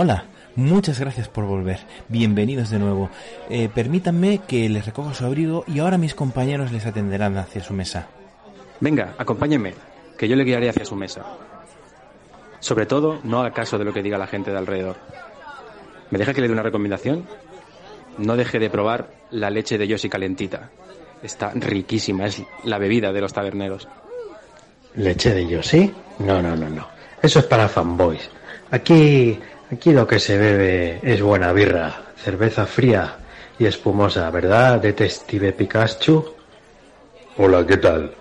Hola, muchas gracias por volver. Bienvenidos de nuevo. Eh, permítanme que les recoja su abrigo y ahora mis compañeros les atenderán hacia su mesa. Venga, acompáñenme, que yo le guiaré hacia su mesa. Sobre todo, no haga caso de lo que diga la gente de alrededor. ¿Me deja que le dé una recomendación? No deje de probar la leche de Yoshi calentita. Está riquísima, es la bebida de los taberneros. ¿Leche de Yoshi? No, no, no, no. Eso es para fanboys. Aquí, aquí lo que se bebe es buena birra, cerveza fría y espumosa, ¿verdad, Detective Pikachu? Hola, ¿qué tal?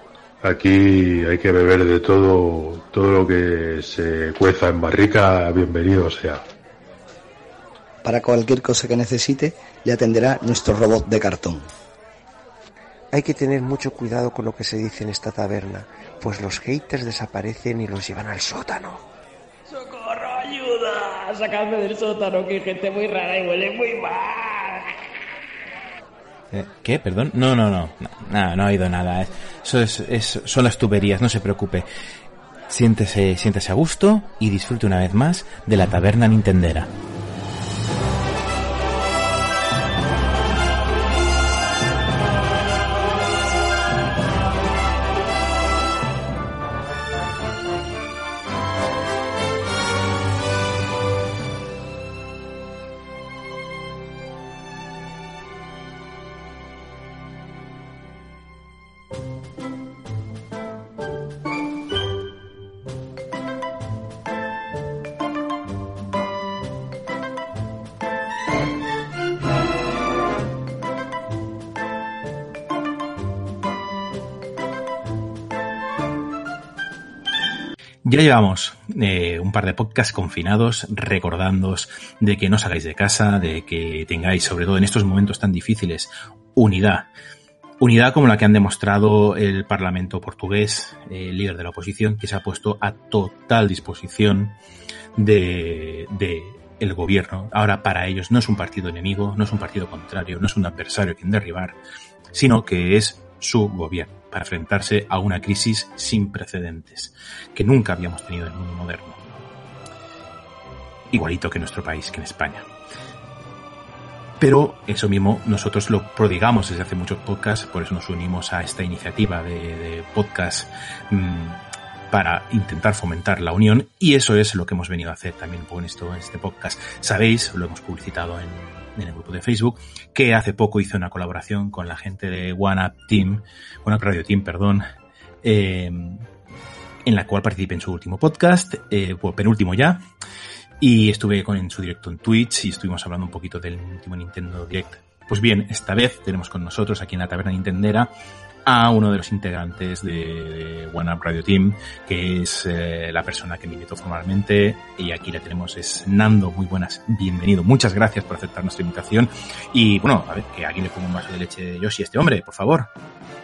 Aquí hay que beber de todo, todo lo que se cueza en barrica, bienvenido sea. Para cualquier cosa que necesite, le atenderá nuestro robot de cartón. Hay que tener mucho cuidado con lo que se dice en esta taberna, pues los haters desaparecen y los llevan al sótano. ¡Sacadme del sótano, que hay gente muy rara y huele muy mal! Eh, ¿Qué? ¿Perdón? No, no, no. No, no ha oído nada. Eso es, es, son las tuberías, no se preocupe. Siéntese, siéntese a gusto y disfrute una vez más de la taberna nintendera. Ya llevamos eh, un par de podcasts confinados recordándoos de que no salgáis de casa, de que tengáis, sobre todo en estos momentos tan difíciles, unidad. Unidad como la que han demostrado el Parlamento portugués, el líder de la oposición, que se ha puesto a total disposición de, de el gobierno. Ahora para ellos no es un partido enemigo, no es un partido contrario, no es un adversario quien derribar, sino que es su gobierno para enfrentarse a una crisis sin precedentes que nunca habíamos tenido en el mundo moderno. Igualito que en nuestro país, que en España. Pero eso mismo nosotros lo prodigamos desde hace muchos podcasts, por eso nos unimos a esta iniciativa de, de podcast mmm, para intentar fomentar la unión y eso es lo que hemos venido a hacer también con esto en este podcast. Sabéis, lo hemos publicitado en, en el grupo de Facebook, que hace poco hizo una colaboración con la gente de One Up Team, One Up Radio Team, perdón, eh, en la cual participé en su último podcast, eh, penúltimo ya, y estuve con, en su directo en Twitch y estuvimos hablando un poquito del último Nintendo Direct. Pues bien, esta vez tenemos con nosotros aquí en la Taberna Nintendera a uno de los integrantes de, de One Up Radio Team, que es eh, la persona que me invitó formalmente. Y aquí le tenemos, es Nando. Muy buenas, bienvenido. Muchas gracias por aceptar nuestra invitación. Y bueno, a ver, que aquí le pongo un vaso de leche de Yoshi a este hombre, por favor.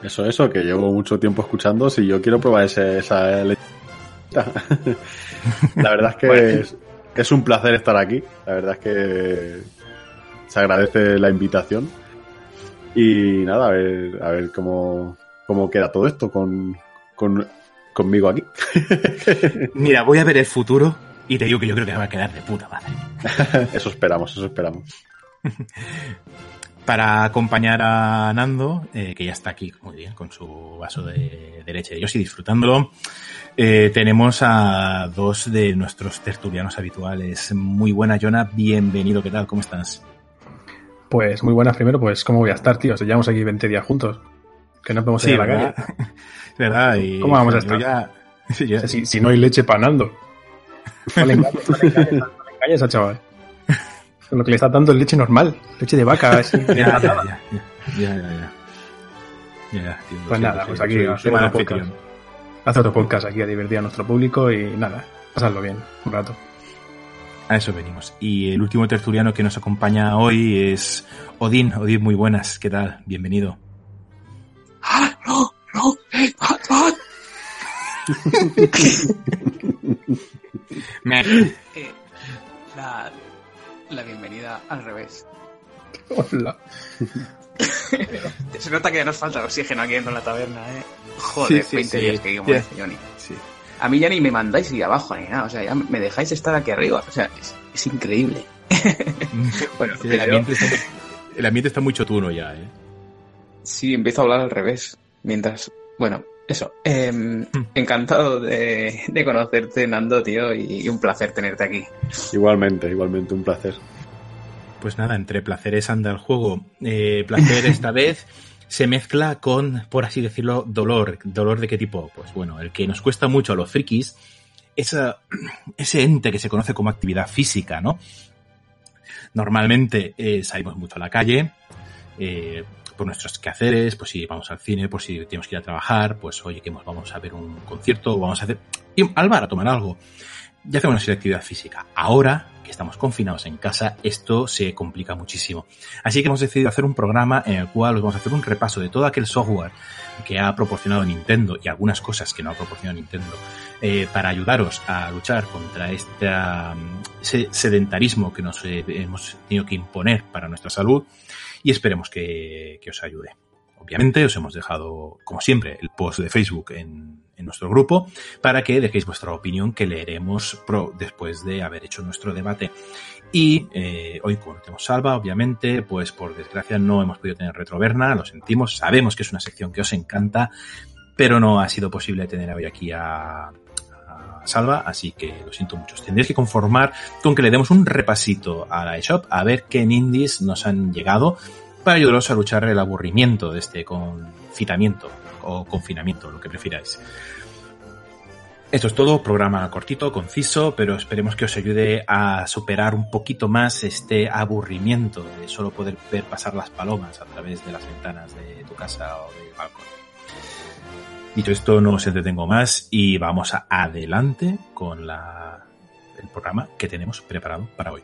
Eso, eso, que llevo mucho tiempo escuchando. Si yo quiero probar ese, esa leche. la verdad es que bueno. es, es un placer estar aquí. La verdad es que se agradece la invitación. Y nada, a ver, a ver cómo, cómo queda todo esto con, con, conmigo aquí. Mira, voy a ver el futuro y te digo que yo creo que va a quedar de puta madre. eso esperamos, eso esperamos. Para acompañar a Nando, eh, que ya está aquí muy bien con su vaso de, de leche de Yoshi disfrutándolo, eh, tenemos a dos de nuestros tertulianos habituales. Muy buena, Jonah, bienvenido, ¿qué tal? ¿Cómo estás? Pues muy buenas primero, pues ¿cómo voy a estar, tío? Si llevamos aquí 20 días juntos. Que no podemos sí, ir a la ¿verdad? calle. ¿Verdad? Y, ¿Cómo vamos a estar? Ya, ya. O sea, si, si, no hay leche panando. No le engañes, no le engañes, no le engañes al chaval. Lo que le está dando es leche normal, leche de vaca. Es ya, ya, ya, ya, ya, ya, ya. tío, pues nada, pues aquí hacemos otro podcast. Hace otro podcast aquí a divertir a nuestro público y nada, pasarlo bien un rato. A eso venimos. Y el último tertuliano que nos acompaña hoy es Odín. Odín, muy buenas. ¿Qué tal? Bienvenido. ¡Ah, no! ¡No! ¡Eh! ¡Ah, ah! Me... Eh, la, la bienvenida al revés. Hola. Se nota que nos falta oxígeno aquí dentro de la taberna, ¿eh? Joder, sí, sí, 20 sí, días que yeah. Johnny. A mí ya ni me mandáis ir abajo ni nada, o sea, ya me dejáis estar aquí arriba, o sea, es, es increíble. bueno, Sí, el, ambiente está, el ambiente está muy chotuno ya, ¿eh? Sí, empiezo a hablar al revés. Mientras. Bueno, eso. em, encantado de, de conocerte, Nando, tío, y, un placer tenerte aquí. Igualmente, igualmente, un placer. Pues nada, entre placeres anda el juego. Eh, placer esta vez se mezcla con, por así decirlo, dolor. ¿Dolor de qué tipo? Pues bueno, el que nos cuesta mucho a los frikis, esa, ese ente que se conoce como actividad física, ¿no? Normalmente eh, salimos mucho a la calle, eh, por nuestros quehaceres, pues si vamos al cine, pues si tenemos que ir a trabajar, pues oye, que vamos a ver un concierto, o vamos a hacer y al bar a tomar algo. Ya hacemos una serie de actividad física. Ahora que estamos confinados en casa, esto se complica muchísimo. Así que hemos decidido hacer un programa en el cual os vamos a hacer un repaso de todo aquel software que ha proporcionado Nintendo y algunas cosas que no ha proporcionado Nintendo eh, para ayudaros a luchar contra este, um, sedentarismo que nos eh, hemos tenido que imponer para nuestra salud y esperemos que, que os ayude. Obviamente os hemos dejado, como siempre, el post de Facebook en, en nuestro grupo para que dejéis vuestra opinión que leeremos pro, después de haber hecho nuestro debate. Y eh, hoy, como tenemos salva, obviamente, pues por desgracia no hemos podido tener retroverna, lo sentimos, sabemos que es una sección que os encanta, pero no ha sido posible tener hoy aquí a, Salva, así que lo siento mucho. Tendréis que conformar con que le demos un repasito a la eShop a ver qué indies nos han llegado para ayudaros a luchar el aburrimiento de este confitamiento o confinamiento, lo que prefiráis. Esto es todo, programa cortito, conciso, pero esperemos que os ayude a superar un poquito más este aburrimiento de solo poder ver pasar las palomas a través de las ventanas de tu casa o del balcón. Dicho esto, no os entretengo más y vamos adelante con la, el programa que tenemos preparado para hoy.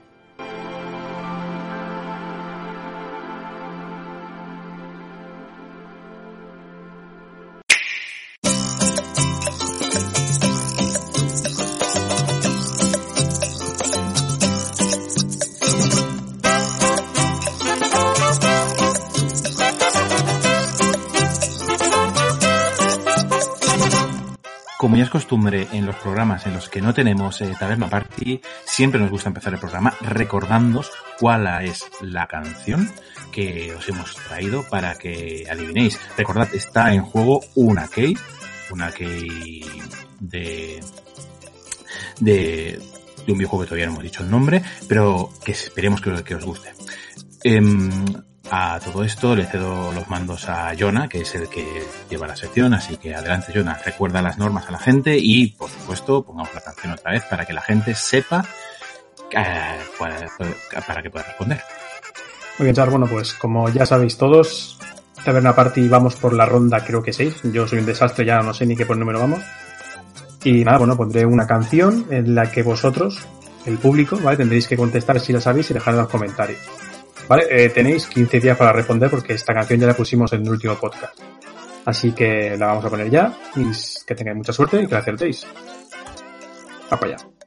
En los programas en los que no tenemos eh, Taberna Party, siempre nos gusta empezar el programa recordándoos cuál es la canción que os hemos traído para que adivinéis. Recordad, está en juego una key, una key de, de, de un videojuego que todavía no hemos dicho el nombre, pero que esperemos que, que os guste. Em, a todo esto le cedo los mandos a Jonah, que es el que lleva la sección, así que adelante Jonah, recuerda las normas a la gente y por supuesto pongamos la canción otra vez para que la gente sepa eh, para que pueda responder. Muy bien, Char, bueno, pues como ya sabéis todos, Taberna Party vamos por la ronda creo que 6. Yo soy un desastre, ya no sé ni qué por número vamos. Y nada, bueno, pondré una canción en la que vosotros, el público, ¿vale? Tendréis que contestar si la sabéis y dejar en los comentarios. ¿Vale? Eh, tenéis 15 días para responder porque esta canción ya la pusimos en el último podcast. Así que la vamos a poner ya y que tengáis mucha suerte y que la acertéis. Va para allá.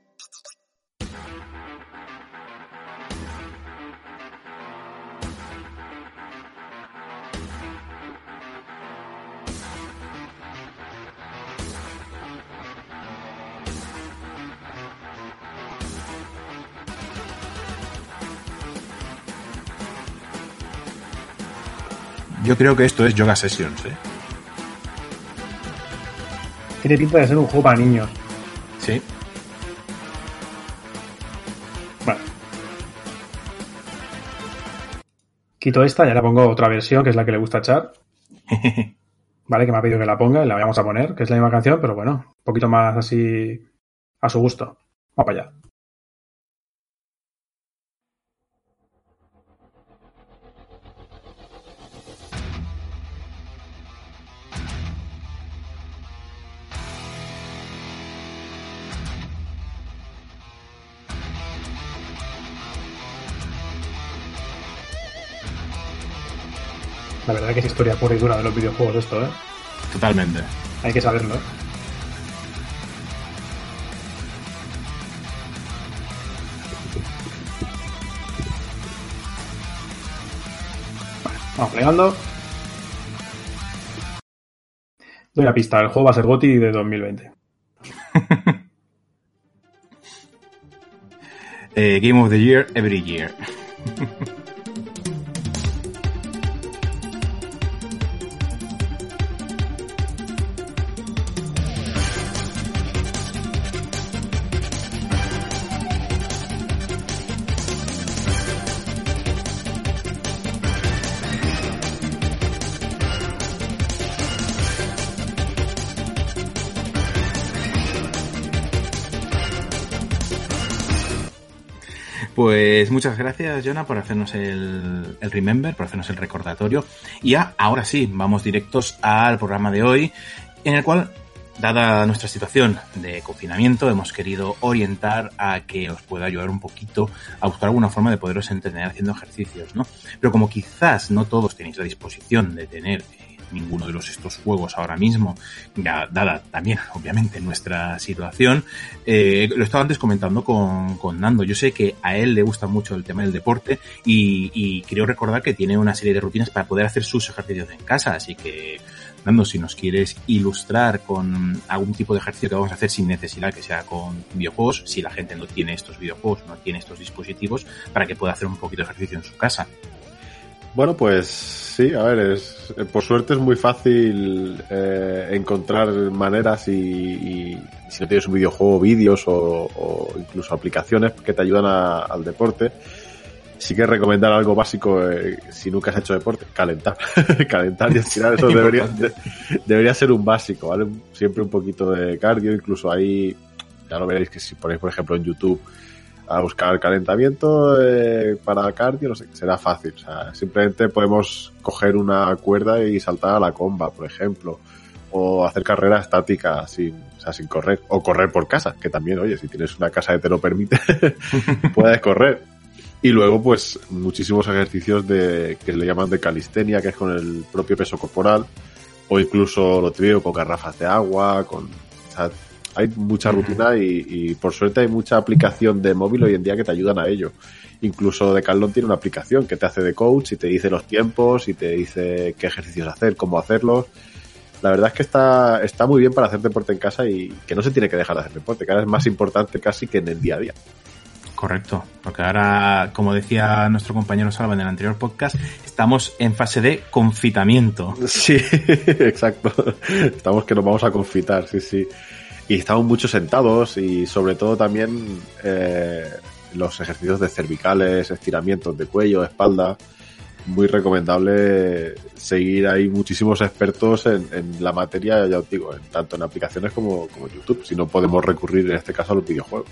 Yo creo que esto es Yoga Sessions, ¿eh? Tiene pinta de ser un juego para niños. Sí. Vale. Quito esta y ahora pongo otra versión, que es la que le gusta a Char. Vale, que me ha pedido que la ponga y la vamos a poner, que es la misma canción, pero bueno, un poquito más así a su gusto. Va para allá. La verdad que es historia pura y dura de los videojuegos esto, ¿eh? Totalmente. Hay que saberlo, ¿eh? Vamos plegando. Doy la pista, el juego va a ser GOTI de 2020. eh, Game of the Year, every year. Pues muchas gracias, Jonah, por hacernos el, el, remember, por hacernos el recordatorio. Y ya, ahora sí, vamos directos al programa de hoy, en el cual, dada nuestra situación de confinamiento, hemos querido orientar a que os pueda ayudar un poquito a buscar alguna forma de poderos entretener haciendo ejercicios, ¿no? Pero como quizás no todos tenéis la disposición de tener ninguno de los estos juegos ahora mismo, ya dada también, obviamente, nuestra situación. Eh, lo estaba antes comentando con, con, Nando. Yo sé que a él le gusta mucho el tema del deporte y, y quiero recordar que tiene una serie de rutinas para poder hacer sus ejercicios en casa, así que Nando, si nos quieres ilustrar con algún tipo de ejercicio que vamos a hacer sin necesidad que sea con videojuegos, si la gente no tiene estos videojuegos, no tiene estos dispositivos, para que pueda hacer un poquito de ejercicio en su casa. Bueno, pues sí, a ver, es, por suerte es muy fácil eh, encontrar maneras y, y, si no tienes un videojuego, vídeos o, o, incluso aplicaciones que te ayudan a, al deporte. Sí que recomendar algo básico eh, si nunca has hecho deporte, calentar. calentar y estirar, eso debería, de, debería ser un básico, ¿vale? Siempre un poquito de cardio, incluso ahí, ya lo veréis que si ponéis, por ejemplo, en YouTube a buscar calentamiento eh, para cardio, no sé, será fácil. O sea, simplemente podemos coger una cuerda y saltar a la comba, por ejemplo, o hacer carrera estática sin, o sea, sin correr, o correr por casa, que también, oye, si tienes una casa que te lo permite, puedes correr. Y luego, pues, muchísimos ejercicios de, que le llaman de calistenia, que es con el propio peso corporal, o incluso lo típico con garrafas de agua, hay mucha rutina y, y, por suerte hay mucha aplicación de móvil hoy en día que te ayudan a ello. Incluso Decathlon tiene una aplicación que te hace de coach y te dice los tiempos y te dice qué ejercicios hacer, cómo hacerlos. La verdad es que está, está muy bien para hacer deporte en casa y que no se tiene que dejar de hacer deporte, que ahora es más importante casi que en el día a día. Correcto, porque ahora, como decía nuestro compañero Salva en el anterior podcast, estamos en fase de confitamiento. Sí, exacto. Estamos que nos vamos a confitar, sí, sí y estamos mucho sentados y sobre todo también eh, los ejercicios de cervicales, estiramientos de cuello, espalda. Muy recomendable seguir ahí muchísimos expertos en, en la materia, ya os digo, en, tanto en aplicaciones como, como YouTube, si no podemos recurrir en este caso a los videojuegos.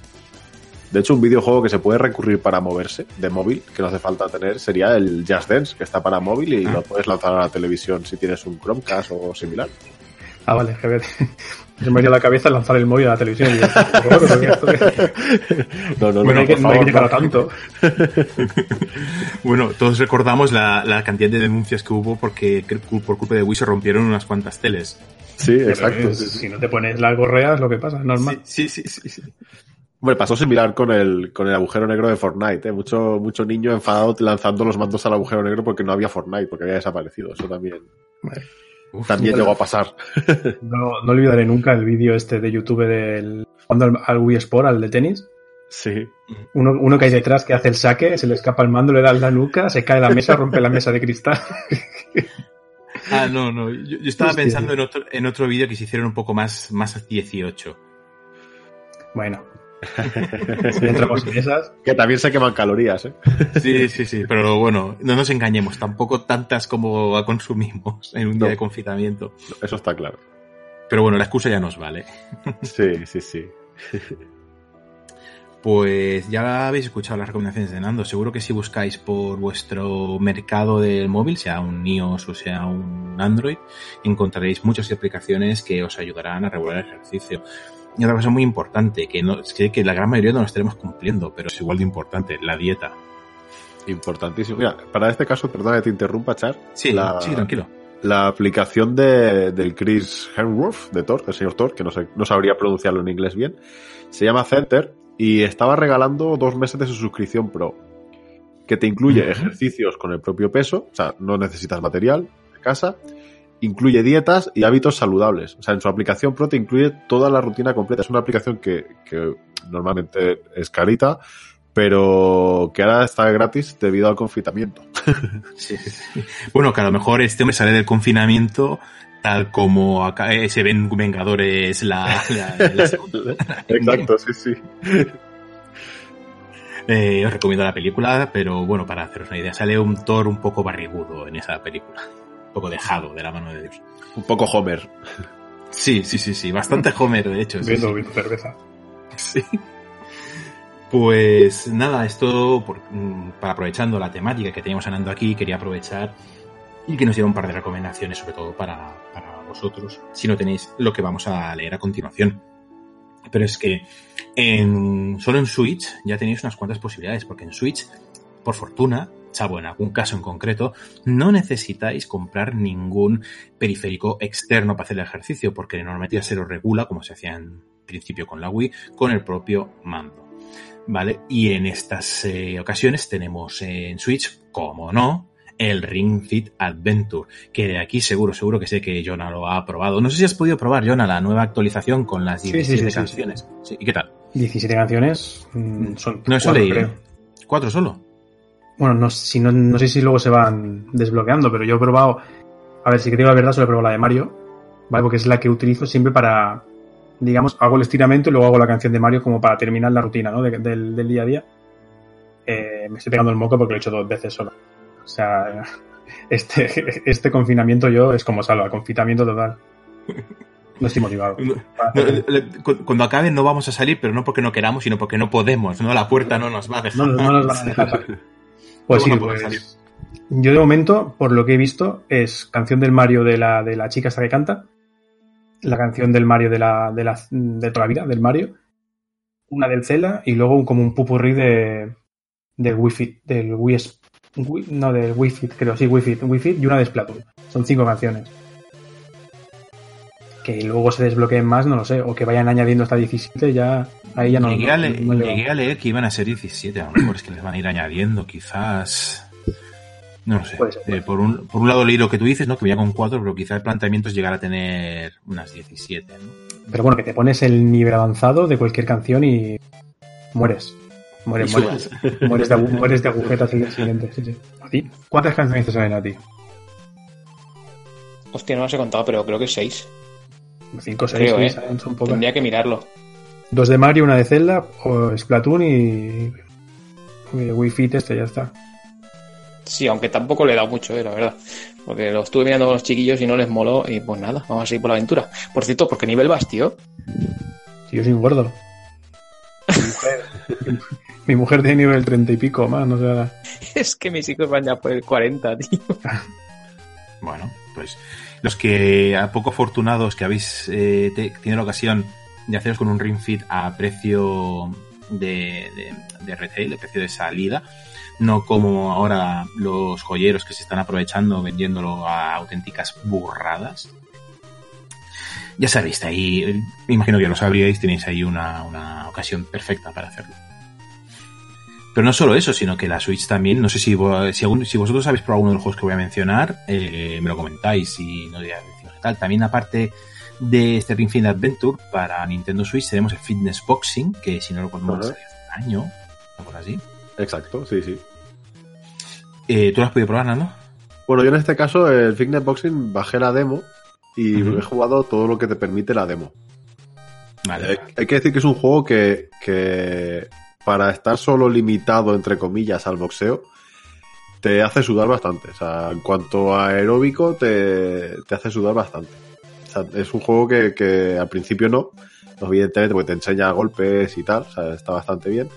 De hecho, un videojuego que se puede recurrir para moverse de móvil, que no hace falta tener, sería el Just Dance, que está para móvil y lo puedes lanzar a la televisión si tienes un Chromecast o similar. Ah, vale, ver. Se me dio la cabeza lanzar el móvil a la televisión. Y yo, no, no, bueno, no, hay que, no hay que llegar a tanto. bueno, todos recordamos la, la, cantidad de denuncias que hubo porque por culpa de Wii se rompieron unas cuantas teles. Sí, exacto. Es, si no te pones las gorreas, lo que pasa, normal. Sí, sí, sí. sí. Bueno, pasó similar con el, con el agujero negro de Fortnite, ¿eh? Mucho, mucho niño enfadado lanzando los mandos al agujero negro porque no había Fortnite, porque había desaparecido. Eso también. Vale. Uf, También llegó a pasar. No, no olvidaré nunca el vídeo este de YouTube del jugando al, al Wii Sport, al de tenis. Sí. Uno, uno que hay detrás que hace el saque, se le escapa el mando, le da la nuca, se cae la mesa, rompe la mesa de cristal. ah, no, no. Yo, yo estaba Hostia. pensando en otro, en otro vídeo que se hicieron un poco más, más 18. Bueno. Entramos en esas. Que también se queman calorías, ¿eh? Sí, sí, sí, pero bueno, no nos engañemos, tampoco tantas como consumimos en un día de confitamiento. Eso está claro. Pero bueno, la excusa ya nos vale. Sí, sí, sí. Pues ya habéis escuchado las recomendaciones de Nando. Seguro que si buscáis por vuestro mercado del móvil, sea un iOS o sea un Android, encontraréis muchas aplicaciones que os ayudarán a regular el ejercicio. Y otra cosa muy importante, que, no, que, que la gran mayoría no lo estaremos cumpliendo, pero es igual de importante, la dieta. Importantísimo. Mira, para este caso, perdona que te interrumpa, Char. Sí, la, sí, tranquilo. La aplicación de, del Chris Hemsworth, de Thor, del señor Thor, que no, sé, no sabría pronunciarlo en inglés bien, se llama Center y estaba regalando dos meses de su suscripción Pro, que te incluye uh -huh. ejercicios con el propio peso, o sea, no necesitas material de casa, incluye dietas y hábitos saludables. O sea, en su aplicación Pro te incluye toda la rutina completa. Es una aplicación que, que normalmente es carita, pero que ahora está gratis debido al confinamiento. Sí, sí, sí. Bueno, que a lo mejor este hombre sale del confinamiento tal como acá eh, se ven Vengadores la, la- la segunda. Exacto, sí, sí. Eh, os recomiendo la película, pero bueno, para haceros una idea, sale un Thor un poco barrigudo en esa película. Un poco dejado de la mano de Dios. Un poco Homer. Sí, sí, sí, sí. Bastante Homer, de hecho. sí, Viendo, sí. viendo cerveza. Sí. Pues nada, esto por- mm, para aprovechando la temática que teníamos hablando aquí, quería aprovechar y que nos diera un par de recomendaciones, sobre todo para, para vosotros, si no tenéis lo que vamos a leer a continuación. Pero es que en, solo en Switch ya tenéis unas cuantas posibilidades, porque en Switch, por fortuna, salvo en algún caso en concreto, no necesitáis comprar ningún periférico externo para hacer el ejercicio, porque normalmente ya se lo regula, como se hacía en principio con la Wii, con el propio mando. ¿Vale? Y en estas eh, ocasiones tenemos en Switch, como no, el Ring Fit Adventure, que de aquí seguro, seguro que sé que Jonah lo ha probado. No sé si has podido probar, Jonah, la nueva actualización con las Sí, sí, 17 sí, sí, canciones. ¿Y qué tal? 17 canciones. mm, Son No creo. ¿eh? ¿Cuatro solo? Bueno, no, si no, no sé si luego se van desbloqueando, pero yo he probado. A ver, si que te digo la verdad, solo he probado la de Mario, ¿vale? Porque es la que utilizo siempre para. Digamos, hago el estiramiento y luego hago la canción de Mario como para terminar la rutina, ¿no? De- del, del día a día. Eh, me estoy pegando el moco porque lo he hecho dos veces solo. O sea, este, este confinamiento yo es como salva, confinamiento total. No estoy motivado. No, Cuando acabe no vamos a salir, pero no porque no queramos, sino porque no podemos. No, la puerta no nos va a dejar. No, no nos van a dejar. Pues sí, salir. pues. Yo de momento, por lo que he visto, es canción del Mario de la, de la chica esta que canta, la canción del Mario de la, de la de toda la vida, del Mario, una del Zelda y luego un, como un pupurrí de del Wii del Wii- no del Wii Fit, creo, sí, Wii Fit, Wii Fit y una de Splatoon. Son cinco canciones. Que luego se desbloqueen más, no lo sé, o que vayan añadiendo hasta 17, ya ahí ya no, llegué, a no- le va. llegué a leer que iban a ser 17, a lo mejor es que les van a ir añadiendo, quizás. No lo sé. Puede ser, Eh, por, un, por un lado leí lo que tú dices, ¿no? Que venía con 4, pero quizás el planteamiento es llegar a tener unas 17, ¿no? Pero bueno, que te pones el nivel avanzado de cualquier canción y mueres. Mueres, Y mueres. Mueres de, mueres de agujetas día siguiente. Sí, sí. ¿A ti? ¿Cuántas canciones te salen a ti? Hostia, no las he contado, pero creo que seis. Cinco, seis, Creo, sí, ¿eh? salen, son pocas. Tendría que mirarlo. Dos de Mario, una de Zelda, o Splatoon y... y Wii Fit este, ya está. Sí, aunque tampoco le he dado mucho, eh, la verdad. Porque lo estuve mirando con los chiquillos y no les moló. Y pues nada, vamos a seguir por la aventura. Por cierto, ¿por qué nivel vas, tío? Yo soy un gordo. Mi mujer, mi mujer tiene nivel treinta y pico más, no sé. nada. es que mis hijos van ya por el 40, tío. Bueno, pues los que a poco afortunados que habéis eh, te- tenido la ocasión de haceros con un Ring Fit a precio de, de, retail, de precio de salida, no como ahora los joyeros que se están aprovechando vendiéndolo a auténticas burradas. Ya sabéis, ahí, eh, me imagino que lo sabríais, tenéis ahí una, una ocasión perfecta para hacerlo. Pero no solo eso, sino que la Switch también, no sé si, si, algún- si vosotros habéis probado uno de los juegos que voy a mencionar, eh, me lo comentáis y no qué tal. También aparte de este Ring Fit Adventure para Nintendo Switch tenemos el Fitness Boxing, que si no Ajá. salió hace un año, o por así. Exacto, sí, sí. Eh, ¿Tú lo has podido probar, Nando? Bueno, yo en este caso, el Fitness Boxing, bajé la demo y Ujú. he jugado todo lo que te permite la demo. Vale. Eh, hay que decir que es un juego que, que para estar solo limitado, entre comillas, al boxeo, te hace sudar bastante. O sea, en cuanto a aeróbico, te, te hace sudar bastante. O sea, es un juego que, que al principio no, evidentemente, porque te enseña golpes y tal, o sea, está bastante bien.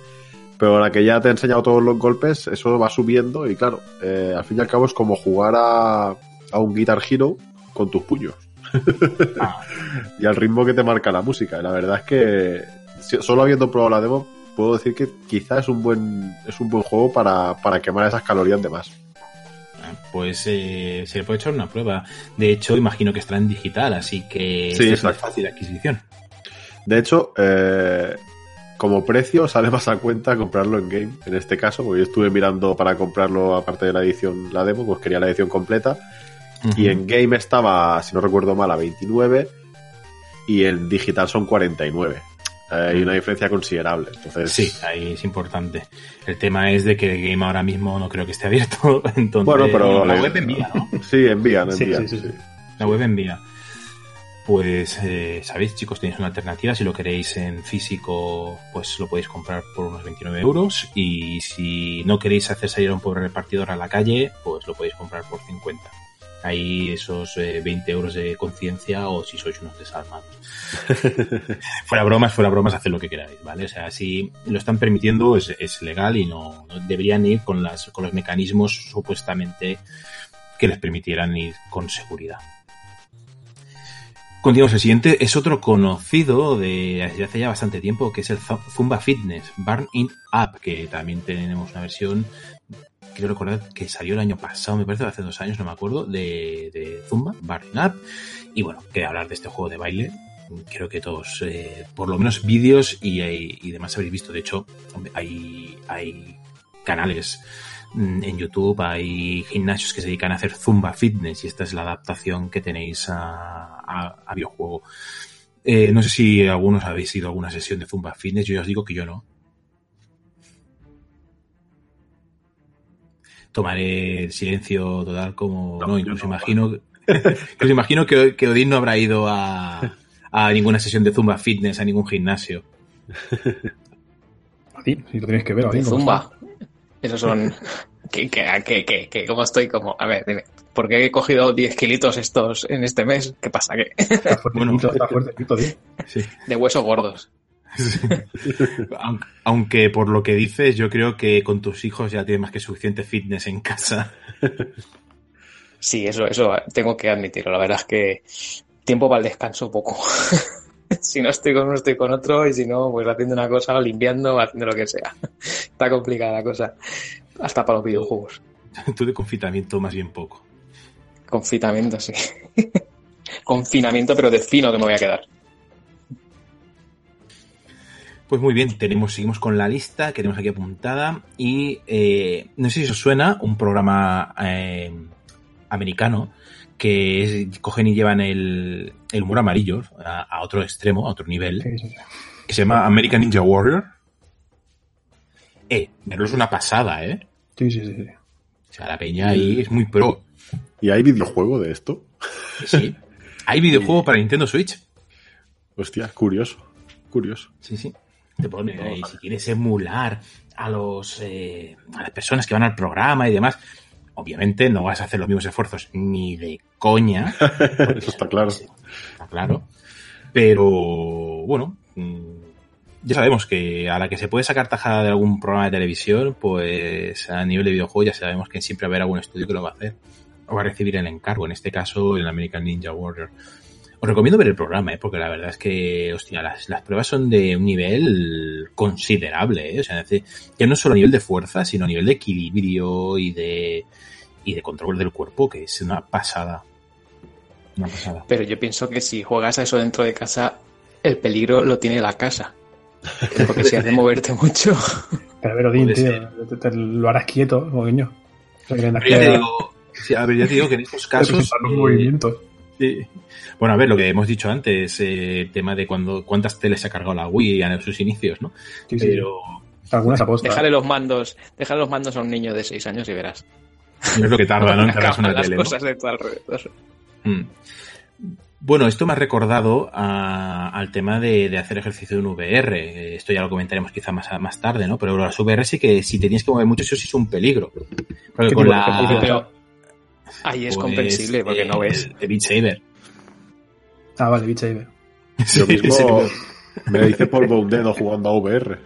Pero ahora que ya te he enseñado todos los golpes, eso va subiendo y claro, eh, al fin y al cabo es como jugar a, a un Guitar Hero con tus puños. y al ritmo que te marca la música. Y la verdad es que solo habiendo probado la demo, puedo decir que quizás es un buen, es un buen juego para, para quemar esas calorías de más. Ah, Pues eh, se le puede echar una prueba. De hecho, imagino que estará en digital, así que Sí, es exacto. fácil adquisición. De hecho, eh, como precio sale más a cuenta comprarlo en game, en este caso, porque yo estuve mirando para comprarlo aparte de la edición, la demo, pues quería la edición completa. Y en game estaba, si no recuerdo mal, a 29 y en digital son 49. Hay una diferencia considerable. Entonces, Sí, ahí es importante. El tema es de que el game ahora mismo no creo que esté abierto. Entonces, Bueno, pero la web envía, ¿no? Sí, envían, envían. sí, sí, sí. La web envía. Pues, eh, sabéis, chicos, tenéis una alternativa. Si lo queréis en físico, pues lo podéis comprar por unos 29 euros. Y si no queréis hacer salir a un pobre repartidor a la calle, pues lo podéis comprar por 50. Ahí esos eh, 20 euros de conciencia o si sois unos desalmados. fuera bromas, fuera bromas, haced lo que queráis, ¿vale? O sea, si lo están permitiendo es, es legal y no, no deberían ir con, las, con los mecanismos supuestamente que les permitieran ir con seguridad. Continuamos, el siguiente es otro conocido de desde hace ya bastante tiempo, que es el Zu- Zumba Fitness, Burn It Up, que también tenemos una versión, quiero recordar que salió el año pasado, me parece, hace dos años, no me acuerdo, de, de Zumba, Burn It Up. Y bueno, que hablar de este juego de baile, creo que todos, eh, por lo menos vídeos y, demás habréis visto. De hecho, hay, hay canales mm, en YouTube, hay gimnasios que se dedican a hacer Zumba Fitness y esta es la adaptación que tenéis a, a, a videojuego. Eh, no sé si algunos habéis ido a alguna sesión de Zumba Fitness, yo ya os digo que yo no. Tomaré el silencio total como... No, incluso imagino... que os imagino que, que Odín no habrá ido a, a ninguna sesión de Zumba Fitness, a ningún gimnasio. Sí, si lo tenéis que ver. ¿cómo Zumba. Esos son. ¿Qué, qué, qué, qué, qué? ¿Cómo estoy? Como, a ver, dime. ¿Por qué he cogido 10 kilitos estos en este mes? ¿Qué pasa? ¿Qué? está? Está fuertecito, está fuertecito, tío. Sí. De huesos gordos. Aunque, aunque por lo que dices, yo creo que con tus hijos ya tienes más que suficiente fitness en casa. Sí, eso, eso tengo que admitirlo. La verdad es que tiempo para el descanso poco. si no estoy con uno, estoy con otro, y si no, pues haciendo una cosa, limpiando, haciendo lo que sea. Está complicada la cosa. Hasta para los videojuegos. Tú de confinamiento más bien poco. Confinamiento, sí. Confinamiento, pero de fino que me voy a quedar. Pues muy bien, tenemos, seguimos con la lista que tenemos aquí apuntada y eh, no sé si os suena un programa eh, americano que es- cogen y llevan el, el humor amarillo a, a otro extremo, a otro nivel, Sí, sí, sí. que se llama American Ninja Warrior. Eh, verlo es una pasada, ¿eh? Sí, sí, sí, sí. O sea, la peña ahí es muy pro. ¿Y hay videojuego de esto? Sí. Hay videojuego para Nintendo Switch. Hostia, curioso. Curioso. Sí, sí. Te pone ahí, si quieres emular a los eh, a las personas que van al programa y demás, obviamente no vas a hacer los mismos esfuerzos ni de coña. Eso está claro. Está claro. Pero bueno, mm, ya sabemos que a la que se puede sacar tajada de algún programa de televisión, pues a nivel de videojuego ya sabemos que siempre va a haber algún estudio que lo va a hacer. O va a recibir el encargo, en este caso el American Ninja Warrior. Os recomiendo ver el programa, ¿eh? porque la verdad es que, hostia, las, las pruebas son de un nivel considerable, ¿eh? O sea, es decir, que no solo a nivel de fuerza, sino a nivel de equilibrio y de, y de control del cuerpo, que es una pasada. Una pasada. Pero yo pienso que si juegas a eso dentro de casa, el peligro lo tiene la casa. Porque si hace moverte mucho. Pero a ver, Odín, tío, te, te lo harás quieto, coño. O sea, ya te digo, a ver, ya te digo que en estos casos. Los eh, movimientos. Bueno, a ver, lo que hemos dicho antes, eh, el tema de cuando cuántas teles se ha cargado la Wii en sus inicios, ¿no? Sí, sí. Pero Algunas apostas. Déjale los mandos, déjale los mandos a un niño de 6 años y verás. no es lo que tarda, ¿no? En una las tele, ¿no? cosas de tu alrededor. Mm. Bueno, esto me ha recordado a- al tema de, de hacer ejercicio en VR. Esto ya lo comentaremos quizá más, más tarde, ¿no? Pero las VR sí que si te tienes que mover mucho, eso sí es un peligro. Porque ¿Qué con la... Pero ahí es pues, comprensible porque no eh, ves. De Beat Saber. Ah, vale, Beat Saber. Yo Sí, mismo ese- me hice polvo un dedo jugando a VR.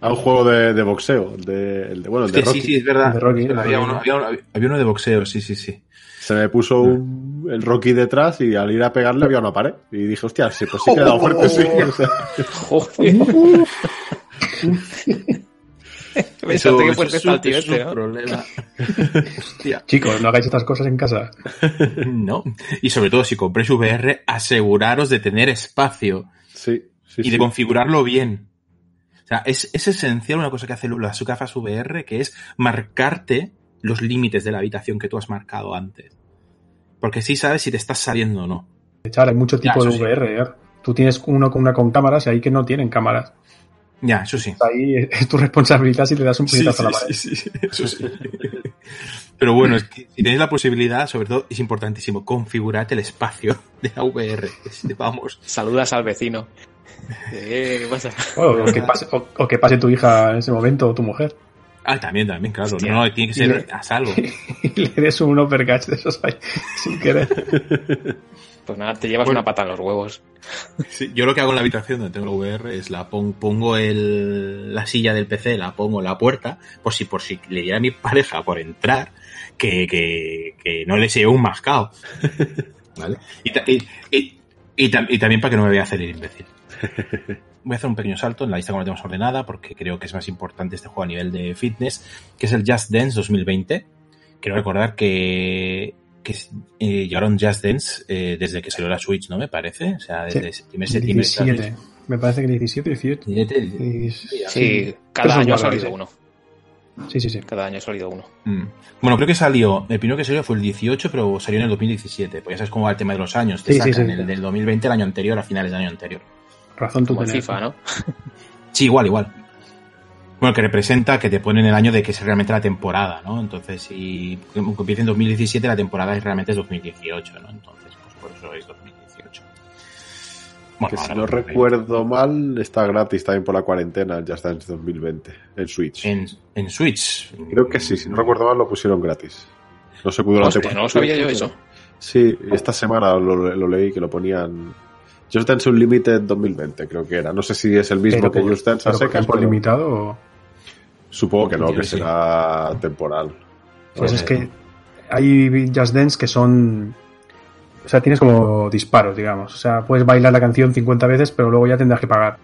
a un juego de, de boxeo. De, el de- bueno, el de Sí, Rocky. sí, sí, es verdad. De Rocky, de había, Rocky. uno, había, uno, había uno de boxeo, sí, sí, sí. Se me puso un- el Rocky detrás y al ir a pegarle había una pared. Y dije, hostia, sí, pues sí que he dado fuerte, sí. O sea, Que Eso- fuerte eso está el tío es este, ¿no? problema. Chicos, no hagáis estas cosas en casa. No. Y sobre todo, si compréis VR, aseguraros de tener espacio sí, sí, y de sí. configurarlo bien. O sea, es, es esencial una cosa que hace las gafas VR, que es marcarte los límites de la habitación que tú has marcado antes. Porque sí sabes si te estás saliendo o no. Echar, hay mucho tipo Ya, de sí. VR, ¿eh? Tú tienes uno con una con cámaras y ahí que no tienen cámaras. Ya, eso sí. Ahí es tu responsabilidad si le das un Sí, puñetazo a la pared. sí, sí, eso sí. Pero bueno, es que si tenéis la posibilidad, sobre todo es importantísimo, configurad el espacio de la VR. Es- Vamos. Saludas al vecino. Eh, ¿Qué pasa? O, o que pase, o- o que pase tu hija en ese momento o tu mujer. Ah, también, también, claro. Hostia. No, tiene que ser a salvo. Y le des un uppercut de esos ahí sin querer. Pues nada, te llevas Bueno. una pata en los huevos. Sí, yo lo que hago en la habitación donde tengo la VR es la pon- pongo el, la silla del PC, la pongo en la puerta, por si por si le diera a mi pareja por entrar, que, que, que no le sea un mascao. ¿Vale? Y, ta- y, y- y tam- y también para que no me vea hacer el imbécil. Voy a hacer un pequeño salto en la lista como la tenemos ordenada, porque creo que es más importante este juego a nivel de fitness, que es el Just Dance 2020. Quiero recordar que, que eh, llevaron Just Dance eh, desde que salió la Switch, ¿no me parece? O sea, desde Sí. el primer septiembre. de la 17. Me parece que 17, 18. Switch. Y- Sí, cada año ha salido uno. Sí, sí, sí. Cada año ha salido uno. Mm. Bueno, creo que salió, el primero que salió fue el 18, pero salió en el 2017. Pues ya sabes cómo va el tema de los años. Te Sí, sí, sacan sí. el del 2020 el año anterior, a finales del año anterior. Razón tú Como. FIFA, ¿no? Sí, igual, igual. Bueno, que representa que te ponen el año de que es realmente la temporada, ¿no? Entonces, si empieza en 2017, la temporada es realmente es 2018, ¿no? Entonces, pues por eso es 2018. Bueno, que si no 2020. recuerdo mal, está gratis también por la cuarentena el Just Dance 2020 en Switch. En, en Switch. Creo que sí, si no recuerdo mal lo pusieron gratis. No sé durante Hostia, cuánto no lo sabía yo eso. Sí, esta semana lo, lo leí que lo ponían. Just Dance Unlimited 2020, creo que era. No sé si es el mismo Pero que por- Just Dance a pero por secas, tiempo pero limitado o- supongo que no, que sí. será temporal. Pues es que hay Just Dance que son. O sea, tienes como disparos, digamos. O sea, puedes bailar la canción 50 veces, pero luego ya tendrás que pagar.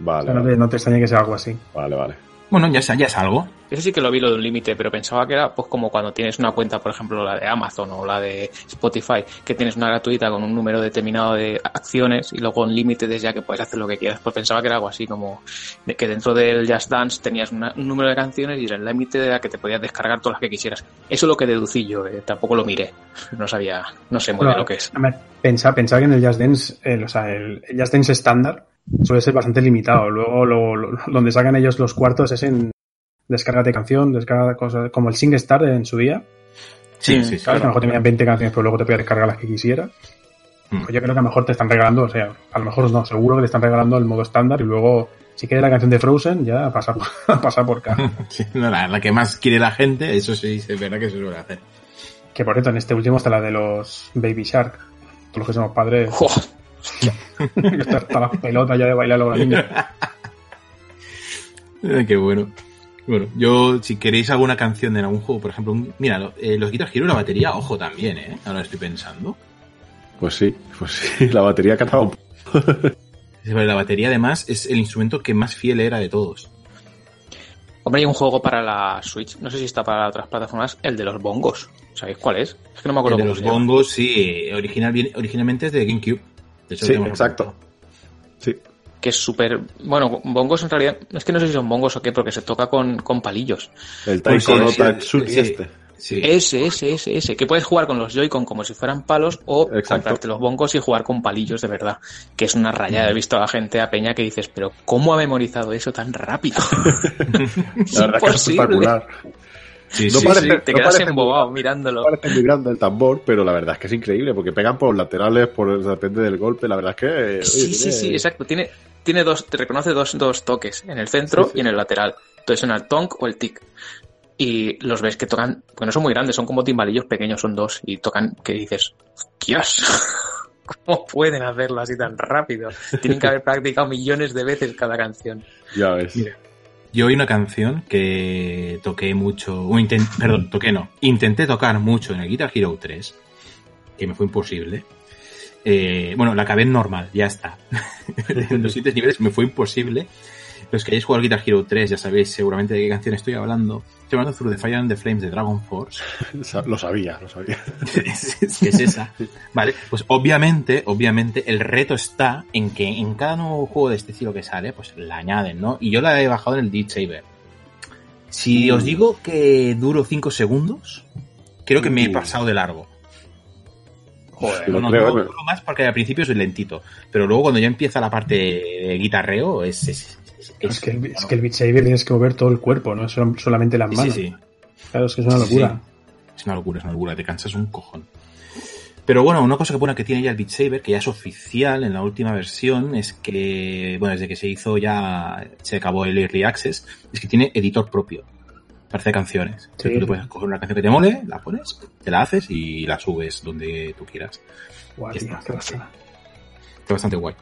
O Vale, sea, no vale, te, no te extrañe que sea algo así. vale, vale. Bueno, ya es, ya es algo. Eso sí que lo vi lo de un límite, pero pensaba que era pues como cuando tienes una cuenta, por ejemplo, la de Amazon o la de Spotify, que tienes una gratuita con un número determinado de acciones y luego un límite desde ya que puedes hacer lo que quieras. Pues pensaba que era algo así como de que dentro del Just Dance tenías una- un número de canciones y era el límite de la que te podías descargar todas las que quisieras. Eso es lo que deducí yo, eh, tampoco lo miré. No sabía, no sé muy Bueno, bien lo que es. a ver, Pensaba, pensaba que en el Just Dance, el, o sea, el, el Just Dance estándar suele ser bastante limitado. Luego, lo, lo- donde sacan ellos los cuartos es en descárgate canción, descarga cosas, como el SingStar en su día. Sí, sí, sí. Claro, a lo mejor tenían 20 canciones, pero luego te podías descargar las que quisieras. Mm. Pues yo creo que a lo mejor te están regalando, o sea, a lo mejor no, seguro que te están regalando el modo estándar y luego, si quieres la canción de Frozen, ya pasa por, pasa por. Sí, no, la, la que más quiere la gente, eso sí, es verdad que se suele hacer. Que por cierto, en este último está la de los Baby Shark. Todos los que somos padres, Jo, está hasta la pelota ya de bailar con la niña. Qué bueno. Bueno, yo, si queréis alguna canción de algún juego, por ejemplo, un- mira, lo- eh, los Guitar Hero, la batería, ojo también, ¿eh? Ahora estoy pensando. Pues sí, pues sí, la batería cantaba un La batería, además, es el instrumento que más fiel era de todos. Hombre, hay un juego para la Switch, no sé si está para otras plataformas, el de los bongos. ¿Sabéis cuál es? Es que no me El acuerdo de cómo los se llama. bongos, sí, original, originalmente es de GameCube. De hecho, Sí, exacto. Sí, que es súper... Bueno, bongos en realidad... Es que no sé si son bongos o qué, porque se toca con, con palillos. el Pues Taiko sí, no sí. este. Sí. Ese, ese, ese, ese. Que puedes jugar con los Joy-Con como si fueran palos o Exacto. comprarte los bongos y jugar con palillos de verdad. Que es una rayada. He visto a la gente a Peña que dices, pero ¿cómo ha memorizado eso tan rápido? La verdad que es espectacular. Sí, No sí, parece- sí. Te no quedas embobado mirándolo. Parece muy grande el tambor, pero la verdad es que es increíble porque pegan por laterales, por depende del golpe. La verdad es que. oye, Sí, sí, tiene- sí, exacto. Tiene, tiene dos, te reconoce dos, dos toques, en el centro Sí, sí. y en el lateral. Entonces en el tonk o el tic. Y los ves que tocan, porque no son muy grandes, son como timbalillos pequeños, son dos, y tocan que dices, ¡Dios! ¿Cómo pueden hacerlo así tan rápido? Tienen que haber practicado millones de veces cada canción. Ya ves. Mira. Yo oí una canción que toqué mucho, o inten- perdón, toqué no, intenté tocar mucho en el Guitar Hero 3, que me fue imposible. Eh, bueno, la acabé normal, ya está. en los siguientes niveles me fue imposible. Los que hayáis jugado Guitar Hero 3 ya sabéis seguramente de qué canción estoy hablando. Estoy hablando de Through the Fire and the Flames de Dragon Force. Lo sabía, lo sabía. es esa. Vale, pues obviamente, obviamente, el reto está en que en cada nuevo juego de este estilo que sale, pues la añaden, ¿no? Y yo la he bajado en el Beat Saber. Si Mm. os digo que duro 5 segundos, creo que me he pasado de largo. Joder, No, no, creo, no, no más porque al principio es lentito, pero luego cuando ya empieza la parte de guitarreo es... es, es- Es que, el, es que el Beat Saber tienes que mover todo el cuerpo, no Sol- solamente las manos. sí, sí. Claro, es que es una locura. Es una locura, es una locura, te cansas un cojón. Pero bueno, una cosa que buena que tiene ya el Beat Saber, que ya es oficial en la última versión, es que, bueno, desde que se hizo ya, se acabó el Early Access, es que tiene editor propio para hacer canciones. Sí. tú te puedes coger una canción que te mole, la pones, te la haces y la subes donde tú quieras. Tío, está. Está bastante guay.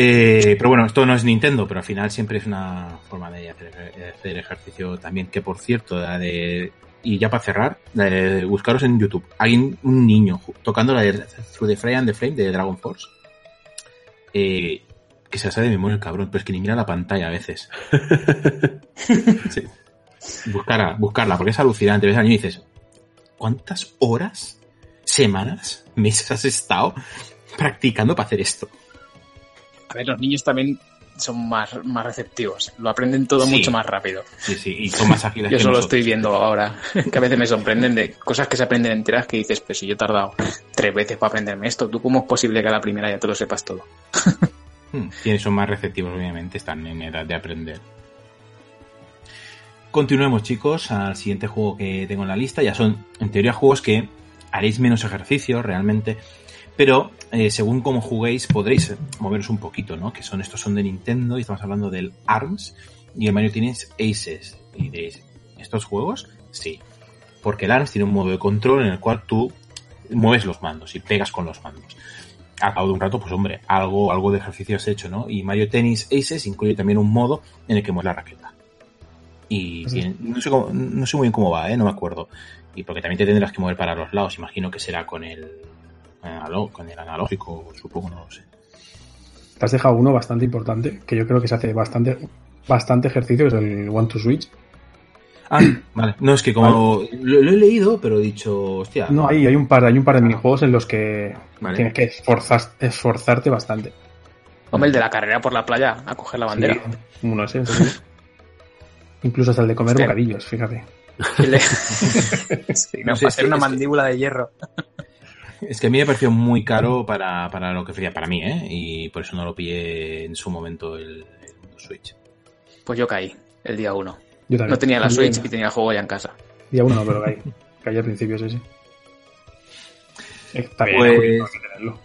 Eh, pero bueno, esto no es Nintendo, pero al final siempre es una forma de hacer, de hacer ejercicio también. Que por cierto, la de. Y ya para cerrar, de buscaros en YouTube. Hay un, niño tocando la de Through the Fire and the Flame de Dragon Force. Eh, que se la sabe de memoria el cabrón, pero es que ni mira la pantalla a veces. Sí. Buscarla, buscarla, porque es alucinante. Ves al niño y dices, ¿cuántas horas, semanas, meses has estado practicando para hacer esto? A ver, los niños también son más, más receptivos. Lo aprenden todo Sí. mucho más rápido. Sí, sí, y son más ágiles Yo que eso lo nosotros. estoy viendo ahora. Que a veces me sorprenden de cosas que se aprenden enteras que dices, pues si yo he tardado tres veces para aprenderme esto, ¿tú cómo es posible que a la primera ya te lo sepas todo? Hmm, Tienen, son más receptivos, obviamente, están en edad de aprender. Continuemos, chicos, al siguiente juego que tengo en la lista. Ya son, en teoría, juegos que haréis menos ejercicio realmente, pero eh, según cómo juguéis podréis moveros un poquito, ¿no? Que son estos son de Nintendo y estamos hablando del ARMS y el Mario tienes Aces. Y diréis, ¿estos juegos? Sí. Porque el ARMS tiene un modo de control en el cual tú mueves los mandos y pegas con los mandos. Al cabo de un rato, pues hombre, algo, algo de ejercicio has hecho, ¿no? Y Mario Tennis Aces incluye también un modo en el que mueves la raqueta. Y tiene- no, sé cómo- no sé muy bien cómo va, ¿eh? No me acuerdo. Y porque también te tendrás que mover para los lados. Imagino que será con el, con el analógico, supongo, no lo sé. Te has dejado uno bastante importante, que yo creo que se hace bastante, bastante ejercicio, que es el One to Switch. Ah, vale. No, es que como lo, lo he leído, pero he dicho, hostia. No, hay, hay un par, hay un par de minijuegos en los que Vale. tienes que esforzar, esforzarte bastante. Hombre, el de la carrera por la playa a coger la bandera. Sí, uno es ese. Incluso hasta el de comer Hostia. bocadillos, fíjate. Sí, no, No sé, para es hacer una que- mandíbula de hierro. Es que a mí me pareció muy caro para, para lo que ofrecía para mí, ¿eh? Y por eso no lo pillé en su momento el, el Switch. Pues yo caí el día uno. Yo también. No tenía la Switch y tenía el juego ya en casa. Día uno no, pero caí. Caí al principio, sí, sí. Está bien, Pues- hay que tenerlo.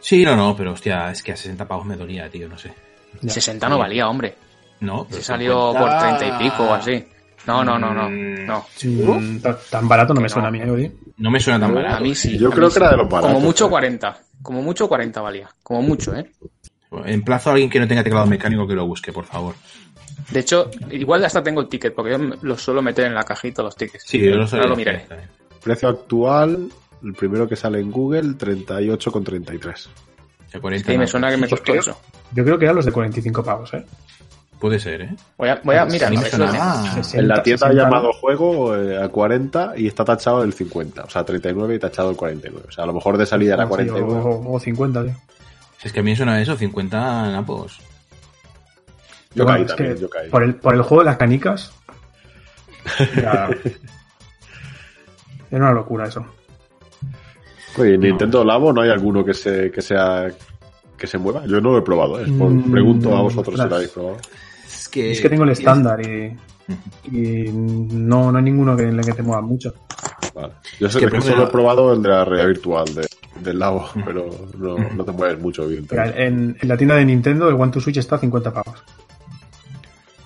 Sí, no, no, pero hostia, es que a 60 pavos me dolía, tío, no sé. Ya. 60 no valía, hombre. No, pero Se salió 50. por 30 y pico o así. No, no, no, no. Mm, no. Mm, ta- tan barato no me suena no. a mí, ¿eh? No me suena tan barato. A mí sí. Yo creo que era de los baratos. Como mucho ¿eh? 40. Como mucho 40 valía. Como mucho, ¿eh? Emplazo a alguien que no tenga teclado mecánico que lo busque, por favor. De hecho, igual hasta tengo el ticket, porque yo los suelo meter en la cajita los tickets. Sí, yo lo Ahora sabía. lo miraré. Precio actual, el primero que sale en Google, 38,33. O 40, Sí, me no. suena que me costó creo- eso. Yo creo que eran los de 45 pavos, ¿eh? Puede ser, ¿eh? Voy a, voy a mirar. A mí a me ver, suena- lo- Ah, 60, En la tienda ha 60, llamado juego eh, a 40 y está tachado el 50. O sea, 39 y tachado el 49. O sea, a lo mejor de salida era Sí, 49. o, o 50, tío. Es que a mí me suena eso, 50 napos. Yo Pero caí bueno, es también, que yo caí. Por el, por el juego de las canicas. Era, era una locura eso. Oye, en Nintendo Labo no hay alguno que se que sea que se mueva. Yo no lo he probado, ¿eh? Por- Mm, pregunto a vosotros si lo habéis probado. Es que, Es que tengo el estándar y, y no, no hay ninguno que, en el que te mueva mucho. Vale. Yo sé que solo he probado el de la realidad virtual de- del Labo, pero no, no te mueves mucho, Mira, evidentemente. en, en la tienda de Nintendo el One to Switch está a 50 pavos.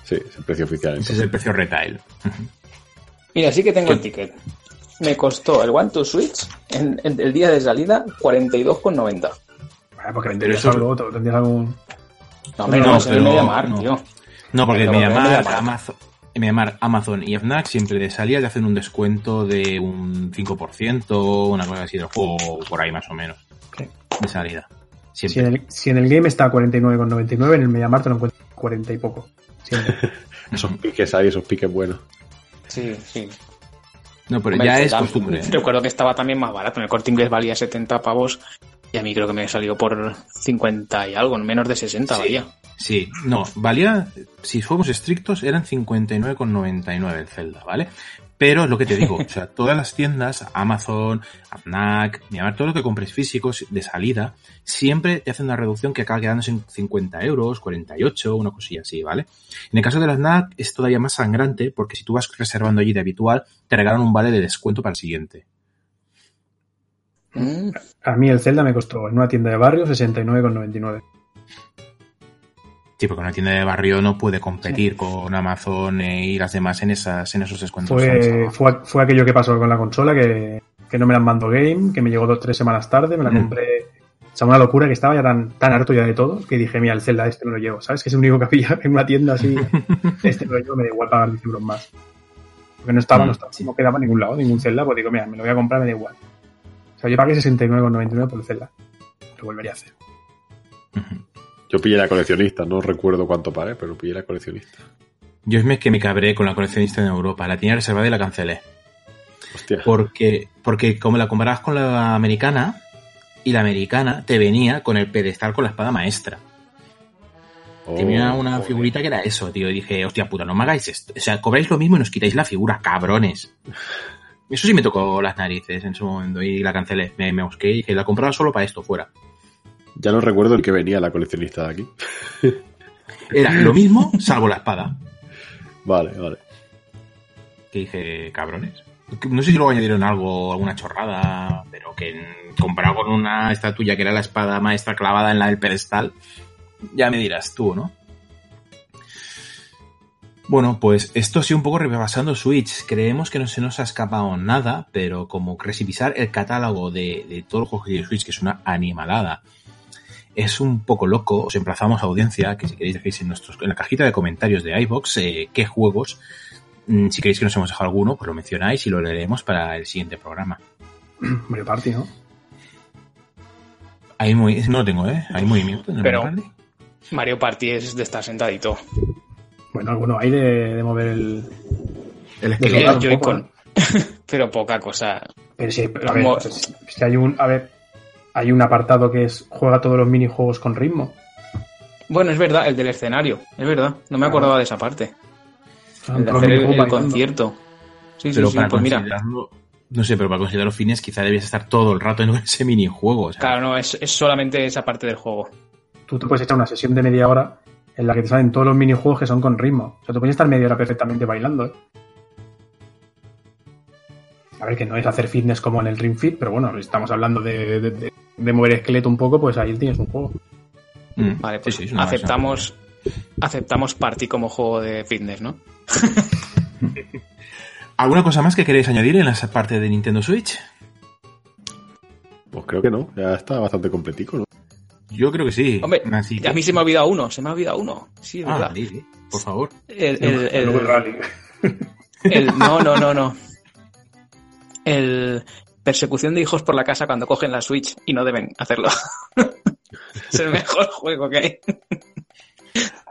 Sí, es el precio oficial. Ese es el precio retail. Mira, sí que tengo el ticket. Me costó el One to Switch en, en el día de salida 42,90. Vale, porque vendrías eso- algo otro, tendrías algún... No, hombre, No, no, en el MediaMarkt, no. tío. No, porque en Mediamar, Mediamar- Amazon, Mediamar, y Fnac siempre de salida le hacen un descuento de un 5%, una cosa así del juego, por ahí más o menos. Sí. De salida. Si en, el, si en el game está a 49,99, en el MediaMarkt te lo encuentras a 40 y poco. Siempre. Esos piques ahí, esos piques buenos. Sí, sí. No, pero Hombre, ya es da- costumbre. ¿eh? Recuerdo que estaba también más barato. En el corte inglés valía 70 pavos y a mí creo que me salió por 50 y algo, menos de 60 Sí. valía. Sí, no, valía, si fuéramos estrictos, eran 59,99 el Zelda, ¿vale? Pero es lo que te digo, o sea, todas las tiendas, Amazon, Fnac, todo lo que compres físicos de salida, siempre te hacen una reducción que acaba quedándose en 50 euros, 48, una cosilla así, ¿vale? En el caso de la Fnac es todavía más sangrante porque si tú vas reservando allí de habitual, te regalan un vale de descuento para el siguiente. A mí el Zelda me costó en una tienda de barrio 69,99. Sí, porque una tienda de barrio no puede competir con Amazon y las demás en esas en esos descuentos. Fue, fue, fue aquello que pasó con la consola, que, que no me la mandó Game, que me llegó dos tres semanas tarde, me la Mm. compré. O sea, una locura que estaba ya tan, tan harto ya de todo que dije, mira, el Zelda este me lo llevo, ¿sabes? Que es el único que había en una tienda así. este me lo llevo, me da igual pagar 10 euros más. Porque no estaba, Mm, no estaba, no quedaba en ningún lado, ningún Zelda, pues digo, mira, me lo voy a comprar, me da igual. O sea, yo pagué 69,99 por el Zelda. Lo volvería a hacer. Yo pillé la coleccionista, no recuerdo cuánto pagué, pero pillé la coleccionista. Yo es que me cabré con la coleccionista en Europa. La tenía reservada y la cancelé. Hostia. Porque, porque como la comparabas con la americana, y la americana te venía con el pedestal con la espada maestra. Oh, Tenía una figurita que era eso, tío. Y dije, hostia puta, no me hagáis esto. O sea, cobráis lo mismo y nos quitáis la figura, cabrones. Eso sí me tocó las narices en su momento y la cancelé. Me, me busqué y dije, la compraba solo para esto, fuera. Ya no recuerdo el que venía la coleccionista de aquí. Era lo mismo, salvo la espada. Vale, vale. Que dije, cabrones. No sé si luego añadieron algo, alguna chorrada, pero que comparado con una estatuilla que era la espada maestra clavada en la del pedestal, ya me dirás tú, ¿no? Bueno, pues esto ha sido un poco repasando Switch. Creemos que no se nos ha escapado nada, pero como revisar el catálogo de, de todos los juegos de Switch, que es una animalada, es un poco loco. Os emplazamos a audiencia que si queréis dejéis en, nuestros, en la cajita de comentarios de iBox qué juegos, mm, si queréis que nos hemos dejado alguno, pues lo mencionáis y lo leeremos para el siguiente programa. Mario Party, ¿no? Hay muy, no lo tengo, ¿eh? Hay movimiento. en el Pero Mario Party? Mario Party es de estar sentadito. Bueno, alguno hay de, de mover el. El. ¿no? Pero poca cosa. Pero sí, pero a ver, Mo- si hay un. A ver. Hay un apartado que es juega todos los minijuegos con ritmo. Bueno, es verdad, el del escenario. Es verdad. No me acordaba de esa parte. Ah, El de todos los hacer el, minijuegos el bailando. concierto. Sí, sí, pero sí. Pues mira. no sé, pero para considerar los fines quizá debías estar todo el rato en ese minijuego. Sea, Claro, no, es, es solamente esa parte del juego. Tú te puedes echar una sesión de media hora en la que te salen todos los minijuegos que son con ritmo. O sea, tú puedes estar media hora perfectamente bailando, ¿eh? A ver, que no es hacer fitness como en el Ring Fit, pero bueno, estamos hablando de, de- de- de mover esqueleto un poco, pues ahí tienes un juego. mm, Vale, pues sí, aceptamos, aceptamos Party como juego de fitness, ¿no? ¿Alguna cosa más que queréis añadir en esa parte de Nintendo Switch? Pues creo que no, ya está bastante completico, ¿no? Yo creo que sí. Hombre, Así que- a mí se me ha olvidado uno, se me ha olvidado uno. Sí, es Ah, verdad. por favor. El, el- el- el- no, no, no, no. El persecución de hijos por la casa cuando cogen la Switch y no deben hacerlo. es el mejor juego que hay.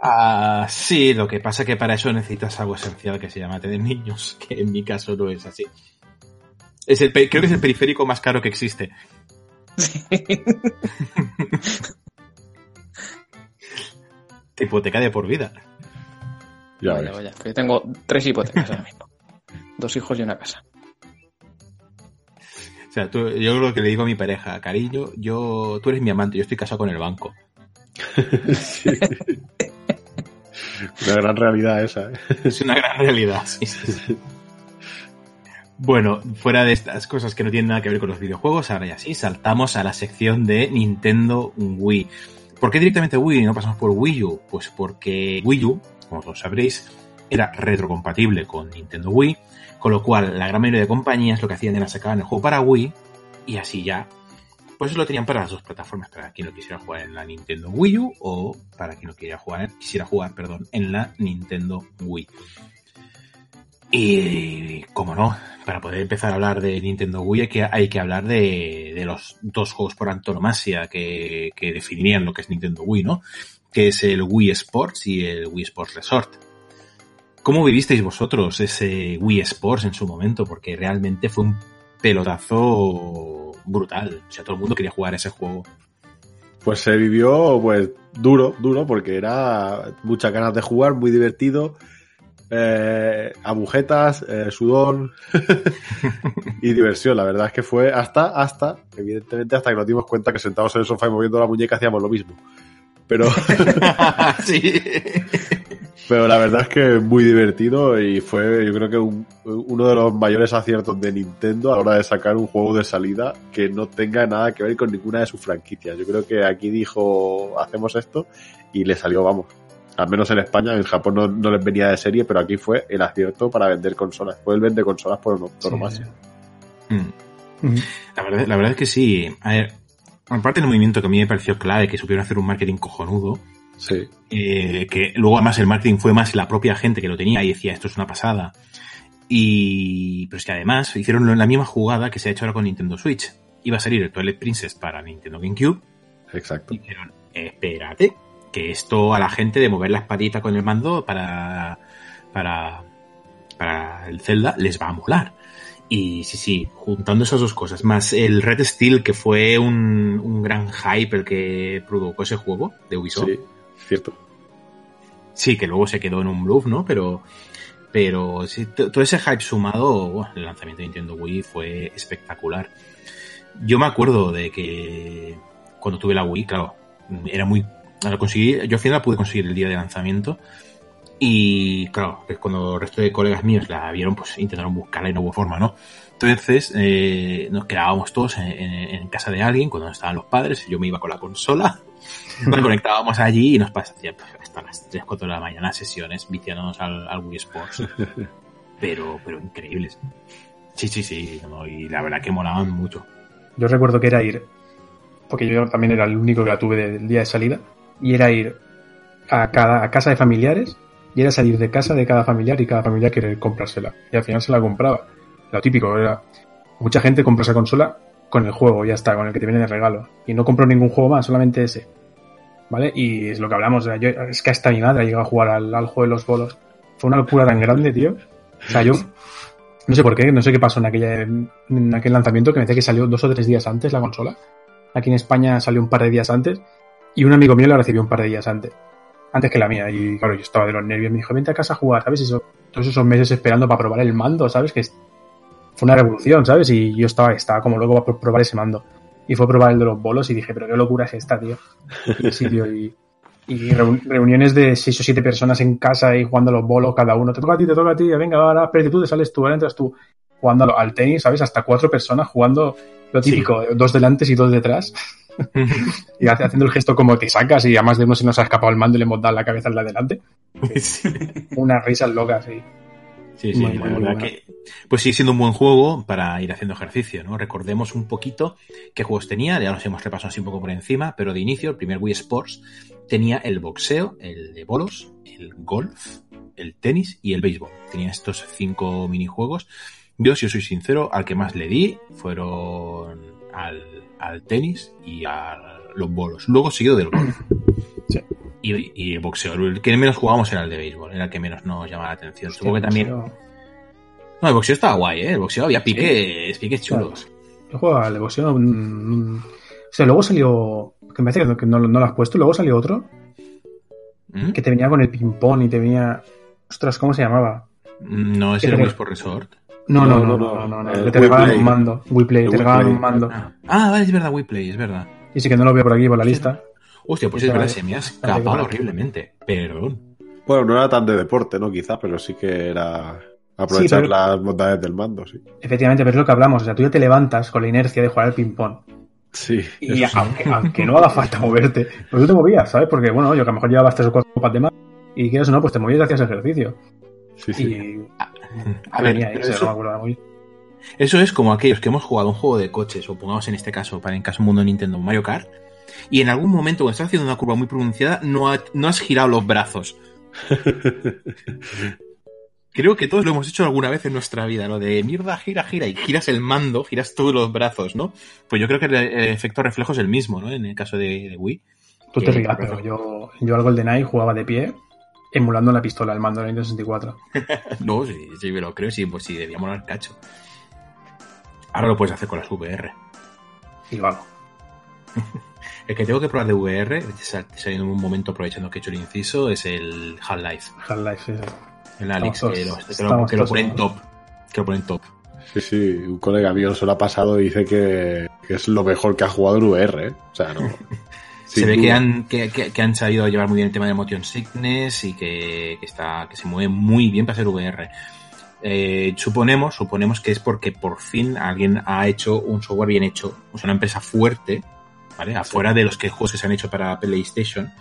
Ah, sí, lo que pasa es que para eso necesitas algo esencial que se llama tener niños, que en mi caso no es así. Es el, creo que es el periférico más caro que existe. Te hipoteca de por vida. Ya Vaya, vaya. que Yo tengo tres hipotecas ahora mismo. Dos hijos y una casa. O sea, tú- yo lo que le digo a mi pareja, cariño, yo, tú eres mi amante, yo estoy casado con el banco. Sí. Una gran realidad esa, ¿eh? Es una gran realidad. sí. Bueno, fuera de estas cosas que no tienen nada que ver con los videojuegos, ahora ya sí, saltamos a la sección de Nintendo Wii. ¿Por qué directamente Wii y no pasamos por Wii U? Pues porque Wii U, como todos sabréis, era retrocompatible con Nintendo Wii, con lo cual la gran mayoría de compañías lo que hacían era sacar el juego para Wii y así ya, pues lo tenían para las dos plataformas, para quien lo quisiera jugar en la Nintendo Wii U o para quien lo quisiera jugar, quisiera jugar, perdón, en la Nintendo Wii. Y, como no, para poder empezar a hablar de Nintendo Wii hay que, hay que hablar de, de los dos juegos por antonomasia que, que definirían lo que es Nintendo Wii, ¿no? Que es el Wii Sports y el Wii Sports Resort. ¿Cómo vivisteis vosotros ese Wii Sports en su momento? Porque realmente fue un pelotazo brutal. O sea, todo el mundo quería jugar ese juego. Pues se vivió, pues, duro, duro, porque era muchas ganas de jugar, muy divertido. Eh, agujetas, eh, sudor y diversión. La verdad es que fue hasta, hasta, evidentemente, hasta que nos dimos cuenta que sentados en el sofá y moviendo la muñeca hacíamos lo mismo. Pero, sí. pero la verdad es que muy divertido y fue, yo creo que un- uno de los mayores aciertos de Nintendo a la hora de sacar un juego de salida que no tenga nada que ver con ninguna de sus franquicias. Yo creo que aquí dijo, hacemos esto y le salió, vamos. Al menos en España, en Japón no, no les venía de serie, pero aquí fue el acierto para vender consolas. Fue el vende consolas por antonomasia. Mm. La verdad, la verdad es que sí. A ver, aparte del movimiento que a mí me pareció clave, que supieron hacer un marketing cojonudo, Sí. eh, que luego además el marketing fue más la propia gente que lo tenía y decía esto es una pasada. Y pero es que además hicieron la misma jugada que se ha hecho ahora con Nintendo Switch. Iba a salir el Twilight Princess para Nintendo GameCube. Exacto. Y dijeron, espérate, que esto a la gente de mover la espadita con el mando para, para, para el Zelda les va a molar. Y sí, sí, juntando esas dos cosas, más el Red Steel, que fue un, un gran hype el que provocó ese juego de Ubisoft. Sí, cierto. Sí, que luego se quedó en un bluff, ¿no? Pero, pero sí, todo ese hype sumado, el lanzamiento de Nintendo Wii fue espectacular. Yo me acuerdo de que cuando tuve la Wii, claro, era muy... Al conseguir, yo al final la pude conseguir el día de lanzamiento y claro, pues cuando el resto de colegas míos la vieron, pues intentaron buscarla y no hubo forma, ¿no? Entonces eh, nos quedábamos todos en, en- casa de alguien cuando estaban los padres, yo me iba con la consola, nos conectábamos allí y nos pasábamos hasta las 3, 4 de la mañana sesiones viciándonos al, al Wii Sports. Pero, pero increíbles. Sí, sí, sí, no, y la verdad que molaban mucho. Yo recuerdo que era ir, porque yo también era el único que la tuve del día de salida, y era ir a cada a casa de familiares, y era salir de casa de cada familiar y cada familiar querer comprársela. Y al final se la compraba. Lo típico era, mucha gente compra esa consola con el juego, ya está, con el que te viene de regalo. Y no compró ningún juego más, solamente ese. ¿Vale? Y es lo que hablamos, yo, es que hasta mi madre ha llegado a jugar al, juego de los bolos. Fue una locura tan grande, tío. O sea, yo no sé por qué, no sé qué pasó en, en aquel lanzamiento que me decía que salió dos o tres días antes la consola. Aquí en España salió un par de días antes y un amigo mío la recibió un par de días antes. Antes que la mía. Y claro, yo estaba de los nervios. Me dijo, vente a casa a jugar, ¿sabes? Eso, todos esos meses esperando para probar el mando, ¿sabes? Que fue una revolución, ¿sabes? Y yo estaba, estaba como loco para probar ese mando. Y fue a probar el de los bolos y dije, pero qué locura es esta, tío. Y sí, tío, y, y reun- reuniones de seis o siete personas en casa y jugando a los bolos cada uno. Te toca a ti, te toca a ti, venga, ahora, espérate tú, te sales tú, ahora entras tú. Jugando al- tenis, ¿sabes? Hasta cuatro personas jugando lo típico, dos delante y dos detrás. y haciendo el gesto como te sacas y a más de uno se nos ha escapado el mando y le hemos dado la cabeza al de adelante. Unas risas locas, sí. Sí, sí, Muy, la muy verdad buena. que pues sigue siendo un buen juego para ir haciendo ejercicio, ¿no? Recordemos un poquito qué juegos tenía, ya los hemos repasado así un poco por encima, pero de inicio, el primer Wii Sports tenía el boxeo, el de bolos, el golf, el tenis y el béisbol. Tenía estos cinco minijuegos. Yo, si os soy sincero, al que más le di fueron al, al tenis y a los bolos. Luego seguido del golf. Y, y el boxeo. El que menos jugábamos era el de béisbol, era el que menos nos llamaba la atención. Supongo que también. No, el boxeo estaba guay, ¿eh? El boxeo había piques, piques chulos. Yo jugaba al de boxeo. mm, mm. O sea, luego salió. Que me parece que no, no, lo has puesto. Luego salió otro ¿Mm? que te venía con el ping-pong y te venía. Ostras, ¿cómo se llamaba? No, ese ¿Qué era Wii Sport Resort. No, no, No, no, no, no, no, no, no, el que te Play. un mando. WePlay, te Play. un mando. Ah, vale, es verdad, Wii Play, es verdad. Y sí que no lo veo por aquí, por la lista. Hostia, pues es verdad, se me ha escapado horriblemente. Perdón. Bueno, no era tan de deporte, ¿no? Quizás, pero sí que era aprovechar Sí, pero- las bondades del mando, sí. Efectivamente, pero es lo que hablamos. O sea, tú ya te levantas con la inercia de jugar al ping-pong. Sí. Y sí. aunque, aunque no haga falta moverte, pues tú te movías, ¿sabes? Porque, bueno, yo que a lo mejor llevabas tres o cuatro copas de más y quieras o no, pues te movías y hacías ejercicio. Sí, sí. Y A ver, pero no me Eso es como aquellos que hemos jugado un juego de coches, o pongamos en este caso, para en caso mundo Nintendo, Mario Kart, y en algún momento cuando estás haciendo una curva muy pronunciada, no, ha- no has girado los brazos. Creo que todos lo hemos hecho alguna vez en nuestra vida, lo de mierda, gira, gira, y giras el mando, giras todos los brazos, ¿no? Pues yo creo que el, el efecto reflejo es el mismo, ¿no? En el caso de, de Wii. Tú te rías, pero yo, yo al GoldenEye jugaba de pie, emulando la pistola, el mando de la Nintendo 64. No, sí, sí, me lo creo, sí, pues sí, debía molar cacho. Ahora lo puedes hacer con las VR. Y lo hago. El que tengo que probar de VR, sal- saliendo en un momento aprovechando que he hecho el inciso, es el Half-Life. Half-Life, sí, sí. El Alex, que lo, que lo- que lo todos pone en en- top. Que lo pone en top. Sí, sí, un colega mío se lo ha pasado y dice que, que es lo mejor que ha jugado en VR, ¿eh? O sea, no. Se ve que han, que, que- que han sabido llevar muy bien el tema de motion sickness y que, que está, que se mueve muy bien para ser VR. Eh, suponemos, suponemos que es porque por fin alguien ha hecho un software bien hecho, o sea, una empresa fuerte, ¿vale? Afuera de los que juegos que se han hecho para PlayStation,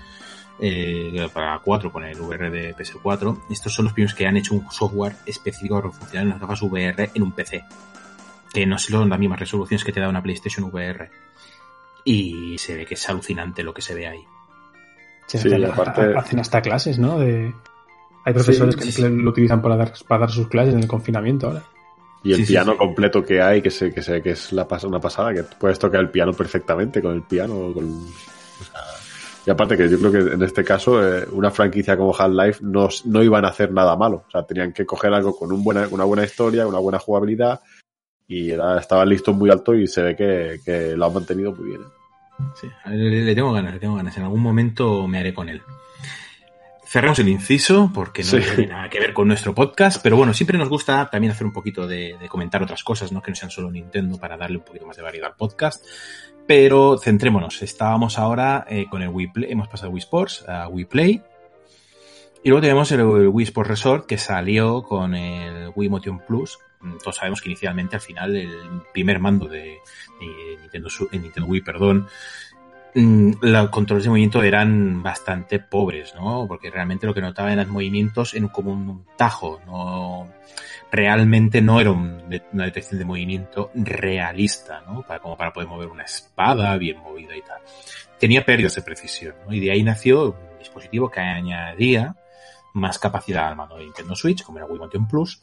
eh, para 4 con el VR de PS4, estos son los primeros que han hecho un software específico para funcionar en las gafas VR en un PC. Que no son las mismas resoluciones que te da una PlayStation VR. Y se ve que es alucinante lo que se ve ahí. Sí, Sí, hacen- aparte- Hacen hasta clases, ¿no? De... Hay profesores Sí, que sí. lo utilizan para dar, para dar sus clases en el confinamiento ahora. Y el Sí, sí, piano sí. completo que hay, que sé que, sé que es la pas- una pasada, que puedes tocar el piano perfectamente con el piano. Con, o sea, y aparte que yo creo que en este caso eh, una franquicia como Half-Life no, no iban a hacer nada malo. O sea, tenían que coger algo con un buena, una buena historia, una buena jugabilidad y era, estaba listo muy alto y se ve que, que lo han mantenido muy bien. ¿eh? Sí, le, le tengo ganas, le tengo ganas. En algún momento me haré con él. Cerramos el inciso porque no Sí. tiene nada que ver con nuestro podcast, pero bueno, siempre nos gusta también hacer un poquito de, de comentar otras cosas, ¿no? Que no sean solo Nintendo para darle un poquito más de variedad al podcast. Pero centrémonos. Estábamos ahora eh, con el Wii Play, hemos pasado Wii Sports a Wii Play. Y luego tenemos el, el Wii Sports Resort que salió con el Wii Motion Plus. Mm, Todos sabemos que inicialmente al final el primer mando de, de Nintendo, Su- eh, Nintendo Wii, perdón, los controles de movimiento eran bastante pobres, ¿no? Porque realmente lo que notaba eran movimientos en como un tajo, no realmente no era una detección de movimiento realista, ¿no? Como para poder mover una espada bien movida y tal. Tenía pérdidas de precisión, ¿no? Y de ahí nació un dispositivo que añadía más capacidad al mando de Nintendo Switch, como era Wii Motion Plus,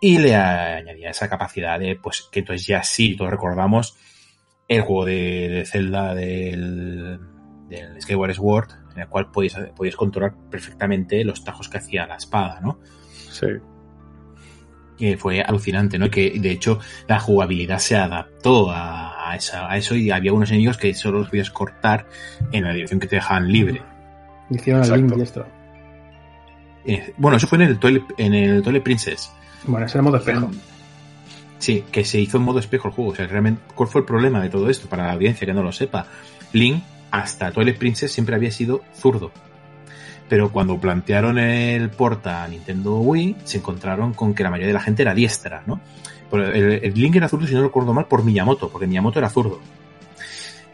y le añadía esa capacidad de, pues, que entonces ya sí, todos recordamos el juego de, de Zelda del, del Skyward Sword, en el cual podías, podías controlar perfectamente los tajos que hacía la espada, ¿no? Sí. que fue alucinante, ¿no? Que de hecho la jugabilidad se adaptó a, a esa- a eso y había unos enemigos que solo los podías cortar en la dirección que te dejaban libre. Hicieron link y esto. Eh, bueno, eso fue en el Toilet, en el Toilet Princess. Bueno, ese era modo espejo. Sí, que se hizo en modo espejo el juego. O sea, realmente, ¿cuál fue el problema de todo esto? Para la audiencia que no lo sepa. Link, hasta Toilet Princess, siempre había sido zurdo. Pero cuando plantearon el porta a Nintendo Wii, se encontraron con que la mayoría de la gente era diestra, ¿no? El, Link era zurdo, si no recuerdo mal, por Miyamoto, porque Miyamoto era zurdo.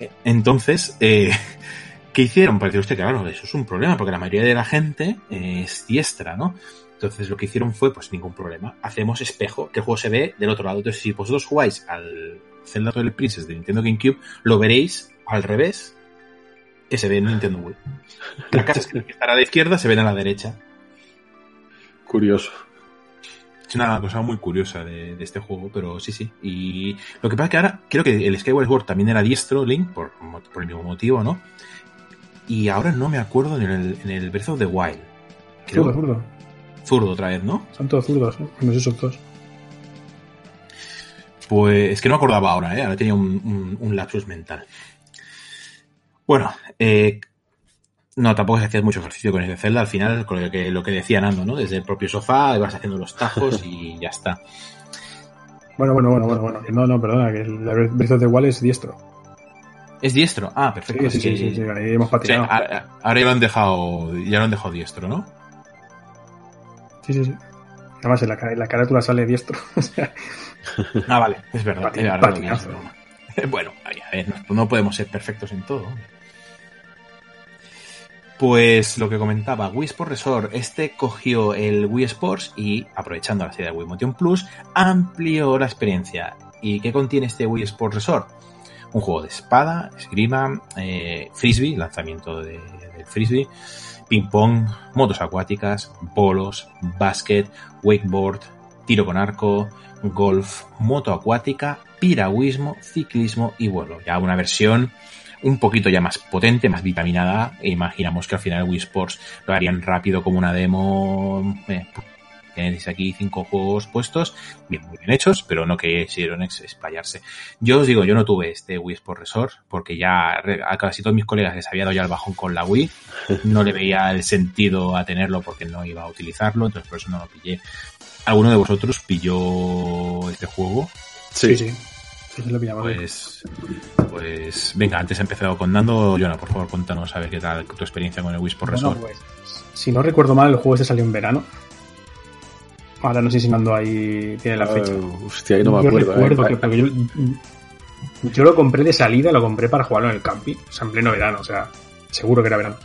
Eh, Entonces, eh, ¿qué hicieron? Pues dice usted, claro, eso es un problema, porque la mayoría de la gente es diestra, ¿no? Entonces lo que hicieron fue, pues ningún problema. Hacemos espejo, que el juego se ve del otro lado. Entonces, si vosotros jugáis al Zelda Twilight Princess de Nintendo GameCube, lo veréis al revés que se ve en Nintendo Wii. La casa que estará a la izquierda se ven a la derecha. Curioso. Es una cosa muy curiosa de, de este juego, pero sí, sí. Y lo que pasa es que ahora creo que el Skyward Sword también era diestro, Link, por, por el mismo motivo, ¿no? Y ahora no me acuerdo en el, en el Breath of the Wild. Creo- Zurdo, zurdo. Zurdo otra vez, ¿no? Son todos zurdos, ¿no? No sé esos dos. Pues es que no acordaba ahora, ¿eh? Ahora tenía un, un- un lapsus mental. Bueno, eh, no, tampoco se hacía mucho ejercicio con ese Zelda. Al final, con lo que, lo que decía Nando, ¿no? Desde el propio sofá ibas haciendo los tajos y ya está. Bueno, bueno, bueno, bueno, bueno. No, no, perdona, que el Breath of the es diestro. ¿Es diestro? Ah, perfecto. sí, sí, sí, sí, ahí hemos o sea, patinado. ahora ahora ya lo han dejado, ya lo han dejado diestro, ¿no? Sí, sí, sí. Además, en la, en la carátula sale diestro. O sea, Ah, vale, es verdad. Eh. Bueno, a ver, no, no podemos ser perfectos en todo. Pues lo que comentaba, Wii Sports Resort, este cogió el Wii Sports y, aprovechando la serie de Wii Motion Plus, amplió la experiencia. ¿Y qué contiene este Wii Sports Resort? Un juego de espada, esgrima, eh, frisbee, lanzamiento de, del frisbee, ping pong, motos acuáticas, bolos, básquet, wakeboard, tiro con arco, golf, moto acuática, piragüismo, ciclismo y vuelo. Ya una versión un poquito ya más potente, más vitaminada. E imaginamos que al final Wii Sports lo harían rápido como una demo. eh, Tenéis aquí cinco juegos puestos, bien, muy bien hechos, pero no que quisieron ex- explayarse. Yo os digo, yo no tuve este Wii Sport Resort, porque ya a casi todos mis colegas les había dado ya el bajón con la Wii, no le veía el sentido a tenerlo porque no iba a utilizarlo, entonces por eso no lo pillé. ¿Alguno de vosotros pilló este juego? Sí, sí. Sí, sí, lo pillamos. Pues, pues venga, antes he empezado con Nando. Jonah, por favor, cuéntanos a ver qué tal tu experiencia con el Wii Sport Bueno, Resort. pues, si no recuerdo mal, el juego este salió en verano. Ahora no sé si Nando ahí tiene la fecha. Ah, hostia, ahí no me Yo acuerdo. recuerdo eh. que porque yo, yo lo compré de salida, lo compré para jugarlo en el camping, o sea, en pleno verano, o sea, seguro que era verano.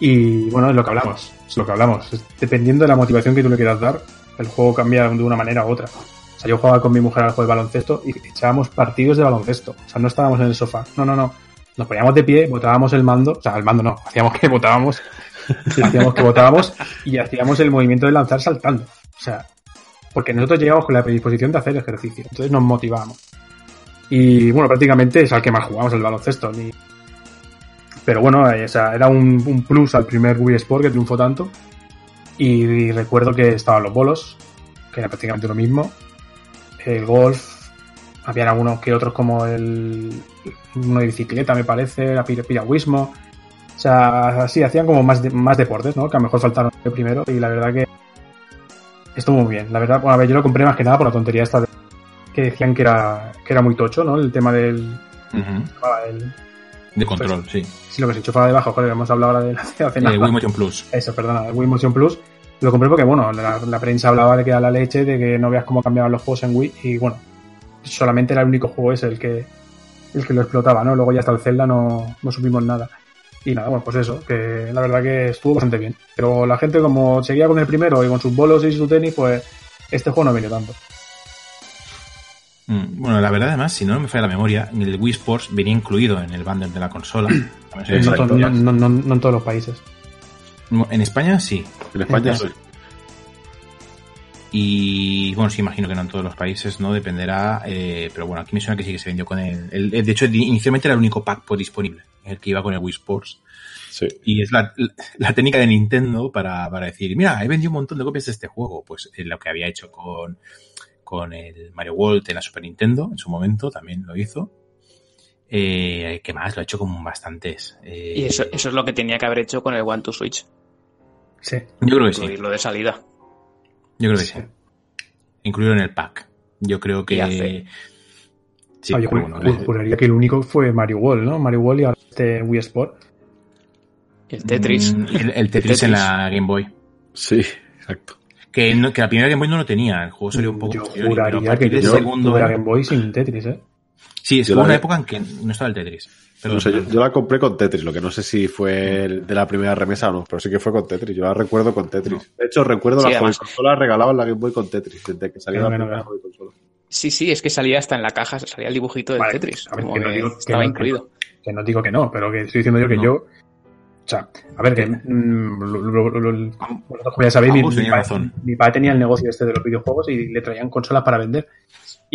Y bueno, es lo que hablamos, es lo que hablamos. Dependiendo de la motivación que tú le quieras dar, el juego cambia de una manera u otra. O sea, yo jugaba con mi mujer al juego de baloncesto y echábamos partidos de baloncesto. O sea, no estábamos en el sofá. No, no, no. Nos poníamos de pie, botábamos el mando, o sea, el mando no, hacíamos que botábamos, hacíamos que botábamos y hacíamos el movimiento de lanzar saltando. O sea, porque nosotros llegamos con la predisposición de hacer ejercicio, entonces nos motivábamos. Y bueno, prácticamente es al que más jugamos el baloncesto. Ni... Pero bueno, o sea, era un, plus al primer Wii Sport que triunfó tanto. Y, recuerdo que estaban los bolos, que era prácticamente lo mismo. El golf, habían algunos que otros como el uno de bicicleta, me parece, el pir- piragüismo. O sea, sí, hacían como más, de- más deportes, ¿no? Que a lo mejor faltaron primero. Y la verdad que estuvo muy bien. La verdad, bueno, a ver, yo lo compré más que nada por la tontería esta de que decían que era, que era muy tocho, ¿no? El tema del. Ah, el- De control, sí. sí, lo que se enchufaba debajo, joder, hemos hablado ahora de hace, hace nada. Wii Motion Plus. Eso, perdona, el Wii Motion Plus. Lo compré porque, bueno, la, la prensa hablaba de que era la leche, de que no veas cómo cambiaban los juegos en Wii, y bueno, solamente era el único juego ese el que, el que lo explotaba, ¿no? Luego ya hasta el Zelda no, no supimos nada. Y nada, bueno, pues eso, que la verdad que estuvo bastante bien. Pero la gente, como seguía con el primero y con sus bolos y su tenis, pues este juego no venía tanto. Mm, Bueno, la verdad, además, si no me falla la memoria, el Wii Sports venía incluido en el bundle de la consola. No, no, no- no- no en todos los países. En España sí. En España sí. Y bueno, sí, imagino que no en todos los países, ¿no? Dependerá. eh, pero bueno, aquí me suena que sí que se vendió con el, el- De hecho, inicialmente era el único pack disponible, el que iba con el Wii Sports. Sí. Y es la, la técnica de Nintendo para, para decir, mira, he vendido un montón de copias de este juego. Pues eh, lo que había hecho con, con el Mario World en la Super Nintendo, en su momento, también lo hizo. Eh, ¿Qué más? Lo ha hecho con bastantes. Eh, Y eso, eso es lo que tenía que haber hecho con el One to Switch. Sí. Yo creo que sí. Incluirlo de salida. Yo creo que sí. Incluirlo en el pack. Yo creo que. Sí, Ah, yo pero ju- bueno, ju- juraría que el único fue Mario World, ¿no? Mario World y ahora este Wii Sport. El Tetris. Mm, El, el Tetris en la Game Boy. Sí, exacto. Que, no- que la primera Game Boy no lo tenía. El juego salió un poco Yo juraría que yo segundo. año- Game Boy sin Tetris, ¿eh? Sí, es la una vi- época en que no estaba el Tetris. No sé, yo, la compré con Tetris, lo que no sé si fue el- de la primera remesa o no, pero sí que fue con Tetris. Yo la recuerdo con Tetris. De hecho, recuerdo Sí, las además- consolas regalaban la Game Boy con Tetris, desde que salió Pero la primera claro. Game Boy consola. Sí, sí, es que salía hasta en la caja, salía el dibujito del Vale, Tetris. a ver, como que no digo que estaba no- incluido. Que no digo que no, pero que estoy diciendo yo que No. yo. O sea, a ver, que. mm, lo- lo- lo- lo- vosotros como ya sabéis, mi, padre, mi padre tenía el negocio este de los videojuegos y le traían consolas para vender.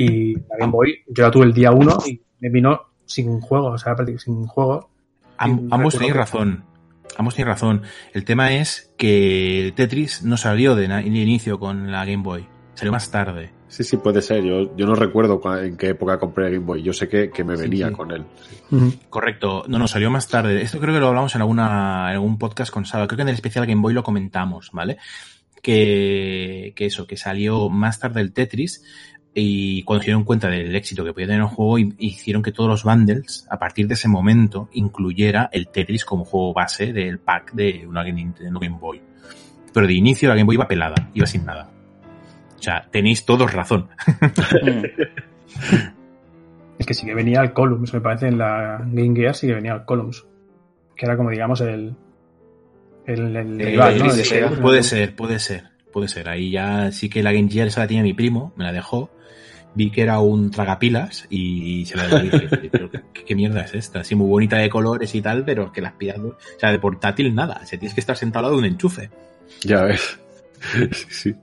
Y la Game Boy, yo la tuve el día uno y me vino sin juego, o sea, prácticamente sin juego. Am- ambos tenéis que- razón. Ambos tenéis razón. El tema es que el Tetris no salió de, de inicio con la Game Boy. Salió más tarde. Sí, sí, puede ser. Yo, yo no recuerdo en qué época compré Game Boy. Yo sé que, que me venía sí. con él. Correcto. No, no, salió más tarde. Esto creo que lo hablamos en alguna en algún podcast con Saba. Creo que en el especial Game Boy lo comentamos, ¿vale? Que, que eso, que salió más tarde el Tetris y cuando se dieron cuenta del éxito que podía tener el juego, hi- hicieron que todos los bundles, a partir de ese momento, incluyera el Tetris como juego base del pack de una Game, Nintendo Game Boy. Pero de inicio la Game Boy iba pelada, iba sin nada. O sea, tenéis todos razón. Mm. Es que sí que venía el Columns, me parece, en la Game Gear sí que venía el Columns. Que era como, digamos, el. El, el Eh, rival, ¿no? Tetris El- de Sega. el- Puede ser, puede ser, puede ser. Ahí ya sí que la Game Gear esa la tenía mi primo, me la dejó. Vi que era un tragapilas y se la. Dije, pero ¿qué, qué mierda es esta? Así muy bonita de colores y tal, pero que las pidas, o sea, de portátil nada. O sea, tienes que estar sentado al lado de un enchufe. Ya ves. sí, sí.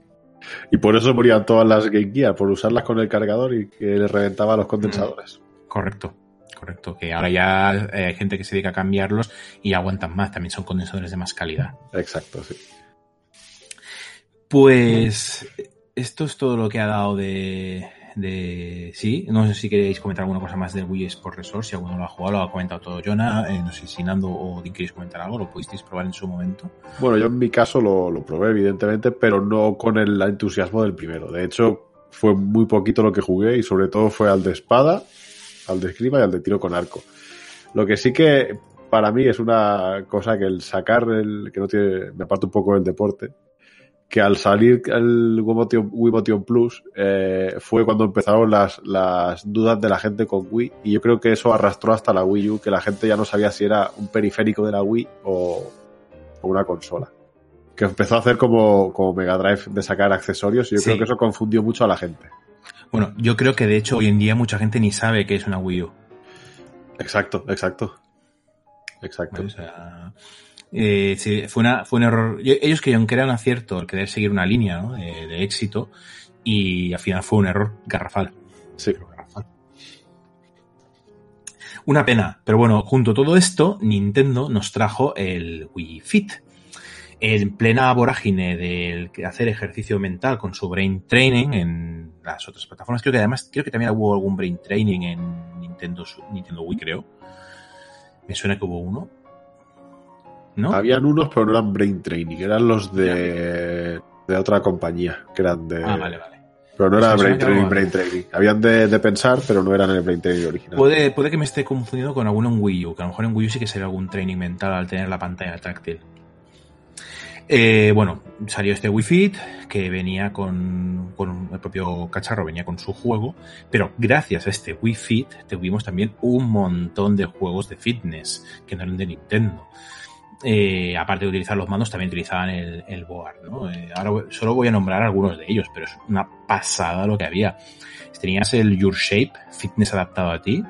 Y por eso morían todas las Game Gear, por usarlas con el cargador y que les reventaba los condensadores. Correcto, correcto. Que ahora ya eh, hay gente que se dedica a cambiarlos y aguantan más. También son condensadores de más calidad. Exacto, sí. Pues esto es todo lo que ha dado de, de sí. No sé si queréis comentar alguna cosa más del Wii Sport Resort, si alguno lo ha jugado, lo ha comentado todo Jonah, eh, no sé si Nando o Dean queréis comentar algo, lo pudisteis probar en su momento. Bueno, yo en mi caso lo, lo probé, evidentemente, pero no con el entusiasmo del primero. De hecho, fue muy poquito lo que jugué y sobre todo fue al de espada, al de escriba y al de tiro con arco. Lo que sí que para mí es una cosa que el sacar el, que no tiene, me aparta un poco del deporte, que al salir el Wiimotion, Plus eh, fue cuando empezaron las, las dudas de la gente con Wii y yo creo que eso arrastró hasta la Wii U, que la gente ya no sabía si era un periférico de la Wii o, o una consola. Que empezó a hacer como, como Mega Drive de sacar accesorios y yo Sí. creo que eso confundió mucho a la gente. Bueno, yo creo que de hecho hoy en día mucha gente ni sabe que es una Wii U. Exacto, exacto. Exacto. O sea, eh, sí, fue, una, fue un error. yo- Ellos creyeron que era un acierto el querer seguir una línea ¿no? de, de éxito y al final fue un error garrafal. Sí. Garrafal. Una pena, pero bueno, junto a todo esto, Nintendo nos trajo el Wii Fit. En plena vorágine del hacer ejercicio mental con su brain training en las otras plataformas, creo que además, creo que también hubo algún brain training en Nintendo, Nintendo Wii, creo. Me suena que hubo uno. ¿No? Habían unos, pero no eran Brain Training, eran los de, de otra compañía, que eran de... Ah, vale, vale. Pero no era Brain Training, algo- Brain Training. Habían de, de pensar, pero no eran el Brain Training original. Puede, puede que me esté confundiendo con alguno en Wii U, que a lo mejor en Wii U sí que sería algún training mental al tener la pantalla táctil. Eh, bueno, salió este Wii Fit que venía con, con el propio cacharro, venía con su juego, pero gracias a este Wii Fit tuvimos también un montón de juegos de fitness que no eran de Nintendo. Eh, aparte de utilizar los mandos, también utilizaban el, board. ¿no? Eh, ahora solo voy a nombrar algunos de ellos, pero es una pasada lo que había. Tenías el Your Shape, fitness adaptado a ti.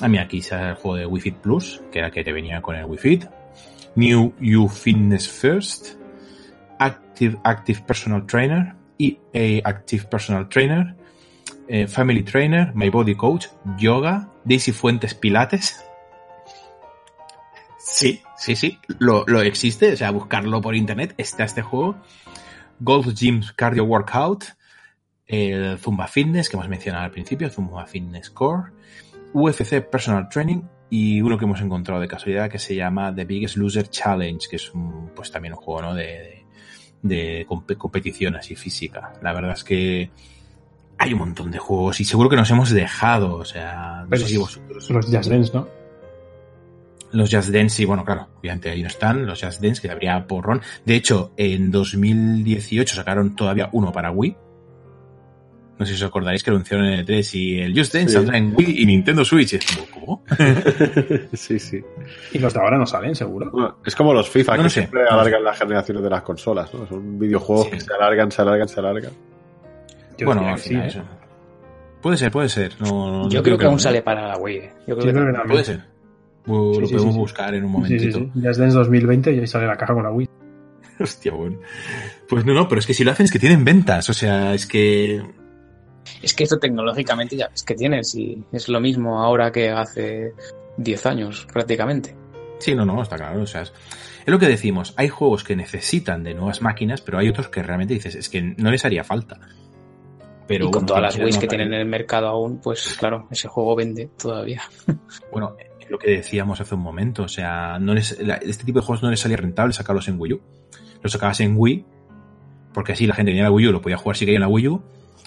A mí aquí está el juego de Wii Fit Plus, que era el que te venía con el Wii Fit. New You Fitness First. Active, Active Personal Trainer. EA Active Personal Trainer. eh, Family Trainer. My Body Coach. Yoga. Daisy Fuentes Pilates. Sí, sí, sí. Lo, lo existe. O sea, buscarlo por internet. Está este juego. Golf Gym Cardio Workout. El Zumba Fitness, que hemos mencionado al principio. Zumba Fitness Core. UFC Personal Training. Y uno que hemos encontrado de casualidad que se llama The Biggest Loser Challenge, que es un, pues también un juego ¿no? de, de, de comp- competición así física. La verdad es que hay un montón de juegos y seguro que nos hemos dejado. O sea, no Pero sé si los- vosotros. Los Just Dance, ¿no? Los Just Dance, sí, bueno, claro, obviamente ahí no están, los Just Dance, que habría porrón. De hecho, en 2018 sacaron todavía uno para Wii. No sé si os acordaréis que lo anunciaron en E3 y el Just Dance Sí. saldrá en Wii y Nintendo Switch. Y ¿cómo? sí, sí. Y los de ahora no salen, seguro. Bueno, es como los FIFA, No que siempre alargan las generaciones de las consolas, ¿no? Son videojuegos que se alargan, se alargan, se alargan. Yo bueno, al final sí, ¿eh? eso. Puede ser, puede ser. No, no Yo creo creo que aún no. sale para la Wii. eh. Yo creo Sí, que. Puede ser. Sí, lo sí, podemos sí, sí. buscar en un Sí, momentito. sí, sí. Just Dance 2020 y ahí sale la caja con la Wii. Hostia, bueno. Pues no, no, pero es que si lo hacen es que tienen ventas. O sea, es que Es que esto tecnológicamente ya es que tienes y es lo mismo ahora que hace 10 años prácticamente. Sí, no, no, está claro. O sea, es, es lo que decimos. Hay juegos que necesitan de nuevas máquinas, pero hay otros que realmente dices, es que no les haría falta. Pero y con bueno, todas las Wii's no que tienen en el mercado aún, pues claro, ese juego vende todavía. Bueno, es lo que decíamos hace un momento. O sea, no este tipo de juegos no les salía rentable sacarlos en Wii U. Los sacabas en Wii, porque así la gente tenía la Wii U, lo podía jugar si quería en la Wii U,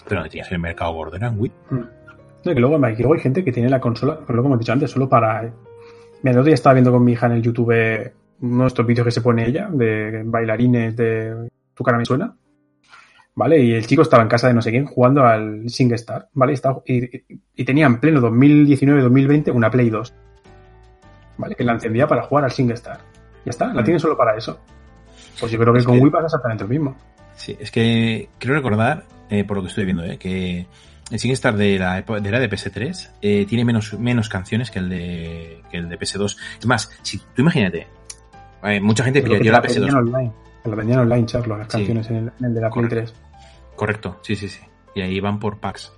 pero donde tenías el mercado gordo era en Wii. No, que luego, hay gente que tiene la consola, pero como hemos dicho antes, solo para. Mira, el otro día estaba viendo con mi hija en el YouTube uno de estos vídeos que se pone ella, de bailarines de Tu cara me suena. ¿Vale? Y el chico estaba en casa de no sé quién jugando al SingStar, ¿vale? Estaba- y- y tenía en pleno 2019-2020 una Play 2, ¿vale? Que la encendía para jugar al SingStar. Ya está, la tiene solo para eso. Pues yo creo que Es con que- Wii pasa exactamente lo mismo. Sí, es que quiero recordar, eh, por lo que estoy viendo, eh, que el SingStar de la, de la de PS3 eh, tiene menos, menos canciones que el de, que el de PS2. Es más, si tú imagínate, mucha gente pidió la la vendían PS2. online. La vendían online, Charlo, las Sí. canciones en el, en el de la Play 3. Correcto, sí, sí, sí. Y ahí van por packs.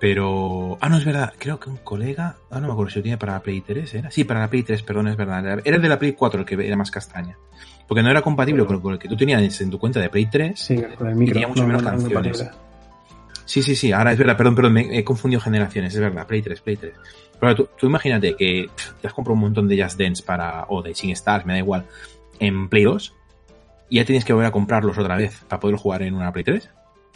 Pero. Ah, no, es verdad. Creo que un colega. Ah, no me acuerdo si lo tiene para la Play 3. ¿Era? Sí, para la Play 3, perdón, es verdad. Era el de la Play 4 el que era más castaña. Porque no era compatible con, con el que tú tenías en tu cuenta de Play 3. Sí, con el y micro. tenía mucho no, menos no, no, canciones. Sí, sí, sí, ahora es verdad, perdón, perdón, me he confundido generaciones, es verdad, Play 3, Play 3. Pero tú, tú imagínate que pff, te has comprado un montón de Just Dance para, o de Sing Stars, me da igual, en Play 2, y ya tienes que volver a comprarlos otra vez para poder jugar en una Play 3.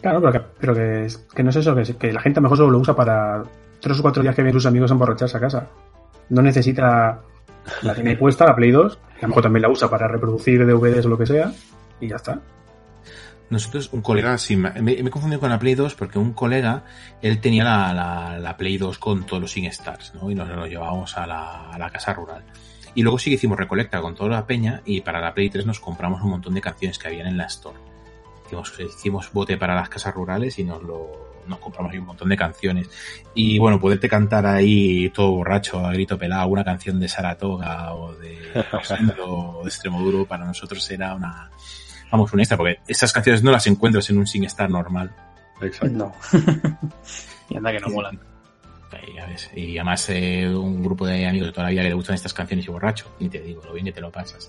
Claro, pero que, pero que, que no es eso, que, la gente a lo mejor solo lo usa para tres o cuatro días que vienen sus amigos a emborracharse a casa. No necesita la tiene puesta, la Play 2, que a lo mejor también la usa para reproducir DVDs o lo que sea, y ya está. Nosotros, un colega, sí, me, he confundido con la Play 2 porque un colega, él tenía la, la, la Play 2 con todos los Sing Stars, ¿no? Y nos lo llevábamos a la, a la casa rural. Y luego sí que hicimos recolecta con toda la peña y para la Play 3 nos compramos un montón de canciones que habían en la Store. Hicimos, hicimos bote para las casas rurales y nos lo nos compramos ahí un montón de canciones. Y bueno, poderte cantar ahí todo borracho, a grito pelado, una canción de Saratoga o de Rosendo o de Extremoduro, para nosotros era una, vamos, un extra, porque estas canciones no las encuentras en un SingStar normal. Exacto. No. y anda que no molan. Ves. Y además eh, un grupo de amigos de toda la vida que le gustan estas canciones y borracho, ni te digo, lo bien que te lo pasas.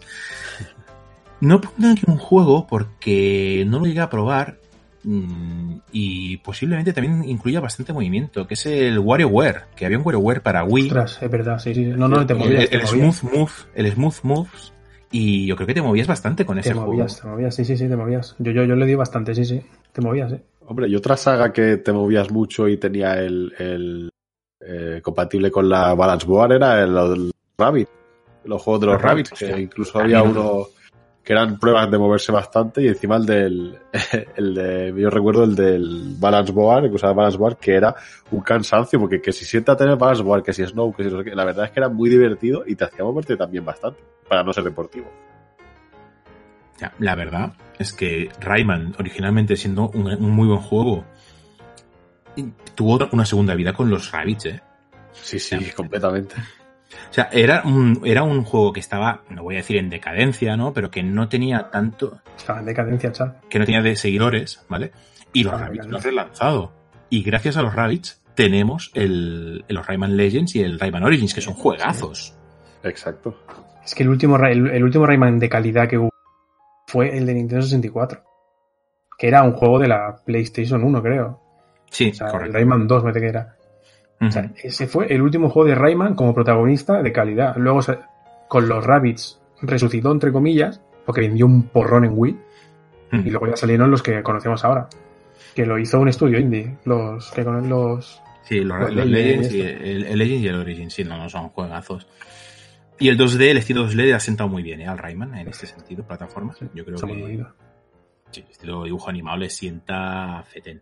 No pondré aquí un juego porque no lo llegué a probar mm, y posiblemente también incluya bastante movimiento, que es el WarioWare, que había un WarioWare para Wii. Ostras, es verdad, sí, sí. No, no, te el, movías, te el movías. Smooth Move, el Smooth Moves, y yo creo que te movías bastante con ese Te juego. movías, te movías, sí, sí, sí, te movías. Yo, yo, yo le di bastante, sí, sí. Te movías, eh. Hombre, y otra saga que te movías mucho y tenía el, el eh, compatible con la Balance Board era el, el Rabbit. Los juegos de los Los Rabbits, que incluso había uno que eran pruebas de moverse bastante y encima el del, el de, yo recuerdo el del Balance Board, que usaba Balance Board, que era un cansancio, porque que si sienta tener Balance Board, que si Snow, que si no sé qué, la verdad es que era muy divertido y te hacía moverte también bastante, para no ser deportivo. Ya, la verdad es que Rayman, originalmente siendo un, un muy buen juego, tuvo una segunda vida con los Rabbits, ¿eh? Sí, sí, completamente. O sea, era un, era un juego que estaba, no voy a decir en decadencia, ¿no? Pero que no tenía tanto, Estaba en decadencia, chaval. que no tenía de seguidores, ¿vale? Y los Rabbits lo han relanzado. Y gracias a los Rabbits tenemos el, los Rayman Legends y el Rayman Origins, que son juegazos. Exacto. Es que el último, el, el último Rayman de calidad que hubo fue el de Nintendo 64. Que era un juego de la PlayStation 1, creo. Sí, O sea, el correcto. Rayman 2, me parece que era. Ujú. O sea, ese fue el último juego de Rayman como protagonista de calidad. Luego, con los Rabbits, resucitó, entre comillas, porque vendió un porrón en Wii. Y luego ya salieron los que conocemos ahora. Que lo hizo un estudio indie. Los que con los. Sí, los, Los los Legends Legends y el, el Legends y el Origins, sí, no, no son juegazos. Y el 2D, el estilo 2D le ha sentado muy bien ¿eh? al Rayman en este sentido, plataformas. Yo creo que sí, el estilo dibujo animado le sienta fetén.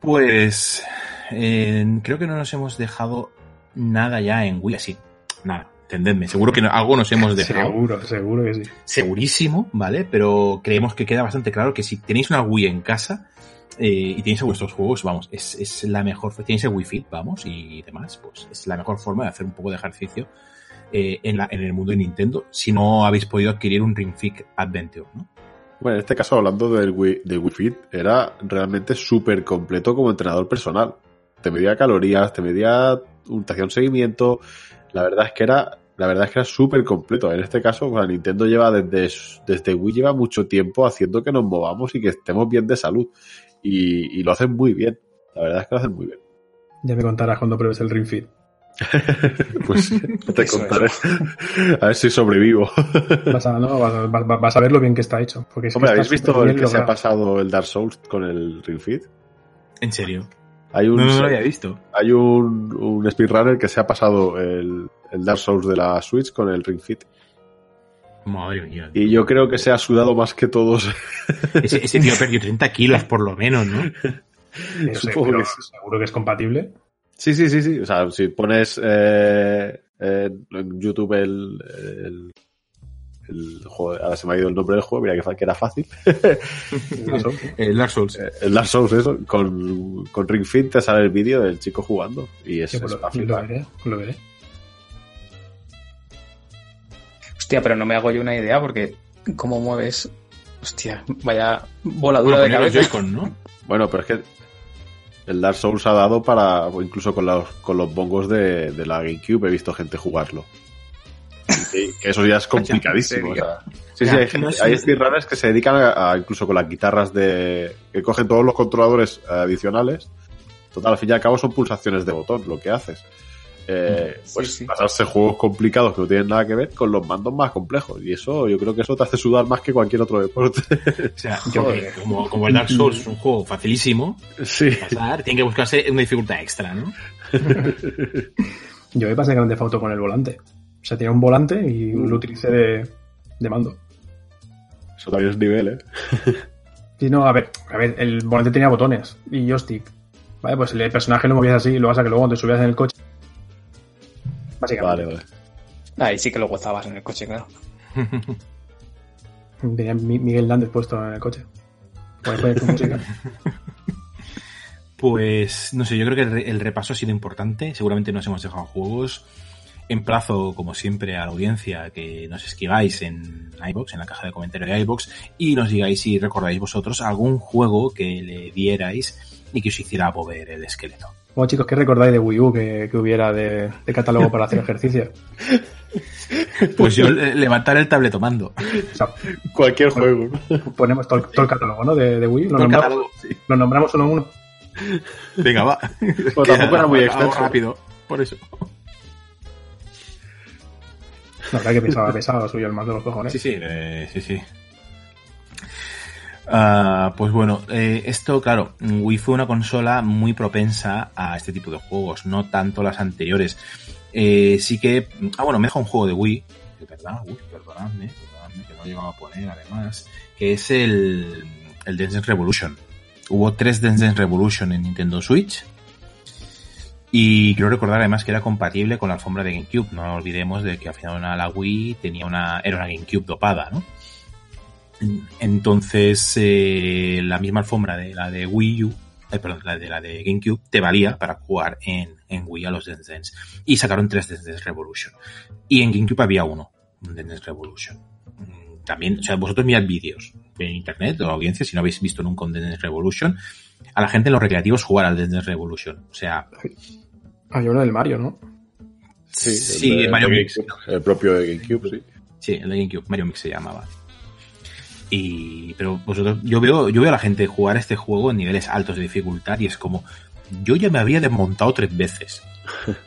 Pues eh, creo que no nos hemos dejado nada ya en Wii, así, nada, entendedme, seguro que no- algo nos hemos dejado. Seguro, seguro que sí. segurísimo, ¿vale? Pero creemos que queda bastante claro que si tenéis una Wii en casa eh, y tenéis vuestros juegos, vamos, es, es la mejor, tenéis el Wii Fit, vamos, y demás, pues es la mejor forma de hacer un poco de ejercicio eh, en, la, en el mundo de Nintendo si no habéis podido adquirir un Ring Fit Adventure, ¿no? Bueno, en este caso, hablando del Wii, del Wii Fit, era realmente súper completo como entrenador personal. Te medía calorías, te medía, te hacía un seguimiento. La verdad es que era, la verdad es que era súper completo. En este caso, bueno, Nintendo lleva desde, desde Wii lleva mucho tiempo haciendo que nos movamos y que estemos bien de salud. Y, y lo hacen muy bien. La verdad es que lo hacen muy bien. Ya me contarás cuando pruebes el Ring Fit. Pues te contaré. A ver si sobrevivo. Vas a, no, vas, a, vas- vas a ver lo bien que está hecho. Porque es que Hombre, ¿habéis visto el que se ha pasado el Dark Souls con el Ring Fit? En serio. Hay un, No, no lo había visto. hay un, un speedrunner que se ha pasado el, el Dark Souls de la Switch con el Ring Fit. Madre mía. Y yo creo que se ha sudado más que todos. Ese, ese tío perdió 30 kilos por lo menos, ¿no? Pero sé- Supongo pero que sí. seguro que es compatible. Sí, sí, sí, sí. O sea, si pones eh, en en YouTube el, el, el juego, ahora se me ha ido el nombre del juego, mira que, era fácil. Eso. El Dark Souls. Eh, El Dark Souls, eso, con, con Ring Fit te sale el vídeo del chico jugando. Y es, Sí, pues es lo, lo veré, lo veré. Hostia, pero no me hago yo una idea porque cómo mueves. Hostia, vaya voladura Bueno, de. Bueno, pero es que el Dark Souls ha dado para, incluso con los, con los bongos de, de la GameCube, he visto gente jugarlo. Que eso ya es complicadísimo. o ¿En sea. sí, sí, hay, no gente- es- hay speedrunners que se dedican a, a incluso con las guitarras de. que cogen todos los controladores adicionales. Total, al fin y al cabo son pulsaciones de botón lo que haces. Eh, Sí, pues sí. pasarse juegos complicados que no tienen nada que ver con los mandos más complejos. Y eso, yo creo que eso te hace sudar más que cualquier otro deporte. O sea, que como, como el Dark Souls es un juego facilísimo, sí. pasar, tiene que buscarse una dificultad extra, ¿no? Yo me pasé Grande Auto con el volante. O sea, tenía un volante y lo utilicé de, de mando. Eso también es nivel, ¿eh? Sí, no, a ver, a ver, el volante tenía botones y joystick. Vale, pues el personaje lo movías así y lo vas a que luego te subías en el coche. Básicamente. Vale, vale. Ahí sí que lo gozabas en el coche, claro. Tenía Mi- Miguel Lández puesto en el coche. Puedes poner tu música. Pues no sé, yo creo que el repaso ha sido importante. Seguramente nos hemos dejado juegos. Emplazo, como siempre, a la audiencia que nos escribáis en iBox, en la caja de comentarios de iBox, y nos digáis si recordáis vosotros algún juego que le dierais y que os hiciera mover el esqueleto. Bueno, chicos, ¿qué recordáis de Wii U que, que hubiera de, de catálogo para hacer ejercicio? Pues yo le- levantar el tabletomando. O sea, Cualquier juego. ponemos todo, el- todo el catálogo, ¿no? De, de Wii. Lo nombramos, catálogo, sí. lo nombramos uno a uno. Venga, va. Pues tampoco era muy extenso. rápido, por eso. La que pesaba, pesaba suyo el mando de los cojones. Sí, sí, eh, sí, sí. Ah, pues bueno, eh, esto, claro, Wii fue una consola muy propensa a este tipo de juegos, no tanto las anteriores. Eh, sí que, ah, bueno, me deja un juego de Wii, que verdad, uy, perdonadme, perdonadme, que no he llegado a poner además, que es el, el Dance Revolution. Hubo tres Dance Revolution en Nintendo Switch. Y quiero recordar además que era compatible con la alfombra de GameCube. No olvidemos de que al final la Wii tenía una, era una GameCube dopada, ¿no? Entonces, eh, la misma alfombra de la de Wii U, eh, perdón, la de la de GameCube, te valía para jugar en, en Wii a los Dance Dance. Y sacaron tres Dance Revolution. Y en GameCube había uno, un Revolution. Mm, También, o sea, vosotros mirad vídeos en internet, o la audiencia, si no habéis visto nunca un Dance Revolution, a la gente en los recreativos jugar al Dance Revolution. O sea, Había uno del Mario, ¿no? Sí, Sí, el, de- Mario Mix. El propio de GameCube, sí. Sí, el de GameCube, Mario Mix se llamaba. Y, pero vosotros, yo veo, yo veo a la gente jugar este juego en niveles altos de dificultad y es como, yo ya me habría desmontado tres veces.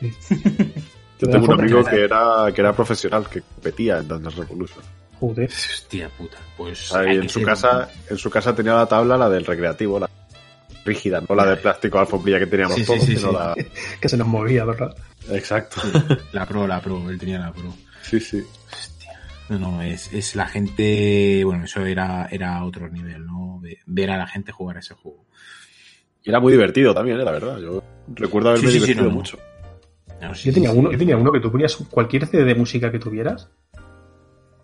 Yo tengo un amigo que era, que era profesional, que competía en Dance Revolution. Joder. Hostia puta, pues. Ahí hay en su casa, en su casa tenía la tabla, la del recreativo, la rígida, no la de plástico alfombrilla que teníamos Sí, todos, sí, sino sí. la. Que se nos movía, ¿verdad? Exacto. La pro, la pro, él tenía la pro. Sí, sí. No, no, es, es la gente, bueno, eso era, era otro nivel, ¿no? Ve- Ver a la gente jugar ese juego. Y era muy divertido también, eh, la verdad. Yo recuerdo haberme Sí, sí, sí, divertido no, mucho. No, sí, Yo tenía sí, sí. uno, yo tenía uno que tú ponías cualquier CD de música que tuvieras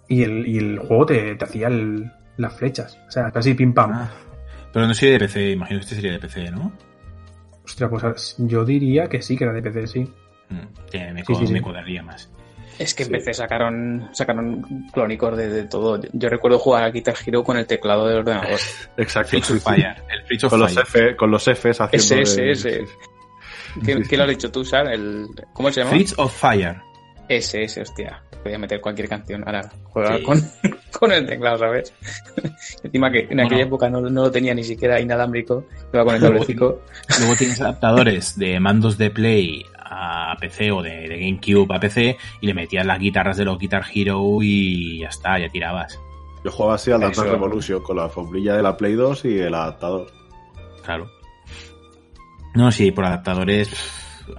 y el, y el juego te, te hacía el- las flechas. O sea, casi pim pam. Ah, pero no sería de PC, imagino que este sería de PC, ¿no? Ostras, pues yo diría que sí, que era de PC, sí. Mm, que me, Sí, co- sí, sí. me cuadraría más. Es que en. PC sacaron, sacaron clónicos de, de todo. Yo recuerdo jugar a Guitar Hero con el teclado del ordenador. Exacto. Of. Fire, el Fritz of Con los, Fire. F, con los Fs haciendo. Ese, de- ese, ese. ¿Qué, qué lo has dicho tú, Sar? El, ¿Cómo se llama? Fritz of Fire. Ese, ese, hostia. Podía meter cualquier canción. Ahora juega Sí. con, con el teclado, ¿sabes? Encima que en aquella época no, no lo tenía ni siquiera inalámbrico. Iba con el cablecito. Luego tienes adaptadores de mandos de Play a PC o de, de GameCube a PC y le metías las guitarras de los Guitar Hero y ya está, ya tirabas. Yo jugaba así al Dance. Revolution con la alfombrilla de la Play 2 y el adaptador. Claro. No, sí, por adaptadores,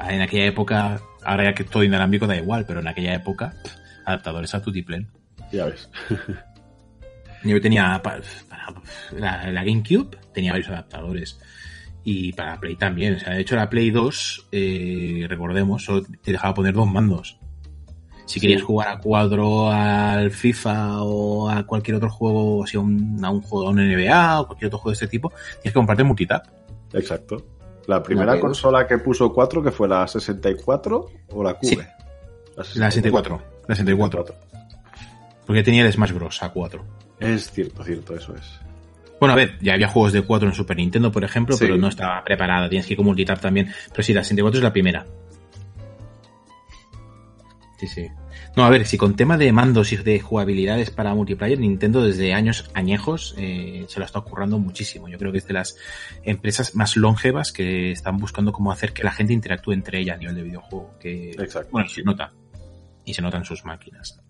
en aquella época, ahora ya que todo inalámbrico da igual, pero en aquella época, adaptadores a tutiplén. Ya ves. Yo tenía para, la, la GameCube, tenía varios adaptadores. Y para Play también. O sea, de hecho la Play 2, eh, recordemos, solo te dejaba poner dos mandos. Si querías jugar a cuadro al FIFA o a cualquier otro juego, o sea, un, a un juego, a un NBA o cualquier otro juego de este tipo, tienes que comprarte multitap. Exacto. La primera consola que puso 4, que fue la 64 o la Cube. Sí. La 64. La 64. Porque tenía el Smash Bros. a 4. Es cierto, cierto, eso es. Bueno, a ver, ya había juegos de 4 en Super Nintendo, por ejemplo, Sí. pero no estaba preparada. Tienes que ir con multitap también. Pero sí, la 64 es la primera. Sí, sí. No, a ver, si con tema de mandos y de jugabilidades para multiplayer, Nintendo desde años añejos eh, se lo está ocurrando muchísimo. Yo creo que es de las empresas más longevas que están buscando cómo hacer que la gente interactúe entre ellas a nivel de videojuego. Que, Exacto. Bueno, se nota. Y se nota en sus máquinas.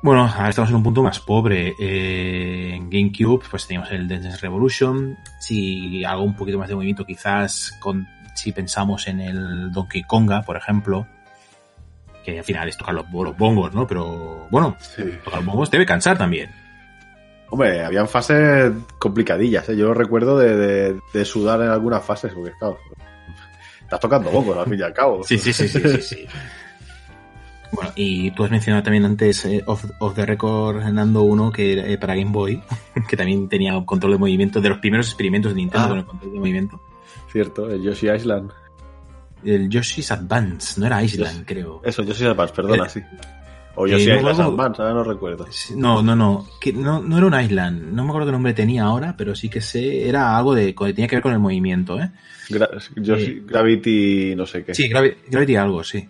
Bueno, ahora estamos en un punto más pobre. Eh, en GameCube, pues teníamos el Dance Revolution. Si algo un poquito más de movimiento, quizás con, si pensamos en el Donkey Konga, por ejemplo, que al final es tocar los, los bongos, ¿no? Pero bueno, tocar los bongos debe cansar también. Hombre, habían fases complicadillas, ¿eh? Yo recuerdo de, de- de sudar en algunas fases, porque claro, estás tocando bongos al fin y al cabo. Sí, sí, sí, sí, sí, sí. Bueno, y tú has mencionado también antes eh, off, off the record, Nando, uno que era, eh, para Game Boy, que también tenía control de movimiento, de los primeros experimentos de Nintendo Ah. con el control de movimiento. Cierto, el Yoshi Island. El Yoshi's Advance, no era Island, creo. Eso, Yoshi Advance, perdona, Eh, sí. O eh, Yoshi no, Island luego- Advance, ahora no recuerdo. No, no, no, que no, no era un Island, no me acuerdo qué nombre tenía ahora, pero sí que sé, era algo de, que tenía que ver con el movimiento, ¿eh? Gra- Yoshi- Gravity, no sé qué. Sí, Gravi- Gravity algo, sí.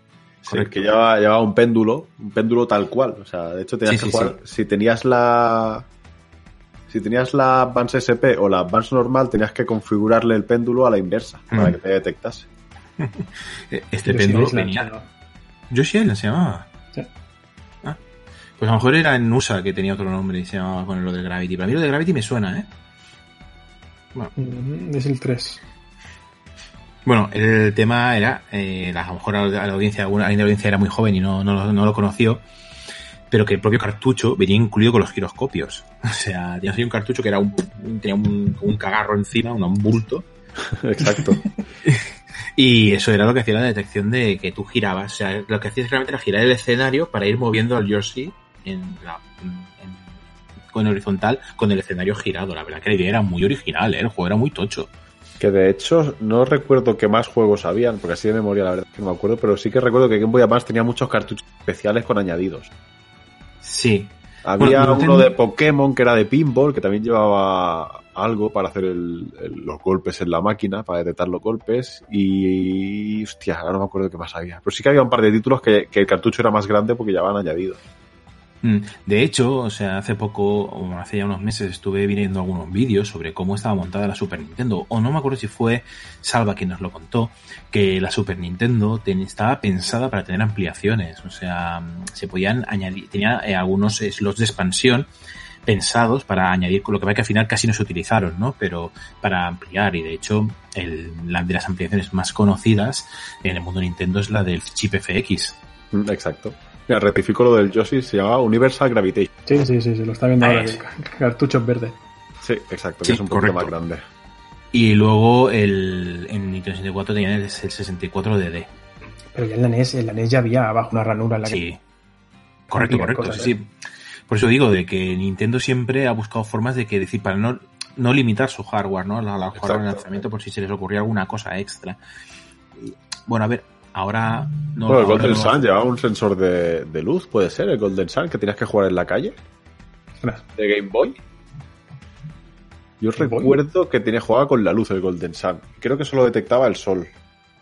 Sí, que llevaba, llevaba un péndulo, un péndulo tal cual. O sea, de hecho tenías Sí, que sí, jugar. Si tenías la. Si tenías la Advance SP o la Advance normal, tenías que configurarle el péndulo a la inversa para Mm. que te detectase. Este Yoshi péndulo Island, venía. Yoshi Island se llamaba. Sí. Ah. Pues a lo mejor era en USA que tenía otro nombre y se llamaba con lo de Gravity. Pero a mí lo de Gravity me suena, ¿eh? Bueno, Mm, Es el 3. Bueno, el tema era, eh, a lo mejor a la audiencia, alguna alguien de la audiencia era muy joven y no, no, lo- no lo conoció, pero que el propio cartucho venía incluido con los giroscopios. O sea, tenías ahí un cartucho que era un, tenía un, un cagarro encima, un, un bulto, Exacto. y eso era lo que hacía la detección de que tú girabas. O sea, lo que hacías realmente era girar el escenario para ir moviendo al Yoshi en la, en- con horizontal, con el escenario girado. La verdad que la idea era muy original, ¿eh? el juego era muy tocho. Que de hecho no recuerdo qué más juegos habían, porque así de memoria la verdad es que no me acuerdo, pero sí que recuerdo que Game Boy Advance tenía muchos cartuchos especiales con añadidos. Sí. Había Bueno, uno de Pokémon que era de pinball, que también llevaba algo para hacer el- el- los golpes en la máquina, para detectar los golpes. Y. Hostia, ahora no me acuerdo qué más había. Pero sí que había un par de títulos que, que el cartucho era más grande porque llevaban añadidos. Mm, De hecho, o sea, hace poco, o hace ya unos meses, estuve viendo algunos vídeos sobre cómo estaba montada la Super Nintendo, o no me acuerdo si fue Salva quien nos lo contó, que la Super Nintendo ten- estaba pensada para tener ampliaciones, o sea, se podían añadir, tenía eh, algunos slots de expansión pensados para añadir, con lo que va que al final casi no se utilizaron, ¿no? Pero para ampliar, y de hecho, el- la de las ampliaciones más conocidas en el mundo Nintendo es la del chip FX. Exacto. Mira, rectifico lo del Yoshi, se llamaba Universal Gravitation. Sí, sí, sí, sí, lo está viendo Ah, ahora. es. Cartuchos verdes. Sí, exacto, que es un poquito correcto. más grande. Y luego el, en Nintendo 64 tenían el, el 64DD. Pero ya en la NES, en la NES ya había abajo una ranura en la Sí. que. Correcto, correcto. cosas, sí, ¿eh? sí. Por eso digo de que Nintendo siempre ha buscado formas de que decir para no, no limitar su hardware, ¿no? La, la hardware de lanzamiento por si se les ocurría alguna cosa extra. Bueno, a ver, ahora no. bueno, el ahora Golden no- Sun llevaba un sensor de, de luz, puede ser, el Golden Sun, que tenías que jugar en la calle. De Game Boy. Yo Game Boy. recuerdo que tenía jugaba con la luz el Golden Sun. Creo que solo detectaba el sol.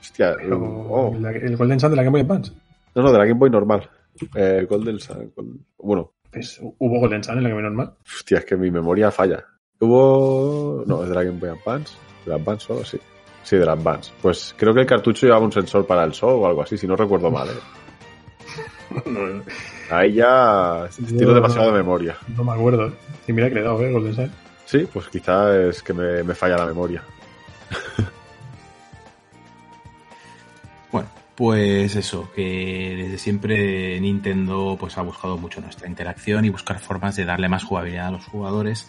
Hostia, Pero oh. la- el Golden Sun de la Game Boy Advance. no, no, de la Game Boy normal. Eh, Golden Sun. Bueno, Pues, ¿Hubo Golden Sun en la Game Boy normal? hostia, es que mi memoria falla. Hubo. No, es de la Game Boy Advance. ¿De la Advance solo? Sí. Sí, de la Advance. Pues creo que el cartucho llevaba un sensor para el sol o algo así, si no recuerdo mal. ¿eh? Ahí ya estilo Yo- demasiado de memoria. No me acuerdo. Y mira que le he dado, ¿eh? Golden Sun. Sí, pues quizá es que me, me falla la memoria. Bueno, pues eso, que desde siempre Nintendo pues ha buscado mucho nuestra interacción y buscar formas de darle más jugabilidad a los jugadores.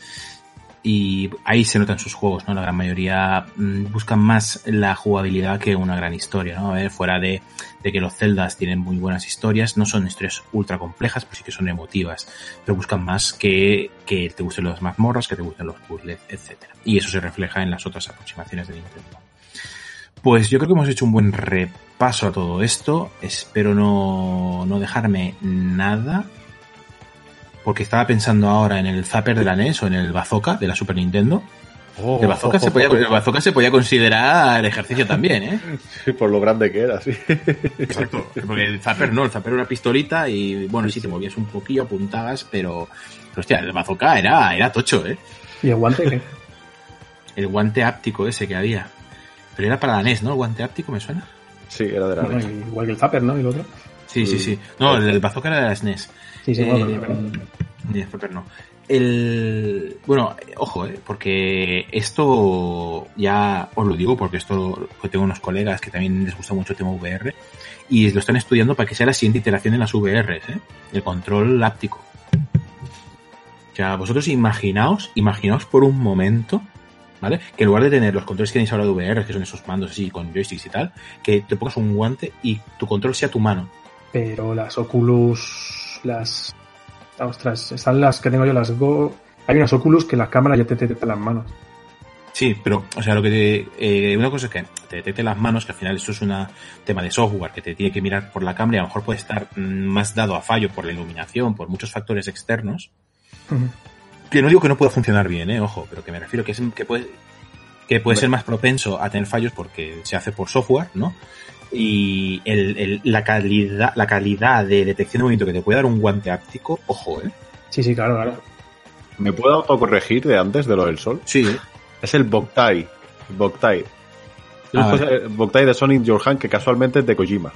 Y ahí se notan sus juegos, ¿no? La gran mayoría mm, buscan más la jugabilidad que una gran historia, ¿no? A ver, fuera de, de que los Zeldas tienen muy buenas historias, no son historias ultra complejas, pero sí que son emotivas, pero buscan más que, que te gusten las mazmorras, que te gusten los puzzles, etcétera. Y eso se refleja en las otras aproximaciones de Nintendo. Pues yo creo que hemos hecho un buen repaso a todo esto. Espero no, no dejarme nada. Porque estaba pensando ahora en el Zapper de la NES o en el Bazooka de la Super Nintendo. Oh. el, bazooka se podía, el bazooka se podía considerar ejercicio también, ¿eh? Sí, por lo grande que era, sí. Exacto. Porque el zapper no, el zapper era una pistolita y bueno, sí te movías un poquillo, apuntabas, pero, pero hostia, el bazooka era, era tocho, ¿eh? ¿Y el guante qué? El guante áptico ese que había. Pero era para la NES, ¿no? El guante áptico, ¿me suena? Sí, era de la Bueno, NES. igual que el Zapper, ¿no? Y el otro. Sí, sí, sí. No, el, el bazooka era de las NES. Sí, sí, Eh, bueno, pero- pero- ni el Zapper no. El, bueno, ojo, eh, porque esto ya os lo digo porque esto tengo unos colegas que también les gusta mucho el tema VR y lo están estudiando para que sea la siguiente iteración en las VR, ¿eh? el control láptico. O sea, vosotros imaginaos, imaginaos por un momento, ¿vale? Que en lugar de tener los controles que tenéis ahora de VR, que son esos mandos así con joysticks y tal, que te pongas un guante y tu control sea tu mano. Pero las Oculus, las... Ostras, están las que tengo yo, las Go... Hay unas Oculus que las cámaras ya te detectan las manos. Sí, pero, o sea, lo que te, eh, una cosa es que te detecte las manos, que al final esto es un tema de software que te tiene que mirar por la cámara y a lo mejor puede estar mm, más dado a fallo por la iluminación, por muchos factores externos. Que no digo que no pueda funcionar bien, eh, ojo, pero que me refiero que es, que puede, que puede ser más propenso a tener fallos porque se hace por software, ¿no? Y el, el- la calidad, la calidad de detección de movimiento que te puede dar un guante áptico, ojo, eh. Sí, sí, claro, claro. ¿Me puedo autocorregir de antes de lo del sol? Sí. Es el Boktai. Boktai. Ah, Después, eh, Boktai de Sonic Your Hand, que casualmente es de Kojima.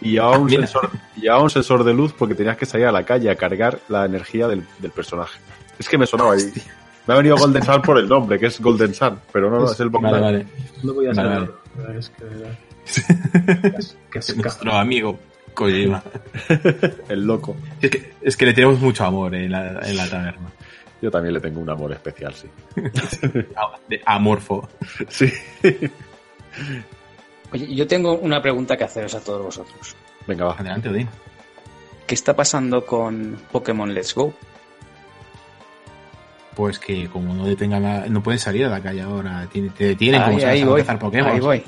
Y llevaba un, Mira. sensor, llevaba un sensor de luz porque tenías que salir a la calle a cargar la energía del, del personaje. Es que me sonaba ahí. Me ha venido Golden Sun por el nombre, que es Golden Sun, pero no, no, es el Boktai. Vale, vale. No ser. vale. pero Es que... es, que es Nuestro amigo Kojima. el loco. Es que, es que le tenemos mucho amor en la, en la taberna. Yo también le tengo un amor especial, sí. Ah, De amorfo. Sí. Oye, yo tengo una pregunta que haceros a todos vosotros. Venga, va. Adelante, Odín. ¿Qué está pasando con Pokémon Let's Go? Pues que como no detenga la, no puedes salir a la calle ahora, te, detienen como Ahí, sabes ahí a voy, Pokémon. ahí voy.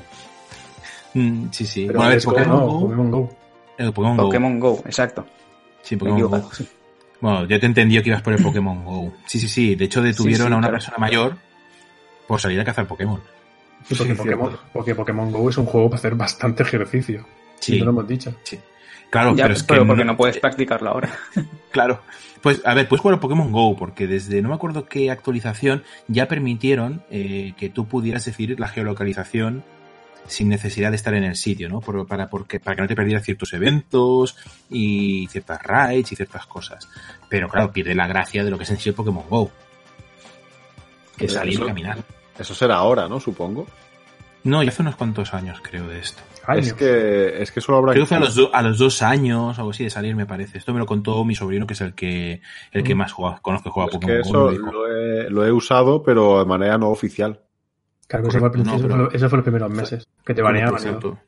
Mm, sí, sí. Pero Bueno, a ver, Let's Go, Pokémon Go. Pokémon Go. Pokémon Go. Pokémon Go, exacto. Sí, Pokémon Go. sí. Bueno, yo te entendí que ibas por el Pokémon Go. Sí, sí, sí. De hecho, detuvieron Sí, sí, a una claro. persona mayor por salir a cazar Pokémon. Sí, porque, Sí, Pokémon, porque Pokémon Go es un juego para hacer bastante ejercicio. Sí. Lo hemos dicho. Sí. Claro, Ya, pero es pero que porque no puedes practicarlo ahora. Claro. Pues, a ver, puedes jugar a Pokémon Go, porque desde no me acuerdo qué actualización ya permitieron eh, que tú pudieras decidir la geolocalización sin necesidad de estar en el sitio, ¿no? Por- para, porque, para que no te perdieras ciertos eventos y ciertas raids y ciertas cosas. Pero claro, pierde la gracia de lo que es en sí el Pokémon Go. Que Pero salir y eso- caminar. Eso será ahora, ¿no? Supongo. No, ya hace unos cuantos años creo de esto. Es que, es que solo habrá Creo que fue a los, do- a los dos años o algo así de salir, me parece. Esto me lo contó mi sobrino, que es el que, el que Mm. más juega, conozco que juega a Es Pokémon que Go. eso he, lo he usado, pero de manera no oficial. Claro, eso fue, al Correcto, principio, no, eso, pero- fue, eso fue los primeros meses. Que te baneaban. Exacto, ¿no?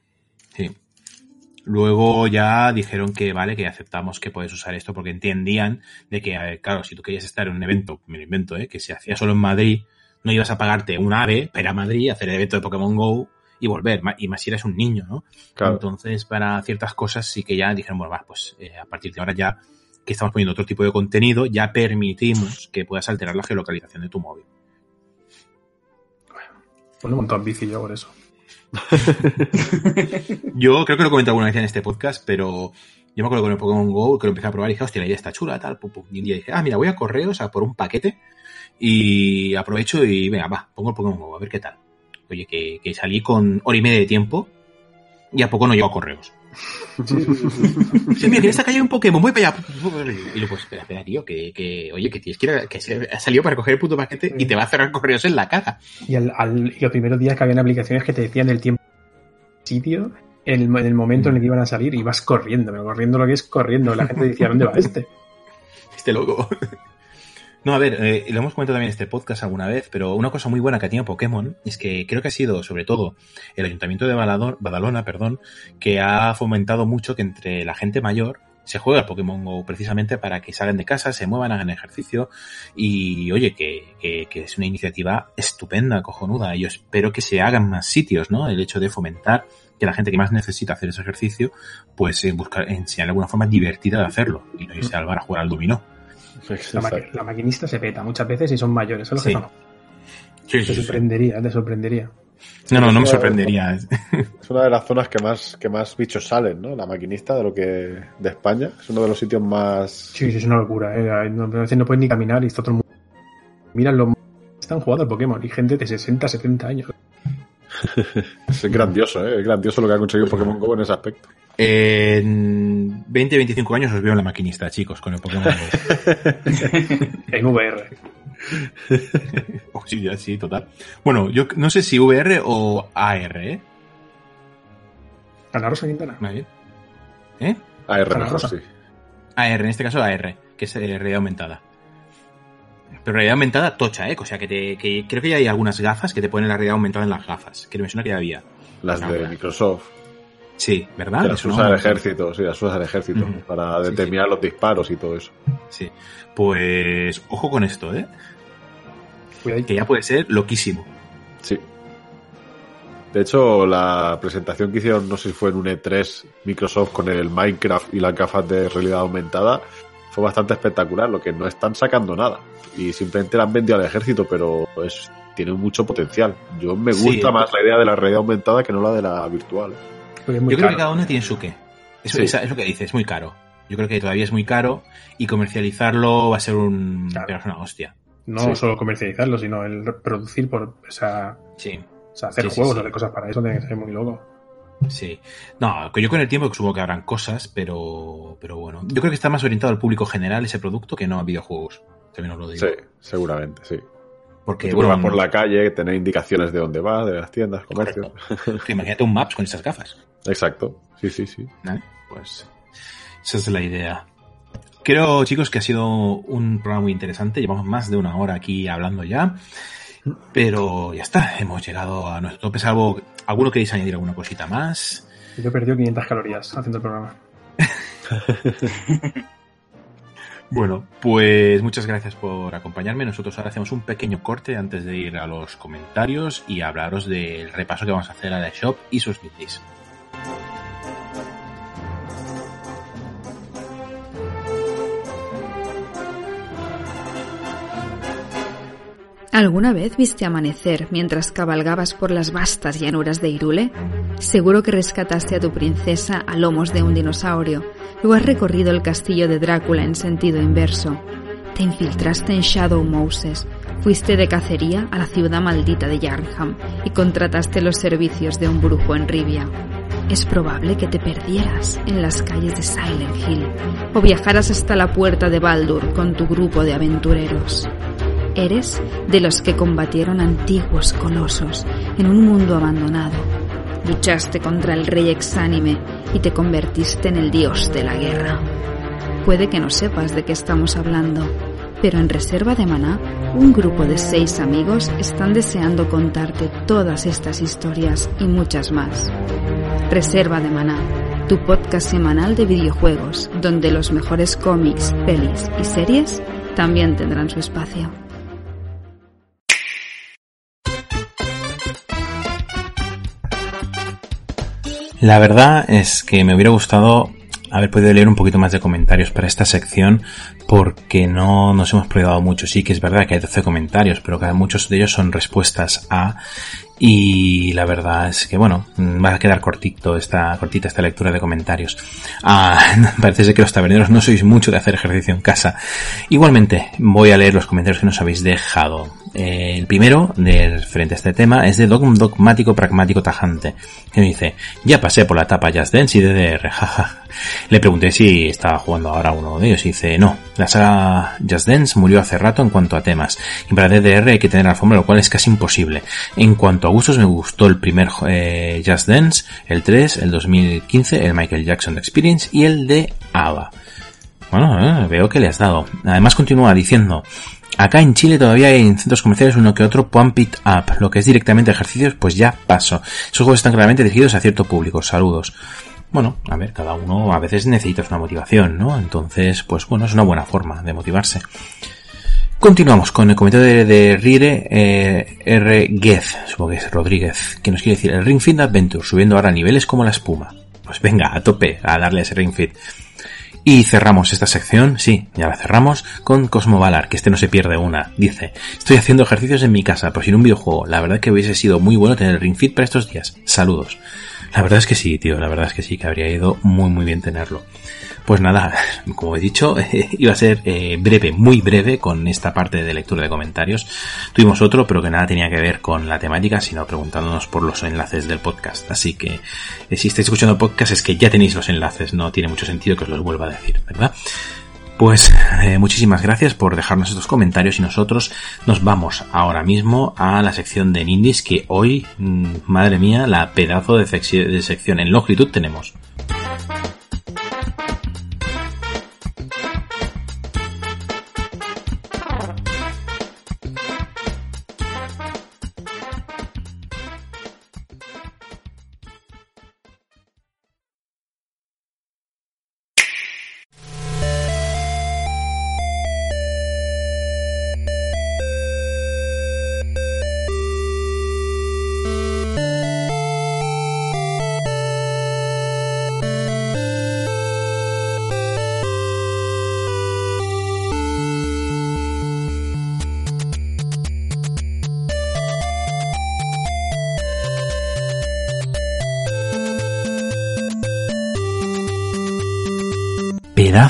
Sí. Luego ya dijeron que vale, que aceptamos que puedes usar esto porque entendían de que, a ver, claro, si tú querías estar en un evento, me lo invento, ¿eh? que se hacía solo en Madrid, no ibas a pagarte un ave para ir a Madrid, hacer el evento de Pokémon Go y volver, y más si eres un niño, ¿no? Claro. Entonces, para ciertas cosas sí que ya dijeron, bueno, va, pues eh, a partir de ahora ya que estamos poniendo otro tipo de contenido, ya permitimos que puedas alterar la geolocalización de tu móvil. Pues un montón bici yo por eso. Yo creo que lo he comentado alguna vez en este podcast, pero yo me acuerdo con el Pokémon Go que lo empecé a probar y dije, hostia, la idea está chula, tal, pum, pum. Y un día dije, ah, mira, voy a correos a por un paquete y aprovecho y venga, va, pongo el Pokémon Go, a ver qué tal. Oye, que, que salí con hora y media de tiempo y a poco no llego a correos. Sí, mira, que en esta calle hay un Pokémon, voy para allá. Y yo, pues, espera, espera, tío, que, que oye, que tienes que ir a- que se ha salido para coger el puto paquete y te va a cerrar correos en la cara. Y, al, al- y los primeros días que habían aplicaciones que te decían el tiempo sitio, en el, en el momento en el que iban a salir, y vas corriendo, pero corriendo lo que es corriendo. La gente decía, ¿dónde va este? Este loco. No, a ver, eh, lo hemos comentado también en este podcast alguna vez, pero una cosa muy buena que ha tenido Pokémon es que creo que ha sido, sobre todo, el Ayuntamiento de Badalona, perdón, que ha fomentado mucho que entre la gente mayor se juegue al Pokémon Go precisamente para que salgan de casa, se muevan, hagan ejercicio y, oye, que, que- que es una iniciativa estupenda, cojonuda. Y yo espero que se hagan más sitios, ¿no? El hecho de fomentar que la gente que más necesita hacer ese ejercicio, pues eh, buscar, enseñar alguna forma divertida de hacerlo y no irse al bar a jugar al dominó. La, maqui- la maquinista se peta muchas veces y son mayores, son los Sí. que son. Sí, te sí, sí. sorprendería, te sorprendería. No, no, no me sorprendería. Es una de las zonas que más, que más bichos salen, ¿no? La maquinista de lo que de España. Es uno de los sitios más. Sí, sí, es una locura. ¿eh? A veces no pueden ni caminar y está todo el mundo. Miran los. Están jugando al Pokémon y gente de 60, 70 años. Es grandioso, ¿eh? Es grandioso lo que ha conseguido Pokémon Go en ese aspecto. En 20, 25 años os veo en la maquinista, chicos, con el Pokémon Go. En VR. Oh, sí, ya, sí, total. Bueno, yo no sé si VR o AR, ¿eh? Ana Rosa Quintana. Muy bien. ¿Eh? AR Ana mejor, Rosa. sí. AR, en este caso AR, que es eh, realidad aumentada. Pero realidad aumentada tocha, ¿eh? O sea, que, te, que creo que ya hay algunas gafas que te ponen la realidad aumentada en las gafas. Que me suena que ya había. Las No, de. Microsoft. Sí, ¿verdad? Que las usa el ejército, sí, las usa el ejército. Para Sí, determinar los disparos y todo eso. Sí. Pues ojo con esto, ¿eh? Cuidadito. Que ya puede ser loquísimo. Sí. De hecho, la presentación que hicieron, no sé si fue en un E3 Microsoft con el Minecraft y las gafas de realidad aumentada, fue bastante espectacular. Lo que no están sacando nada. Y simplemente la han vendido al ejército, pero es, tiene mucho potencial. Yo me gusta el- más la idea de la realidad aumentada que no la de la virtual. Porque es muy Yo creo caro. que cada una tiene su qué. Eso Sí. es, es lo que dice, es muy caro. Yo creo que todavía es muy caro y comercializarlo va a ser un Claro. una hostia. No Sí. solo comercializarlo, sino el producir por. O sea, Sí, o sea, hacer Sí, sí, juegos, hacer cosas para eso, tiene que ser muy loco. sí. No, que yo con el tiempo supongo que habrán cosas, pero, pero bueno. Yo creo que está más orientado al público general ese producto que no a videojuegos. También os lo digo. Sí, seguramente, sí. Porque, Tú bueno, vas por la calle, tener indicaciones de dónde vas, de las tiendas, comercios. imagínate un Maps con esas gafas. Exacto. Sí, sí, sí. ¿vale? Pues esa es la idea. Creo, chicos, que ha sido un programa muy interesante. Llevamos más de una hora aquí hablando ya. Pero ya está, hemos llegado a nuestro tope. Salvo, ¿alguno queréis añadir alguna cosita más? Yo he perdido 500 calorías haciendo el programa. Bueno, pues muchas gracias por acompañarme. Nosotros ahora hacemos un pequeño corte antes de ir a los comentarios y hablaros del repaso que vamos a hacer a la shop y sus indies. ¿Alguna vez viste amanecer mientras cabalgabas por las vastas llanuras de Irule? Seguro que rescataste a tu princesa a lomos de un dinosaurio, o has recorrido el castillo de Drácula en sentido inverso. Te infiltraste en Shadow Moses, fuiste de cacería a la ciudad maldita de Yarnham y contrataste los servicios de un brujo en Rivia. Es probable que te perdieras en las calles de Silent Hill o viajaras hasta la puerta de Baldur con tu grupo de aventureros. Eres de los que combatieron antiguos colosos en un mundo abandonado. Luchaste contra el rey exánime y te convertiste en el dios de la guerra. Puede que no sepas de qué estamos hablando, pero en Reserva de Maná, un grupo de seis amigos están deseando contarte todas estas historias y muchas más. Reserva de Maná, tu podcast semanal de videojuegos, donde los mejores cómics, pelis y series también tendrán su espacio. La verdad es que me hubiera gustado haber podido leer un poquito más de comentarios para esta sección porque no nos hemos privado mucho. Sí que es verdad que hay 12 comentarios, pero que muchos de ellos son respuestas a y la verdad es que bueno, va a quedar cortito esta, cortita esta lectura de comentarios. Ah, parece ser que los taberneros no sois mucho de hacer ejercicio en casa. Igualmente, voy a leer los comentarios que nos habéis dejado. El primero, de, frente a este tema, es de Dogm Dogmático Pragmático Tajante, que me dice, ya pasé por la etapa Just Dance y DDR, jaja. Le pregunté si estaba jugando ahora uno de ellos y dice, no, la saga Just Dance murió hace rato en cuanto a temas, y para DDR hay que tener alfombra, lo cual es casi imposible. En cuanto a gustos, me gustó el primer eh, Just Dance, el 3, el 2015, el Michael Jackson Experience y el de ABBA. Bueno, eh, veo que le has dado. Además continúa diciendo, Acá en Chile todavía hay en centros comerciales uno que otro Pump It Up, lo que es directamente ejercicios, pues ya paso. Esos juegos están claramente dirigidos a cierto público. Saludos. Bueno, a ver, cada uno a veces necesitas una motivación, ¿no? Entonces, pues bueno, es una buena forma de motivarse. Continuamos con el comentario de, Rire eh, R. Gez, supongo que es Rodríguez, que nos quiere decir el Ring Fit Adventure, subiendo ahora niveles como la espuma. Pues venga, a tope, a darle ese Ring Fit. Y cerramos esta sección, sí, ya la cerramos, con Cosmo Valar, que este no se pierde una. Dice, estoy haciendo ejercicios en mi casa, pero sin un videojuego. La verdad que hubiese sido muy bueno tener Ring Fit para estos días. Saludos. La verdad es que sí, tío, la verdad es que sí, que habría ido muy muy bien tenerlo. Pues nada, como he dicho, iba a ser eh, breve, muy breve con esta parte de lectura de comentarios. Tuvimos otro, pero que nada tenía que ver con la temática, sino preguntándonos por los enlaces del podcast. Así que eh, si estáis escuchando podcast es que ya tenéis los enlaces, no tiene mucho sentido que os los vuelva a decir, ¿verdad? Pues eh, muchísimas gracias por dejarnos estos comentarios y nosotros nos vamos ahora mismo a la sección de Nindis que hoy, mm, madre mía, la pedazo de sección en longitud tenemos.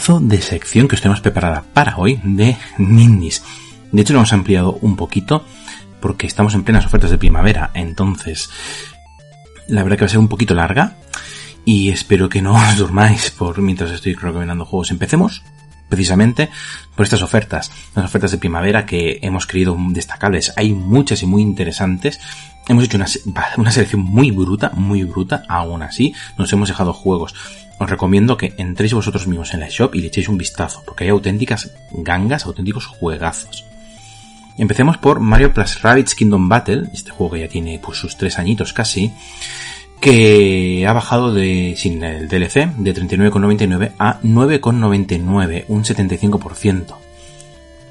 De sección que os tenemos preparada para hoy de Nindis. De hecho, lo hemos ampliado un poquito porque estamos en plenas ofertas de primavera. Entonces, la verdad que va a ser un poquito larga y espero que no os durmáis por mientras estoy recomendando juegos. Empecemos precisamente por estas ofertas, las ofertas de primavera que hemos creído destacables. Hay muchas y muy interesantes. Hemos hecho una, una selección muy bruta, muy bruta. Aún así, nos hemos dejado juegos os recomiendo que entréis vosotros mismos en la shop y le echéis un vistazo, porque hay auténticas gangas, auténticos juegazos. Empecemos por Mario Plus Rabbids Kingdom Battle, este juego que ya tiene pues, sus tres añitos casi, que ha bajado de, sin el DLC, de 39,99 a 9,99, un 75%.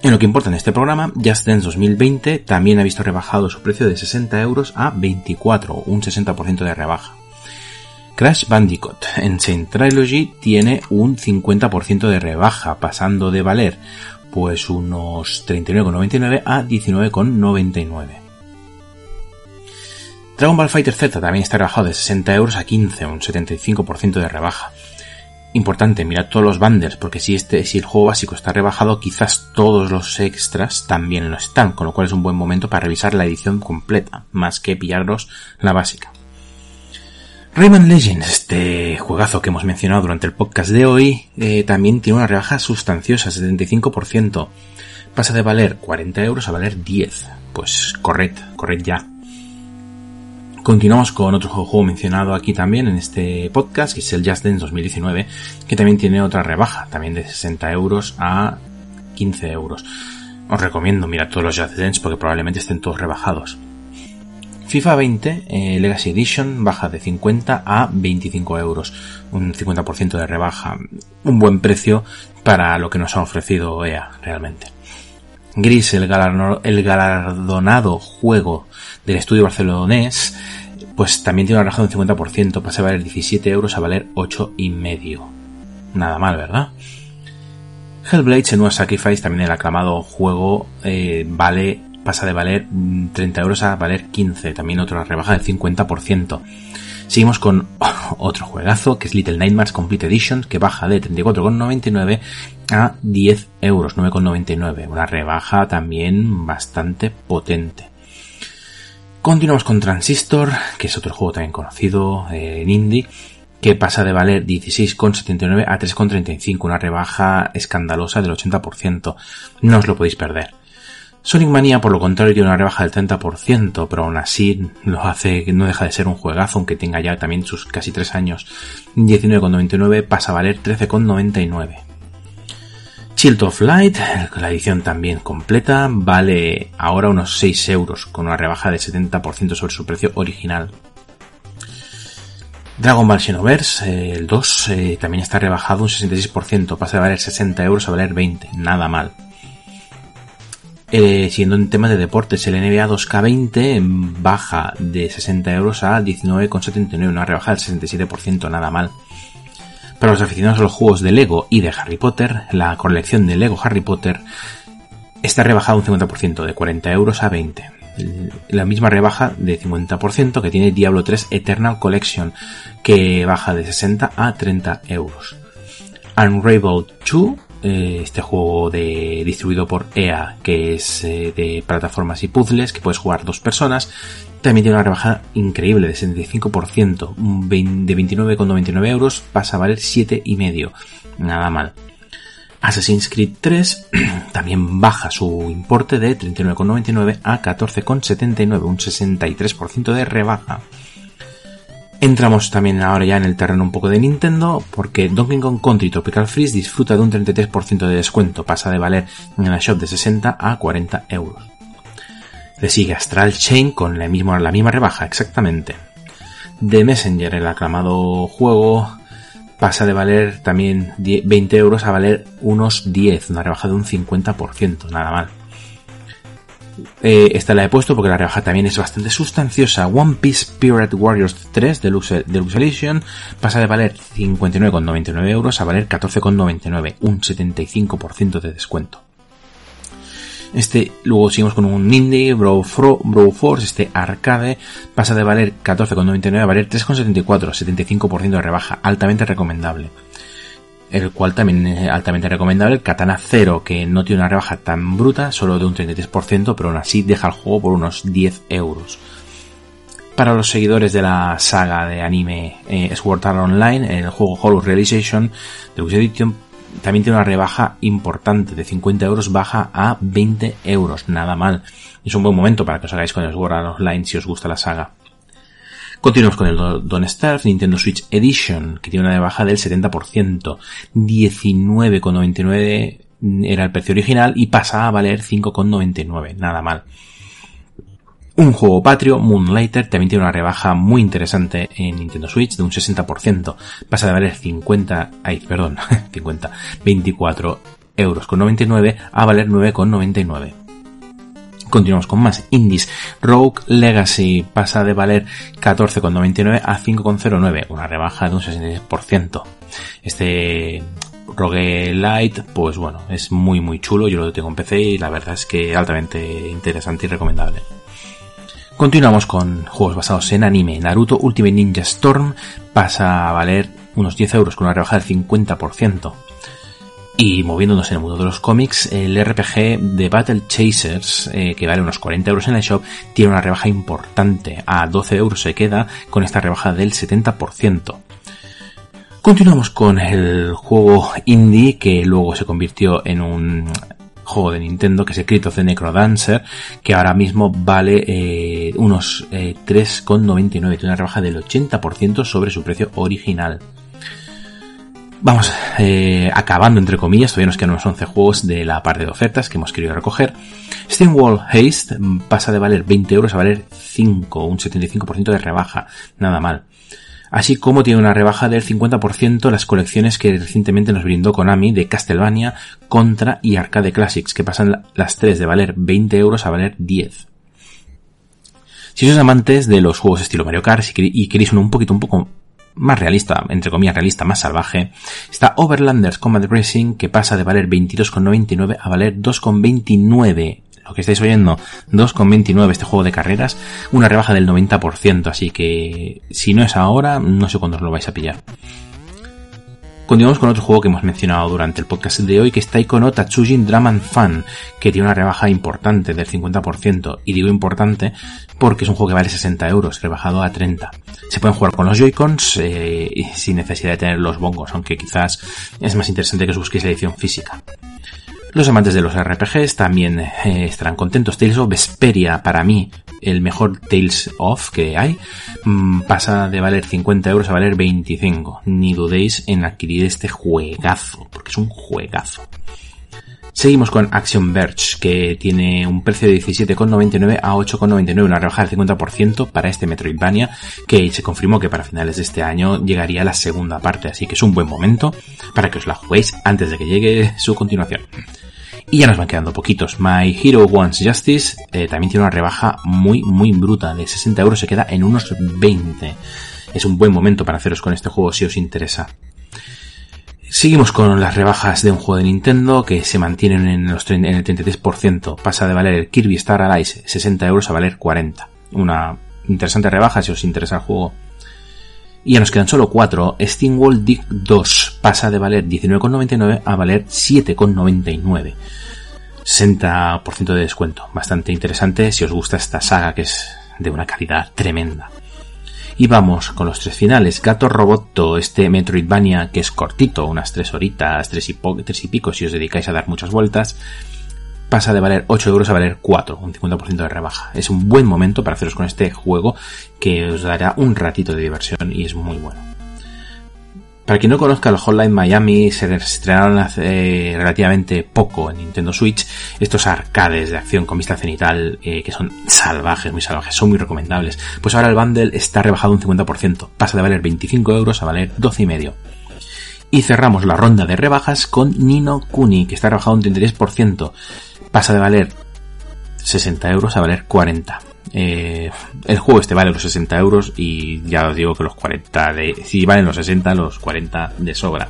En lo que importa en este programa, Just Dance 2020 también ha visto rebajado su precio de 60 euros a 24, un 60% de rebaja. Crash Bandicoot en Saint Trilogy tiene un 50% de rebaja, pasando de valer pues unos 39,99 a 19,99. Dragon Ball Fighter Z también está rebajado de 60 euros a 15, un 75% de rebaja. Importante, mirad todos los bundles, porque si este, si el juego básico está rebajado, quizás todos los extras también lo están, con lo cual es un buen momento para revisar la edición completa, más que pillaros la básica. Rayman Legends, este juegazo que hemos mencionado durante el podcast de hoy, eh, también tiene una rebaja sustanciosa, 75%. Pasa de valer 40 euros a valer 10. Pues corred, corred ya. Continuamos con otro juego mencionado aquí también en este podcast, que es el Just Dance 2019, que también tiene otra rebaja, también de 60 euros a 15 euros. Os recomiendo mirar todos los Just Dance porque probablemente estén todos rebajados. FIFA 20 eh, Legacy Edition baja de 50 a 25 euros, un 50% de rebaja, un buen precio para lo que nos ha ofrecido EA realmente. Gris, el, galardonado juego del estudio barcelonés, pues también tiene una rebaja de un 50%, pasa a valer 17 euros a valer 8 y medio. Nada mal, ¿verdad? Hellblade Senua Sacrifice, también el aclamado juego, eh, vale pasa de valer 30 euros a valer 15, también otra rebaja del 50%. Seguimos con otro juegazo que es Little Nightmares Complete Edition que baja de 34,99 a 10 euros, 9,99. Una rebaja también bastante potente. Continuamos con Transistor, que es otro juego también conocido eh, en indie, que pasa de valer 16,79 a 3,35, una rebaja escandalosa del 80%. No os lo podéis perder. Sonic Mania, por lo contrario, tiene una rebaja del 30%, pero aún así lo hace, no deja de ser un juegazo, aunque tenga ya también sus casi 3 años. 19,99 pasa a valer 13,99. Child of Light, la edición también completa, vale ahora unos 6 euros, con una rebaja de 70% sobre su precio original. Dragon Ball Xenoverse, el 2, eh, también está rebajado un 66%, pasa de valer 60 euros a valer 20, nada mal. Eh, siendo en tema de deportes, el NBA 2K20 baja de 60 euros a 19,79, una rebaja del 67%, nada mal. Para los aficionados a los juegos de Lego y de Harry Potter, la colección de Lego Harry Potter está rebajada un 50%, de 40 euros a 20. La misma rebaja de 50% que tiene Diablo 3 Eternal Collection, que baja de 60 a 30 euros. Unravel 2, eh, este juego de, distribuido por EA, que es eh, de plataformas y puzzles, que puedes jugar dos personas, también tiene una rebaja increíble de 75%, de 29,99 euros pasa a valer 7,5. Nada mal. Assassin's Creed 3 también baja su importe de 39,99 a 14,79, un 63% de rebaja. Entramos también ahora ya en el terreno un poco de Nintendo, porque Donkey Kong Country Tropical Freeze disfruta de un 33% de descuento, pasa de valer en la shop de 60 a 40 euros. Le sigue Astral Chain con la misma, la misma rebaja, exactamente. The Messenger, el aclamado juego, pasa de valer también 20 euros a valer unos 10, una rebaja de un 50%, nada mal. Eh, esta la he puesto porque la rebaja también es bastante sustanciosa. One Piece Pirate Warriors 3 Deluxe, Deluxe Edition pasa de valer 59,99 euros a valer 14,99, un 75% de descuento. Este, luego seguimos con un Indie, Bro, Force, este arcade, pasa de valer 14,99 a valer 3,74, 75% de rebaja, altamente recomendable. El cual también es altamente recomendable, el Katana Zero, que no tiene una rebaja tan bruta, solo de un 33%, pero aún así deja el juego por unos 10 euros. Para los seguidores de la saga de anime eh, Sword Art Online, el juego Hollow Realization Deluxe Edition también tiene una rebaja importante, de 50 euros baja a 20 euros, nada mal. Es un buen momento para que os hagáis con el Sword Art Online si os gusta la saga. Continuamos con el Don Starve Nintendo Switch Edition, que tiene una rebaja del 70%, 19,99 era el precio original y pasa a valer 5,99, nada mal. Un juego patrio, Moonlighter, también tiene una rebaja muy interesante en Nintendo Switch de un 60%. Pasa de valer 50, ay, perdón, 50, 24 euros con 99 a valer 9,99. Continuamos con más indies. Rogue Legacy pasa de valer 14,99 a 5,09, una rebaja de un 66%. Este Rogue Light, pues bueno, es muy muy chulo, yo lo tengo en PC y la verdad es que altamente interesante y recomendable. Continuamos con juegos basados en anime. Naruto Ultimate Ninja Storm pasa a valer unos 10 euros con una rebaja del 50%. Y moviéndonos en el mundo de los cómics, el RPG de Battle Chasers, eh, que vale unos 40 euros en la shop, tiene una rebaja importante. A 12 euros se queda con esta rebaja del 70%. Continuamos con el juego indie que luego se convirtió en un juego de Nintendo que es el Crypt of the Necrodancer, que ahora mismo vale eh, unos 3,99, eh, tiene una rebaja del 80% sobre su precio original. Vamos eh, acabando entre comillas, todavía nos quedan unos 11 juegos de la parte de ofertas que hemos querido recoger. Steamwall Haste pasa de valer 20 euros a valer 5, un 75% de rebaja, nada mal así como tiene una rebaja del 50% las colecciones que recientemente nos brindó Konami de Castlevania, Contra y Arcade Classics, que pasan las tres de valer 20 euros a valer 10. Si sois amantes de los juegos estilo Mario Kart y queréis un poquito, un poco más realista, entre comillas realista, más salvaje, está Overlanders Combat Racing que pasa de valer 22,99 a valer 2,29 lo que estáis oyendo, 2,29 este juego de carreras, una rebaja del 90%, así que si no es ahora, no sé cuándo os lo vais a pillar. Continuamos con otro juego que hemos mencionado durante el podcast de hoy, que es Taiko Tatsujin Draman Fan, que tiene una rebaja importante del 50%. Y digo importante porque es un juego que vale 60 euros, rebajado a 30. Se pueden jugar con los Joy-Cons eh, sin necesidad de tener los bongos, aunque quizás es más interesante que os busquéis la edición física. Los amantes de los RPGs también eh, estarán contentos. Tales of Vesperia, para mí, el mejor Tales of que hay, mm, pasa de valer 50 euros a valer 25. Ni dudéis en adquirir este juegazo, porque es un juegazo. Seguimos con Action Verge, que tiene un precio de 17,99 a 8,99, una rebaja del 50% para este Metroidvania, que se confirmó que para finales de este año llegaría la segunda parte, así que es un buen momento para que os la juguéis antes de que llegue su continuación. Y ya nos van quedando poquitos. My Hero Wants Justice eh, también tiene una rebaja muy, muy bruta. De 60 euros se queda en unos 20. Es un buen momento para haceros con este juego si os interesa. Seguimos con las rebajas de un juego de Nintendo que se mantienen en, los, el 33%. Pasa de valer el Kirby Star Allies 60 euros a valer 40. Una interesante rebaja si os interesa el juego. Y ya nos quedan solo 4. Steamworld Dig 2 pasa de valer 19,99 a valer 7,99. 60% de descuento. Bastante interesante si os gusta esta saga que es de una calidad tremenda. Y vamos con los tres finales. Gato Roboto, este Metroidvania que es cortito, unas tres horitas, tres y, pico si os dedicáis a dar muchas vueltas, pasa de valer 8 euros a valer 4, un 50% de rebaja. Es un buen momento para haceros con este juego que os dará un ratito de diversión y es muy bueno. Para quien no conozca, los Hotline Miami se estrenaron hace eh, relativamente poco en Nintendo Switch. Estos arcades de acción con vista cenital eh, que son salvajes, muy salvajes, son muy recomendables. Pues ahora el bundle está rebajado un 50%. Pasa de valer 25 euros a valer 12,5. Y cerramos la ronda de rebajas con Nino Kuni, que está rebajado un 33%. Pasa de valer 60 euros a valer 40. Eh, el juego este vale los 60 euros y ya os digo que los 40 de... Si valen los 60, los 40 de sobra.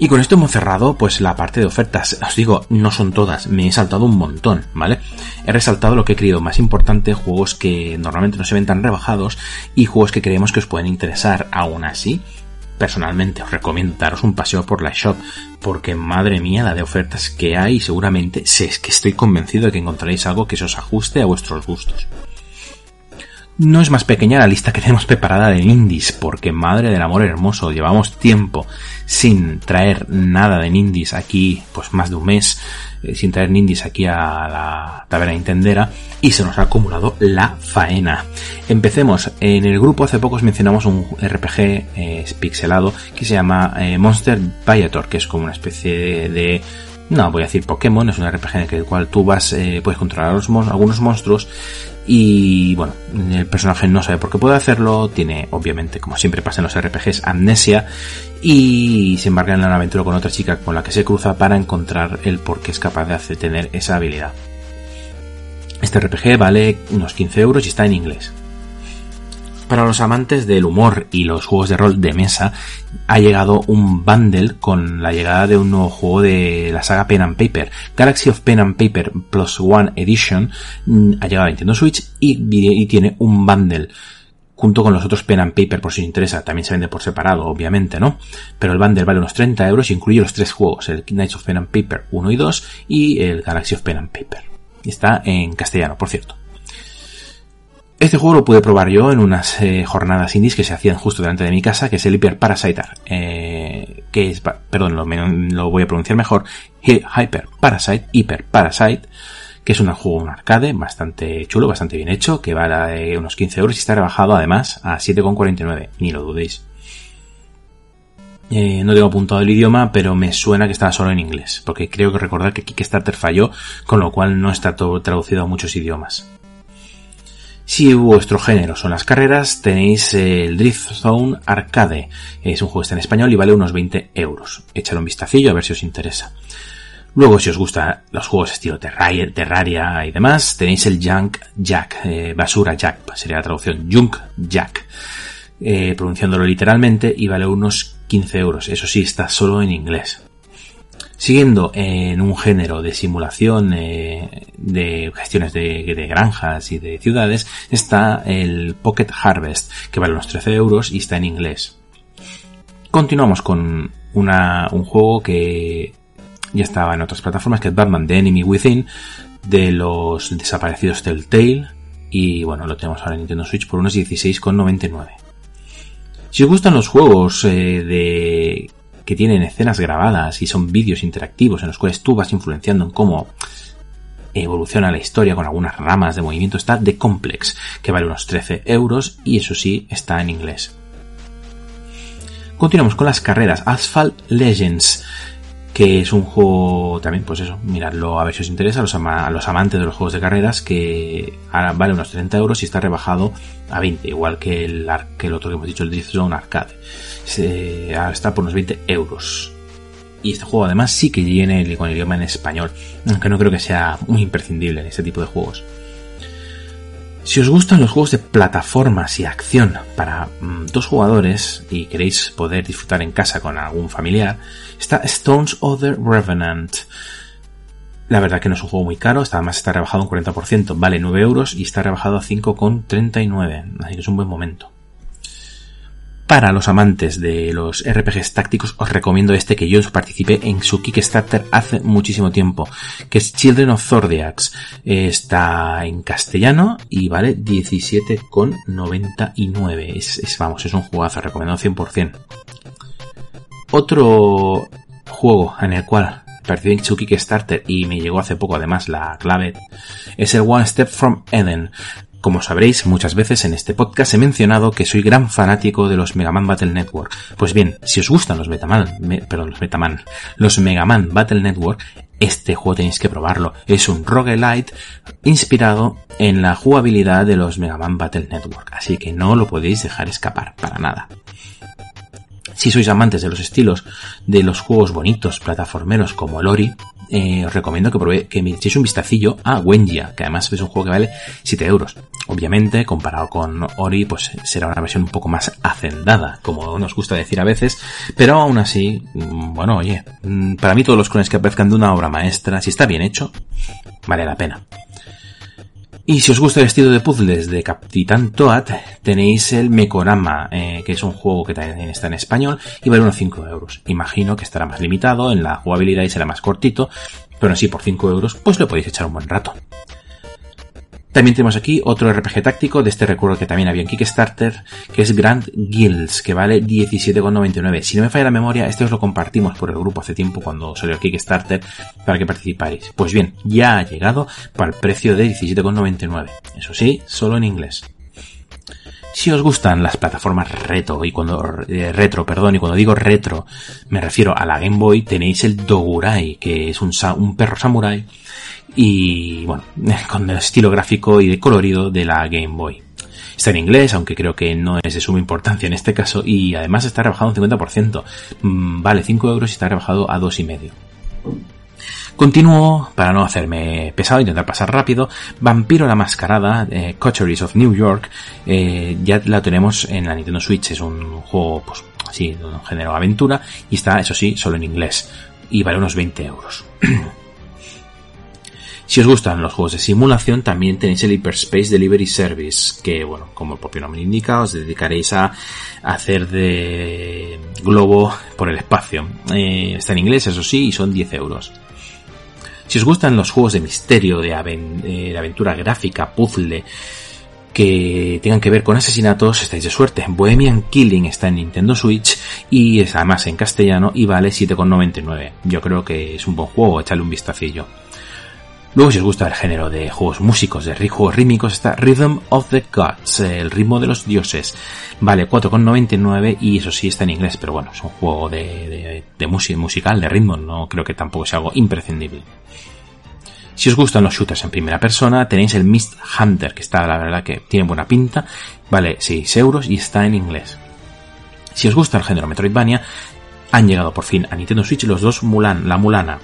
Y con esto hemos cerrado pues la parte de ofertas. Os digo, no son todas, me he saltado un montón, ¿vale? He resaltado lo que he creído más importante, juegos que normalmente no se ven tan rebajados y juegos que creemos que os pueden interesar aún así personalmente os recomiendo daros un paseo por la shop porque madre mía la de ofertas que hay seguramente sé es que estoy convencido de que encontraréis algo que se os ajuste a vuestros gustos. No es más pequeña la lista que tenemos preparada de indies, porque madre del amor hermoso, llevamos tiempo sin traer nada de indies aquí, pues más de un mes, eh, sin traer indies aquí a la taberna Nintendera, y se nos ha acumulado la faena. Empecemos, en el grupo hace poco os mencionamos un RPG eh, pixelado que se llama eh, Monster Viator, que es como una especie de, no voy a decir Pokémon, es un RPG en el cual tú vas, puedes controlar algunos monstruos y bueno, el personaje no sabe por qué puede hacerlo, tiene obviamente, como siempre pasa en los RPGs, amnesia y se embarca en una aventura con otra chica con la que se cruza para encontrar el por qué es capaz de tener esa habilidad. Este RPG vale unos 15 euros y está en inglés. Para los amantes del humor y los juegos de rol de mesa, ha llegado un bundle con la llegada de un nuevo juego de la saga Pen and Paper. Galaxy of Pen and Paper Plus One Edition mm, ha llegado a Nintendo Switch y, tiene un bundle junto con los otros Pen and Paper por si os interesa. También se vende por separado, obviamente, ¿no? Pero el bundle vale unos 30 euros y incluye los tres juegos, el Knights of Pen and Paper 1 y 2 y el Galaxy of Pen and Paper. Está en castellano, por cierto. Este juego lo pude probar yo en unas eh, jornadas indies que se hacían justo delante de mi casa, que es el Hyper Parasite, eh, que es, perdón, lo, voy a pronunciar mejor, Hyper Parasite, Hyper Parasite, que es un juego, un arcade bastante chulo, bastante bien hecho, que vale unos 15 euros y está rebajado además a 7,49, ni lo dudéis. Eh, no tengo apuntado el idioma, pero me suena que estaba solo en inglés, porque creo que recordar que Kickstarter falló, con lo cual no está todo traducido a muchos idiomas. Si vuestro género son las carreras, tenéis el Drift Zone Arcade. Es un juego que está en español y vale unos 20 euros. Echad un vistacillo a ver si os interesa. Luego, si os gustan los juegos estilo Terraria, Terraria y demás, tenéis el Junk Jack, eh, Basura Jack, sería la traducción Junk Jack, eh, pronunciándolo literalmente, y vale unos 15 euros. Eso sí, está solo en inglés. Siguiendo en un género de simulación eh, de gestiones de, granjas y de ciudades, está el Pocket Harvest, que vale unos 13 euros y está en inglés. Continuamos con un juego que ya estaba en otras plataformas, que es Batman The Enemy Within, de los desaparecidos Telltale, y bueno, lo tenemos ahora en Nintendo Switch por unos 16,99. Si os gustan los juegos eh, de que tienen escenas grabadas y son vídeos interactivos en los cuales tú vas influenciando en cómo evoluciona la historia con algunas ramas de movimiento, está The Complex, que vale unos 13 euros y eso sí, está en inglés. Continuamos con las carreras. Asphalt Legends, que es un juego también, pues eso, miradlo a ver si os interesa, a los, amantes de los juegos de carreras, que ahora vale unos 30 euros y está rebajado a 20, igual que el, que el otro que hemos dicho, el Drift Zone Arcade está por unos 20 euros. Y este juego además sí que viene con el idioma en español, aunque no creo que sea muy imprescindible en este tipo de juegos. Si os gustan los juegos de plataformas y acción para mm, dos jugadores y queréis poder disfrutar en casa con algún familiar, está Stone's Other Revenant. La verdad que no es un juego muy caro, además está rebajado un 40%, vale 9 euros y está rebajado a 5,39, así que es un buen momento. Para los amantes de los RPGs tácticos os recomiendo este que yo participé en su Kickstarter hace muchísimo tiempo, que es Children of Zodiacs. Está en castellano y vale 17,99. Es, es, vamos, es un jugazo, recomendado 100%. Otro juego en el cual participé en su Kickstarter y me llegó hace poco además la clave es el One Step from Eden. Como sabréis, muchas veces en este podcast he mencionado que soy gran fanático de los Mega Man Battle Network. Pues bien, si os gustan los Betaman, perdón, los Betaman, los Mega Man Battle Network, este juego tenéis que probarlo. Es un roguelite inspirado en la jugabilidad de los Mega Man Battle Network, así que no lo podéis dejar escapar para nada. Si sois amantes de los estilos de los juegos bonitos, plataformeros como el Ori, eh, os recomiendo que, probé, que me echéis un vistacillo a Wenja, que además es un juego que vale 7 euros. Obviamente, comparado con Ori, pues será una versión un poco más hacendada, como nos gusta decir a veces, pero aún así, mm, bueno, oye, mm, para mí todos los clones que aparezcan de una obra maestra, si está bien hecho, vale la pena. Y si os gusta el estilo de puzzles de Capitán Toad, tenéis el Mekorama, eh, que es un juego que también está en español y vale unos 5 euros. Imagino que estará más limitado en la jugabilidad y será más cortito, pero así por 5 euros pues lo podéis echar un buen rato. También tenemos aquí otro RPG táctico de este recuerdo que también había en Kickstarter, que es Grand Guilds, que vale 17,99. Si no me falla la memoria, este os lo compartimos por el grupo hace tiempo cuando salió el Kickstarter para que participáis. Pues bien, ya ha llegado para el precio de 17,99. Eso sí, solo en inglés. Si os gustan las plataformas retro y cuando eh, retro, perdón, y cuando digo retro me refiero a la Game Boy, tenéis el Dogurai, que es un perro samurai y bueno, con el estilo gráfico y de colorido de la Game Boy. Está en inglés, aunque creo que no es de suma importancia en este caso, y además está rebajado un 50%. Mm, vale 5 euros y está rebajado a 2,5. Continúo, para no hacerme pesado, intentar pasar rápido, Vampiro la Mascarada, eh, Coteries of New York, eh, ya la tenemos en la Nintendo Switch, es un juego, pues, así, de un género aventura, y está, eso sí, solo en inglés, y vale unos 20 euros. Si os gustan los juegos de simulación, también tenéis el Hyperspace Delivery Service, que, bueno, como el propio nombre indica, os dedicaréis a hacer de globo por el espacio. Eh, está en inglés, eso sí, y son 10 euros. Si os gustan los juegos de misterio, de, eh, de aventura gráfica, puzzle, que tengan que ver con asesinatos, estáis de suerte. Bohemian Killing está en Nintendo Switch y es además en castellano y vale 7,99. Yo creo que es un buen juego, echarle un vistacillo. Luego, si os gusta el género de juegos músicos, de juegos rítmicos, está Rhythm of the Gods, el ritmo de los dioses. Vale 4,99 y eso sí está en inglés, pero bueno, es un juego de, de, música musical, de ritmo, no creo que tampoco sea algo imprescindible. Si os gustan los shooters en primera persona, tenéis el Mist Hunter, que está, la verdad, que tiene buena pinta, vale 6 euros y está en inglés. Si os gusta el género Metroidvania, han llegado por fin a Nintendo Switch los dos Mulan, la Mulana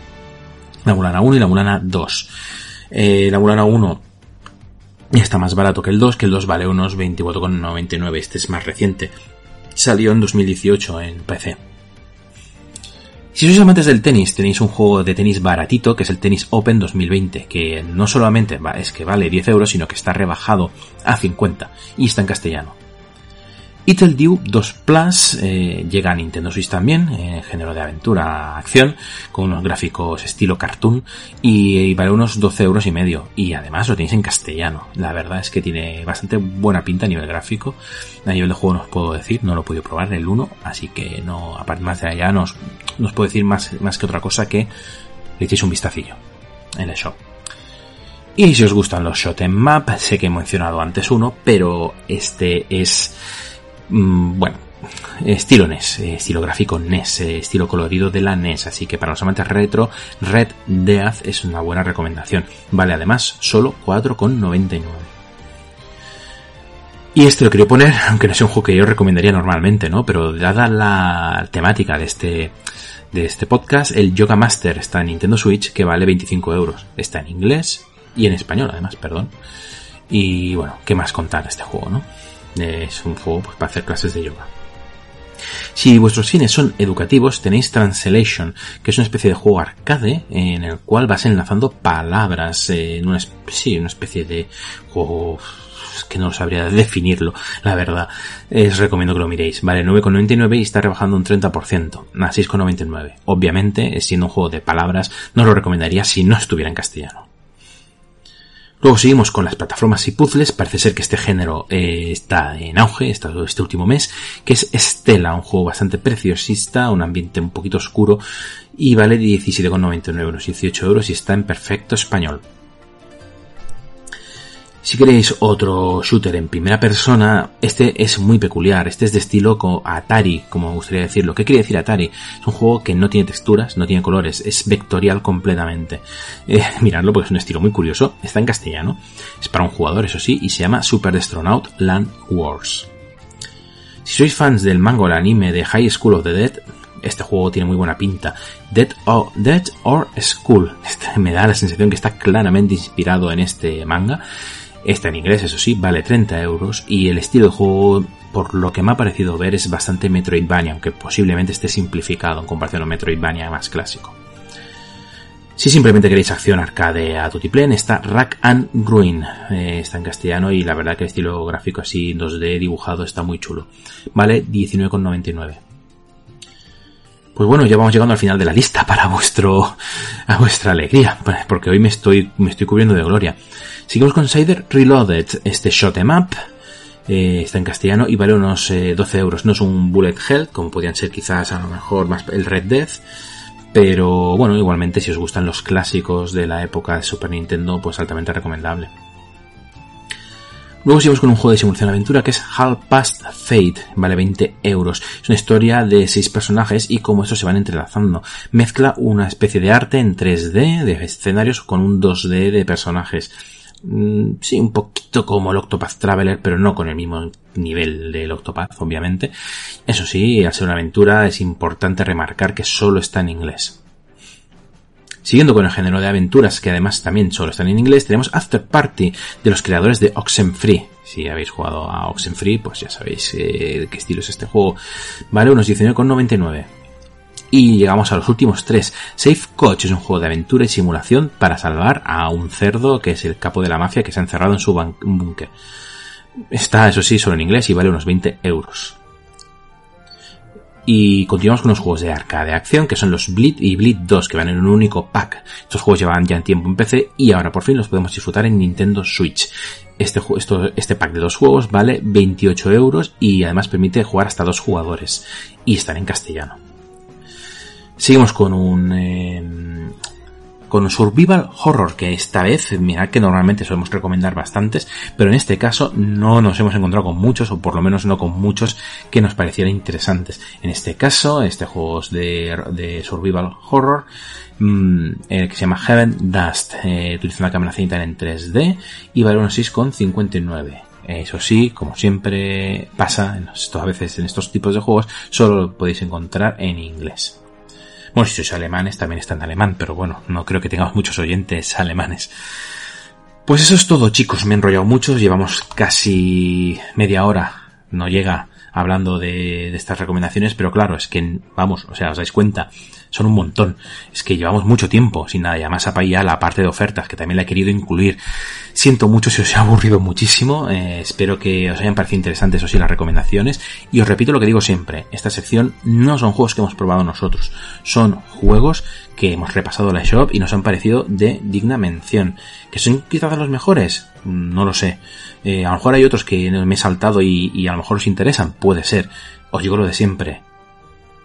la Mulana 1 y la Mulana 2. Eh, la Mulana 1 está más barato que el 2, que el 2 vale unos 24,99. Este es más reciente. Salió en 2018 en PC. Si sois amantes del tenis, tenéis un juego de tenis baratito, que es el Tennis Open 2020, que no solamente es que vale 10 euros, sino que está rebajado a 50 y está en castellano. Dew 2 Plus eh, llega a Nintendo Switch también, en género de aventura, acción, con unos gráficos estilo cartoon y, vale unos 12 euros y medio. Y además lo tenéis en castellano. La verdad es que tiene bastante buena pinta a nivel gráfico. A nivel de juego no os puedo decir, no lo he podido probar el 1, así que no, aparte más de allá, no os, puedo decir más, más que otra cosa que le echéis un vistacillo en el shop. Y si os gustan los shot en map, sé que he mencionado antes uno, pero este es Mm, bueno, estilo NES, eh, estilo gráfico NES, eh, estilo colorido de la NES, así que para los amantes retro, Red Death es una buena recomendación. Vale además solo 4,99. Y este lo quiero poner, aunque no sea un juego que yo recomendaría normalmente, ¿no? Pero dada la temática de este, de este podcast, el Yoga Master está en Nintendo Switch, que vale 25 euros. Está en inglés y en español, además, perdón Y bueno, ¿qué más contar de este juego, no? Es un juego para hacer clases de yoga. Si vuestros fines son educativos, tenéis Translation, que es una especie de juego arcade en el cual vas enlazando palabras en una, sí, una especie de juego que no sabría definirlo, la verdad. os recomiendo que lo miréis. Vale, 9,99 y está rebajando un 30%, a 6,99. Obviamente, siendo un juego de palabras, no lo recomendaría si no estuviera en castellano. Luego seguimos con las plataformas y puzzles. Parece ser que este género eh, está en auge este último mes, que es Estela, un juego bastante preciosista, un ambiente un poquito oscuro y vale 17,99 euros, 18 euros y está en perfecto español. Si queréis otro shooter en primera persona, este es muy peculiar. Este es de estilo Atari, como me gustaría decirlo. ¿Qué quiere decir Atari? Es un juego que no tiene texturas, no tiene colores, es vectorial completamente. Eh, miradlo porque es un estilo muy curioso. Está en castellano. Es para un jugador, eso sí, y se llama Super Astronaut Land Wars. Si sois fans del manga el anime de High School of the Dead, este juego tiene muy buena pinta. Dead or, Dead or School. Este me da la sensación que está claramente inspirado en este manga Está en inglés, eso sí, vale 30 euros y el estilo de juego, por lo que me ha parecido ver, es bastante Metroidvania, aunque posiblemente esté simplificado en comparación a Metroidvania más clásico. Si simplemente queréis acción arcade a tutiplén, está Rack and Ruin. Eh, está en castellano y la verdad que el estilo gráfico así 2D dibujado está muy chulo. Vale 19,99. Pues bueno, ya vamos llegando al final de la lista para vuestro, a vuestra alegría, porque hoy me estoy, me estoy cubriendo de gloria. Seguimos con Cider Reloaded, este shot em up. Eh, está en castellano y vale unos 12 eh, euros. No es un bullet hell, como podían ser quizás a lo mejor más el Red Death. Pero bueno, igualmente si os gustan los clásicos de la época de Super Nintendo, pues altamente recomendable. Luego seguimos con un juego de simulación aventura que es Hall Past Fate, vale 20 euros. Es una historia de 6 personajes y cómo estos se van entrelazando. Mezcla una especie de arte en 3D de escenarios con un 2D de personajes. Mm, sí, un poquito como el Octopath Traveler, pero no con el mismo nivel del Octopath, obviamente. Eso sí, al ser una aventura es importante remarcar que solo está en inglés. Siguiendo con el género de aventuras, que además también solo están en inglés, tenemos After Party de los creadores de Oxenfree. Si habéis jugado a Oxenfree, pues ya sabéis eh, qué estilo es este juego. Vale, unos 19,99. Y llegamos a los últimos tres. Safe Coach es un juego de aventura y simulación para salvar a un cerdo que es el capo de la mafia que se ha encerrado en su búnker. Está, eso sí, solo en inglés y vale unos 20 euros. Y continuamos con los juegos de arcade de acción, que son los Bleed y Bleed 2, que van en un único pack. Estos juegos llevan ya en tiempo en PC y ahora por fin los podemos disfrutar en Nintendo Switch. Este, este pack de dos juegos vale 28 euros y además permite jugar hasta dos jugadores. Y están en castellano. Seguimos con un em, con survival horror que esta vez, mirad que normalmente solemos recomendar bastantes, pero en este caso no nos hemos encontrado con muchos, o por lo menos no con muchos que nos parecieran interesantes. En este caso, este juego es de, survival horror, mm, que se llama Heaven Dust, eh, utiliza una cámara cinta en 3D y vale unos 6,59. Eso sí, como siempre pasa a veces en estos tipos de juegos, solo lo podéis encontrar en inglés. Bueno, si sois alemanes también está en alemán, pero bueno, no creo que tengamos muchos oyentes alemanes. Pues eso es todo, chicos. Me he enrollado mucho. Llevamos casi media hora. No llega hablando de, de, estas recomendaciones, pero claro, es que, vamos, o sea, os dais cuenta, son un montón. Es que llevamos mucho tiempo sin nada, y además ya la parte de ofertas, que también la he querido incluir. Siento mucho si os he aburrido muchísimo, eh, espero que os hayan parecido interesantes o sí las recomendaciones, y os repito lo que digo siempre, esta sección no son juegos que hemos probado nosotros, son juegos que hemos repasado la shop y nos han parecido de digna mención. ¿Que son quizás los mejores? No lo sé. Eh, a lo mejor hay otros que me he saltado y, y a lo mejor os interesan, puede ser. Os digo lo de siempre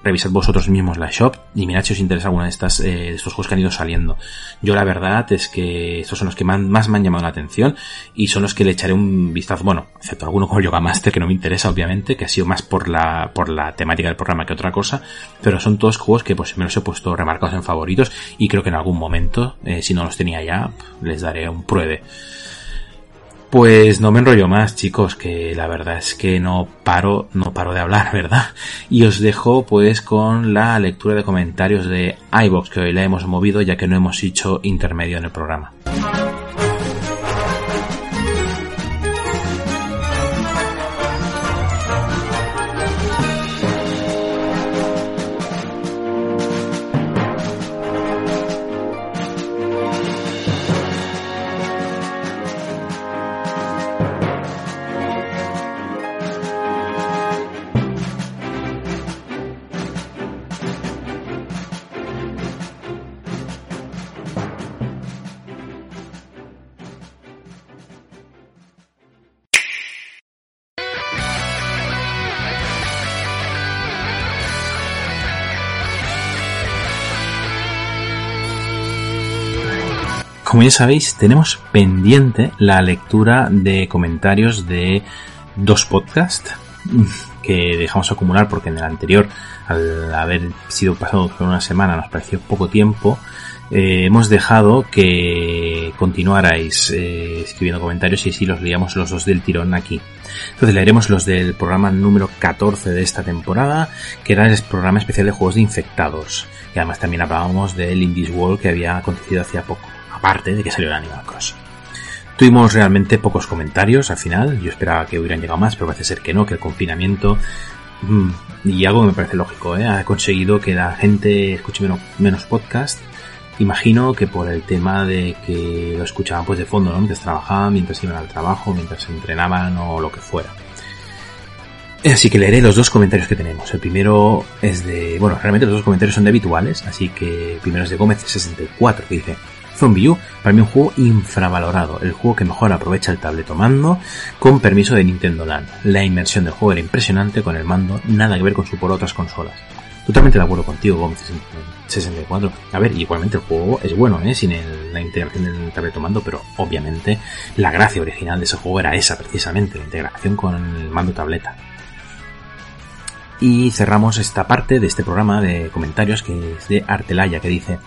revisad vosotros mismos la shop y mirad si os interesa alguna de estas eh, de estos juegos que han ido saliendo. Yo la verdad es que estos son los que más, me han llamado la atención y son los que le echaré un vistazo, bueno, excepto alguno como Yoga Master que no me interesa obviamente, que ha sido más por la por la temática del programa que otra cosa, pero son todos juegos que pues me los he puesto remarcados en favoritos y creo que en algún momento, eh, si no los tenía ya, les daré un pruebe. Pues no me enrollo más, chicos, que la verdad es que no paro, no paro de hablar, ¿verdad? Y os dejo pues con la lectura de comentarios de iBox, que hoy la hemos movido ya que no hemos hecho intermedio en el programa. Como ya sabéis, tenemos pendiente la lectura de comentarios de dos podcasts que dejamos acumular porque en el anterior, al haber sido pasado por una semana, nos pareció poco tiempo. Eh, hemos dejado que continuarais eh, escribiendo comentarios y así los leíamos los dos del tirón aquí. Entonces leeremos los del programa número 14 de esta temporada, que era el programa especial de juegos de infectados. Y además también hablábamos del Indies World que había acontecido hacía poco, aparte de que salió el Animal Crossing. Tuvimos realmente pocos comentarios al final, yo esperaba que hubieran llegado más, pero parece ser que no, que el confinamiento, mm, y algo que me parece lógico, ¿eh? ha conseguido que la gente escuche menos, menos podcast. Imagino que por el tema de que lo escuchaban pues de fondo, ¿no? Mientras trabajaban, mientras iban al trabajo, mientras entrenaban o lo que fuera. Así que leeré los dos comentarios que tenemos. El primero es de... Bueno, realmente los dos comentarios son de habituales, así que el primero es de Gómez64, que dice... Zombie U, para mí un juego infravalorado, el juego que mejor aprovecha el tabletomando con permiso de Nintendo Land. La inmersión del juego era impresionante con el mando, nada que ver con su por otras consolas. Totalmente de acuerdo contigo, Gómez 64. A ver, igualmente el juego es bueno, ¿eh? Sin el- la integración del tabletomando, pero obviamente la gracia original de ese juego era esa, precisamente, la integración con el mando tableta. Y cerramos esta parte de este programa de comentarios que es de Artelaya, que dice,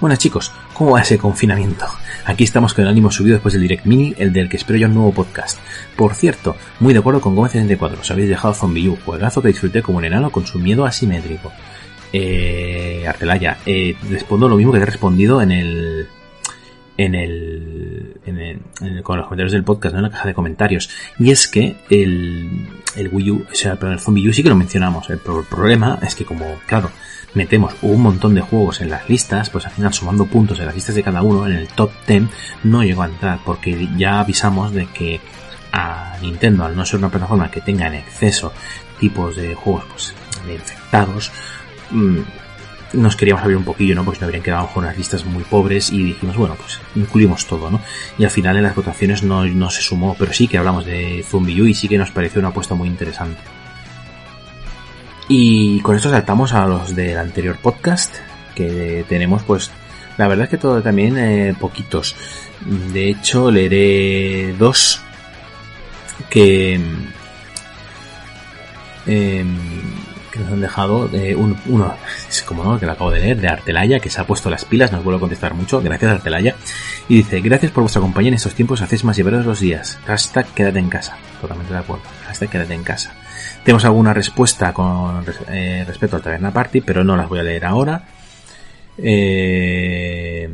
Buenas chicos, ¿cómo va ese confinamiento? Aquí estamos con el ánimo subido después del Direct Mini, el del que espero yo un nuevo podcast. Por cierto, muy de acuerdo con Gómez 64, os habéis dejado Zombie U, juegazo que disfruté como un enano con su miedo asimétrico. Eh, Artelaya, eh, respondo lo mismo que te he respondido en el, en el, en el, en con los comentarios del podcast, ¿no? en la caja de comentarios. Y es que el, el Wii U, o sea, el Zombie U sí que lo mencionamos. El, pro- problema es que como, claro, metemos un montón de juegos en las listas, pues al final sumando puntos en las listas de cada uno, en el top 10, no llegó a entrar, porque ya avisamos de que a Nintendo, al no ser una plataforma que tenga en exceso tipos de juegos pues, de infectados, mm, nos queríamos abrir un poquillo, ¿no? Porque no habrían quedado con unas listas muy pobres y dijimos, bueno, pues incluimos todo, ¿no? Y al final en las votaciones no, no se sumó, pero sí que hablamos de Zombie y sí que nos pareció una apuesta muy interesante. Y con esto saltamos a los del anterior podcast, que tenemos pues, la verdad es que todo también eh, poquitos. De hecho, leeré dos que, em, que nos han dejado. eh, un- uno, es como no, que lo acabo de leer, de Artelaya, que se ha puesto las pilas, nos vuelve a contestar mucho. Gracias, Artelaya. Y dice: Gracias por vuestra compañía en estos tiempos, hacéis más llevaderos los días. Hashtag quédate en casa. Totalmente de acuerdo. Hashtag quédate en casa. Tenemos alguna respuesta con eh, respecto al Taberna Party, pero no las voy a leer ahora. Eh,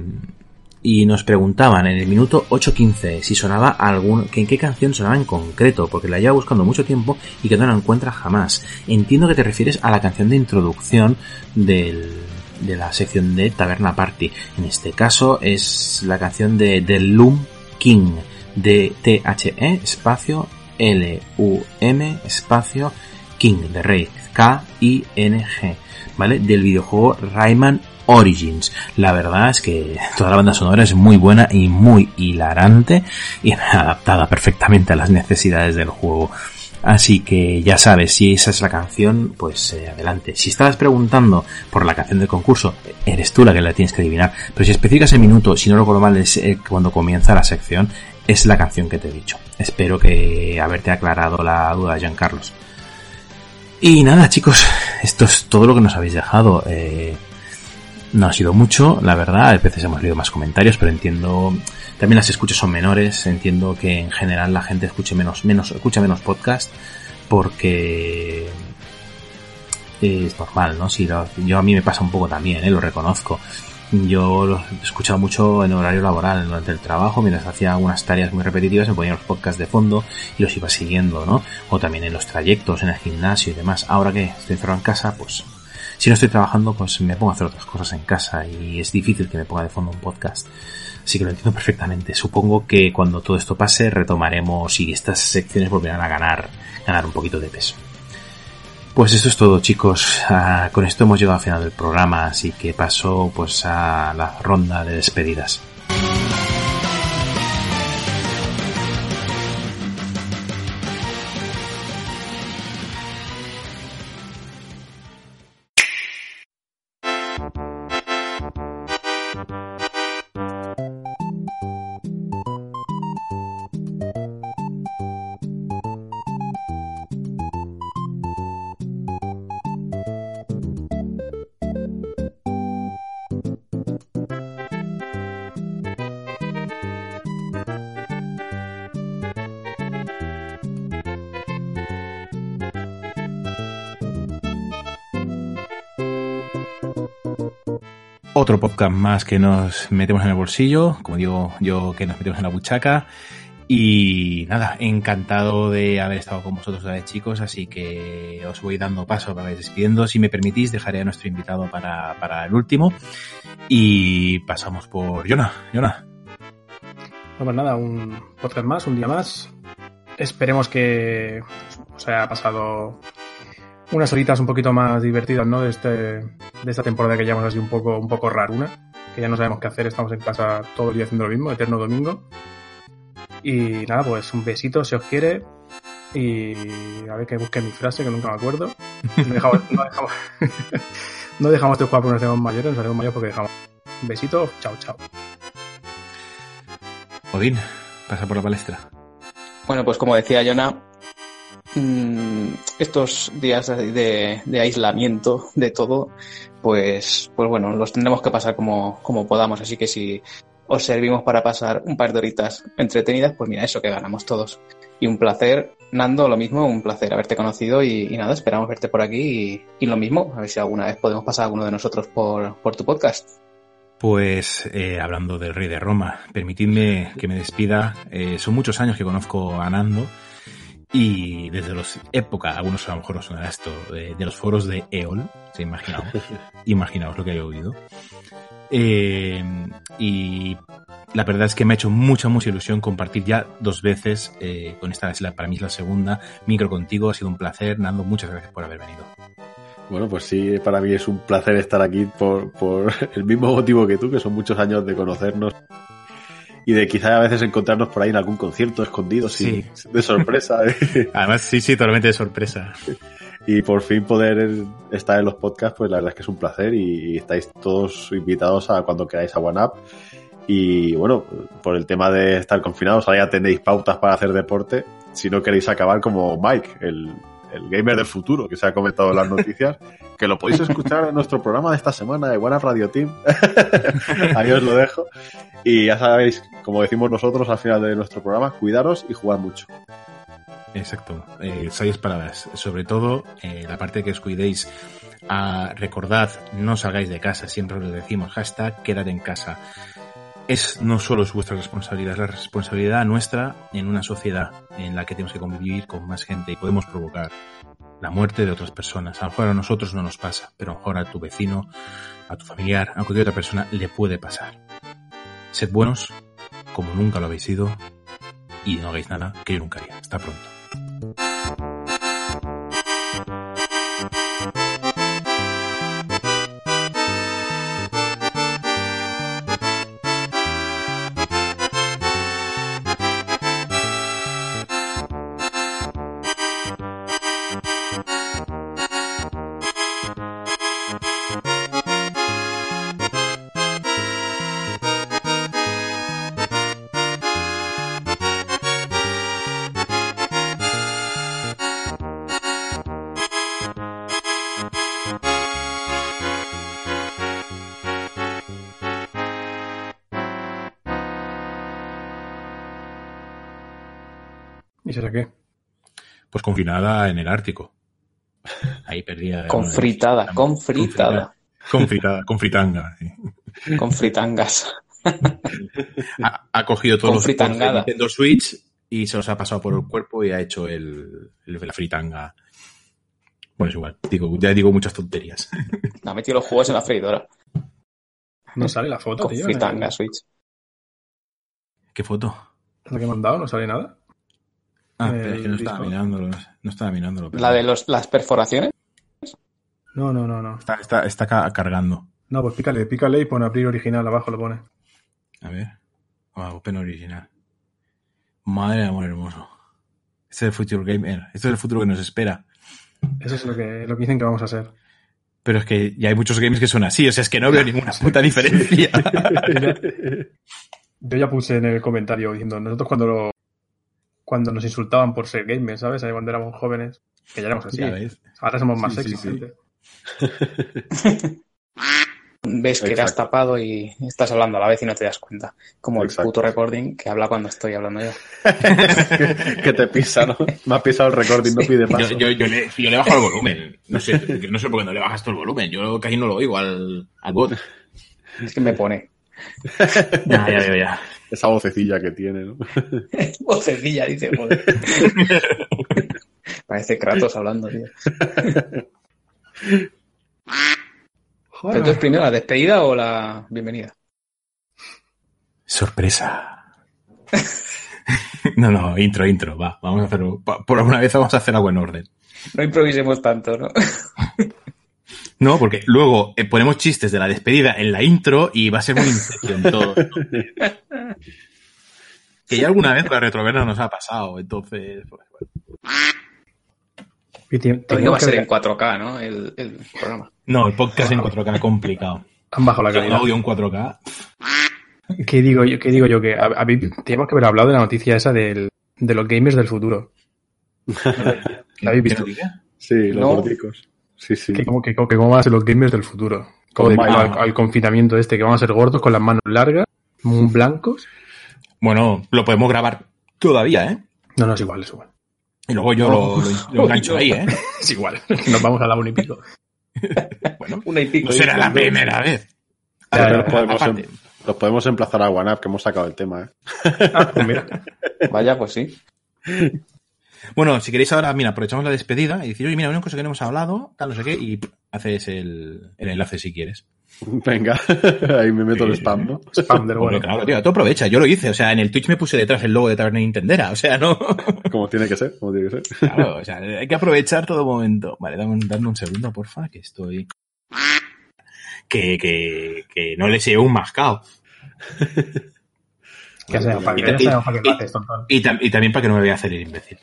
y nos preguntaban en el minuto 8.15 si sonaba algún, que en qué canción sonaba en concreto, porque la lleva buscando mucho tiempo y que no la encuentra jamás. Entiendo que te refieres a la canción de introducción del, de la sección de Taberna Party. En este caso es la canción de The Loom King, de T-H-E, espacio L-U-M, espacio King, de Rey, K-I-N-G, ¿vale? Del videojuego Rayman Origins. La verdad es que toda la banda sonora es muy buena y muy hilarante y adaptada perfectamente a las necesidades del juego. Así que ya sabes, si esa es la canción, pues eh, adelante. Si estabas preguntando por la canción del concurso, eres tú la que la tienes que adivinar. Pero si especificas el minuto, si no recuerdo mal, es eh, cuando comienza la sección, es la canción que te he dicho. Espero que haberte aclarado la duda, Jean Carlos. Y nada, chicos, esto es todo lo que nos habéis dejado. Eh, no ha sido mucho, la verdad. A veces hemos leído más comentarios, pero entiendo. También las escuchas son menores. Entiendo que en general la gente escuche menos, menos, escucha menos podcast porque es normal, ¿no? Si yo a mí me pasa un poco también, ¿eh? lo reconozco. Yo lo he escuchado mucho en horario laboral, durante el trabajo, mientras hacía algunas tareas muy repetitivas, me ponía los podcasts de fondo y los iba siguiendo, ¿no? O también en los trayectos, en el gimnasio y demás. Ahora que estoy encerrado en casa, pues si no estoy trabajando, pues me pongo a hacer otras cosas en casa y es difícil que me ponga de fondo un podcast. Así que lo entiendo perfectamente. Supongo que cuando todo esto pase retomaremos y estas secciones volverán a ganar, ganar un poquito de peso. Pues esto es todo chicos. Ah, con esto hemos llegado al final del programa, así que paso pues a la ronda de despedidas. Otro podcast más que nos metemos en el bolsillo, como digo yo, que nos metemos en la buchaca. Y nada, encantado de haber estado con vosotros otra vez, chicos, así que os voy dando paso para ir despidiendo. Si me permitís, dejaré a nuestro invitado para, para el último. Y pasamos por Jonah. Jonah. No, pues nada, un podcast más, un día más. Esperemos que os haya pasado unas horitas un poquito más divertidas, ¿no? De, este, de esta temporada que llevamos así un poco, un poco raruna, que ya no sabemos qué hacer, estamos en casa todo el día haciendo lo mismo, eterno domingo. Y nada, pues un besito si os quiere. Y a ver que busque mi frase, que nunca me acuerdo. No dejamos, no dejamos, no dejamos de jugar por nos hacemos mayores, nos hacemos mayores porque dejamos. Un besito, chao, chao. Odín, pasa por la palestra. Bueno, pues como decía Jonah, mm, estos días de, de aislamiento de todo, pues, pues bueno, los tendremos que pasar como, como podamos. Así que si os servimos para pasar un par de horitas entretenidas, pues mira, eso que ganamos todos. Y un placer, Nando, lo mismo, un placer haberte conocido y, y nada, esperamos verte por aquí y, y, lo mismo, a ver si alguna vez podemos pasar a alguno de nosotros por, por tu podcast. Pues eh, hablando del rey de Roma, permitidme que me despida. Eh, son muchos años que conozco a Nando y desde los época, algunos a lo mejor os sonará esto, de, de los foros de EOL, se imaginaos, imaginaos lo que he oído. Eh, y la verdad es que me ha hecho mucha, mucha ilusión compartir ya dos veces eh, con esta, para mí es la segunda, micro contigo. Ha sido un placer. Nando, muchas gracias por haber venido. Bueno, pues sí, para mí es un placer estar aquí por, por el mismo motivo que tú, que son muchos años de conocernos y de quizá a veces encontrarnos por ahí en algún concierto escondido, sí. de sorpresa. ¿eh? Además, sí, sí, totalmente de sorpresa. Y por fin poder estar en los podcasts, pues la verdad es que es un placer y, estáis todos invitados a cuando queráis a OneUp. Y bueno, por el tema de estar confinados, ahora ya tenéis pautas para hacer deporte. Si no queréis acabar como Mike, el, el gamer del futuro, que se ha comentado en las noticias, que lo podéis escuchar en nuestro programa de esta semana de Buena Radio Team. Ahí os lo dejo. Y ya sabéis, como decimos nosotros al final de nuestro programa, cuidaros y jugar mucho. Exacto, eh, seis palabras. Sobre todo, eh, la parte que os cuidéis. Ah, recordad, no salgáis de casa, siempre os lo decimos, hashtag quédate en casa. Es no solo es vuestra responsabilidad, es la responsabilidad nuestra en una sociedad en la que tenemos que convivir con más gente y podemos provocar la muerte de otras personas. A lo mejor a nosotros no nos pasa, pero a lo mejor a tu vecino, a tu familiar, a cualquier otra persona le puede pasar. Sed buenos, como nunca lo habéis sido, y no hagáis nada que yo nunca haría. Hasta pronto. ¿Y será qué? Pues confinada en el Ártico. Ahí perdida. Confritada, confritada. Confritada, con fritanga. Sí. Con fritangas. ha, ha, cogido todos los de Nintendo Switch y se los ha pasado por el cuerpo y ha hecho el, el la fritanga. Bueno, es igual. Digo, ya digo muchas tonterías. Ha metido los juegos en la freidora. No sale la foto, Con tío. fritanga Switch. ¿Qué foto? La que me han dado, no sale nada. Ah, pero es que no estaba mirándolo. No estaba mirándolo. ¿La de los, las perforaciones? No, no, no, no. Está, está, está cargando. No, pues pícale, pícale y pone abrir original abajo, lo pone. A ver. Oh, open original. Madre de amor hermoso. Este es el Future Gamer. Esto es el futuro que nos espera. Eso es lo que, lo que dicen que vamos a hacer. Pero es que ya hay muchos games que son así, o sea, es que no veo ninguna puta diferencia. Yo ya puse en el comentario diciendo, nosotros cuando lo, cuando nos insultaban por ser gamers, ¿sabes? Ahí cuando éramos jóvenes, que ya éramos así. Ahora somos más Sí, sexy, sí, sí. gente. Ves que eras Exacto. tapado y estás hablando a la vez y no te das cuenta. Como el puto recording que habla cuando estoy hablando yo. que te pisa, ¿no? Me ha pisado el recording, no pide paso. Yo, yo, yo, le, yo le bajo el volumen. No sé, no sé por qué no le bajas tú el volumen. Yo casi no lo oigo al, al bot. Es que me pone. Ya, ya veo, ya. Esa vocecilla que tiene, ¿no? Vocecilla, dice, joder. Parece Kratos hablando, tío. Entonces, primero, ¿la despedida o la bienvenida? Sorpresa. No, no, intro, intro, va. Vamos a hacerlo. Por alguna vez vamos a hacer algo en orden. No improvisemos tanto, ¿no? No, porque luego eh, ponemos chistes de la despedida en la intro y va a ser muy incepción todo. Que ya alguna vez la retroverna nos ha pasado, entonces. pues, bueno. Tenemos va a ser ver- en 4K, ¿no? El, el programa. No, el podcast en 4K complicado. Han bajado la El calidad. audio en 4K. ¿Qué digo yo? ¿Qué digo yo? Que a- habéis- teníamos que haber hablado de la noticia esa del, de los gamers del futuro. ¿La habéis visto? Sí, los No. gordicos. Sí, sí. Que cómo, que, cómo van a ser los gamers del futuro. Como Maya. al, al confinamiento este, que van a ser gordos con las manos largas, muy blancos. Bueno, lo podemos grabar todavía, ¿eh? No, no, es igual, es igual. Y luego yo lo, lo- lo engancho ahí, ¿eh? Es igual. Nos vamos a la una y pico. Bueno, Una y pico. no será la primera vez. Ya, ya, podemos, em- los podemos emplazar a OneUp, que hemos sacado el tema, ¿eh? Ah, pues mira. Vaya, pues sí. Bueno, si queréis ahora, mira, aprovechamos la despedida y decir, oye, mira, una cosa que no hemos hablado, tal, no sé qué, y pff, haces el, el enlace si quieres. Venga, ahí me meto el spam, ¿no? Spam del bueno. claro, tío, tú aprovecha, yo lo hice, o sea, en el Twitch me puse detrás el logo de Taberna Nintendera, o sea, no. Como tiene que ser, como tiene que ser. Claro, o sea, hay que aprovechar todo momento. Vale, dame, un- dame un segundo, porfa, que estoy. Que, que, que no le sé un mascao. Que sea, para que Y- y también para que no me vaya a hacer el imbécil.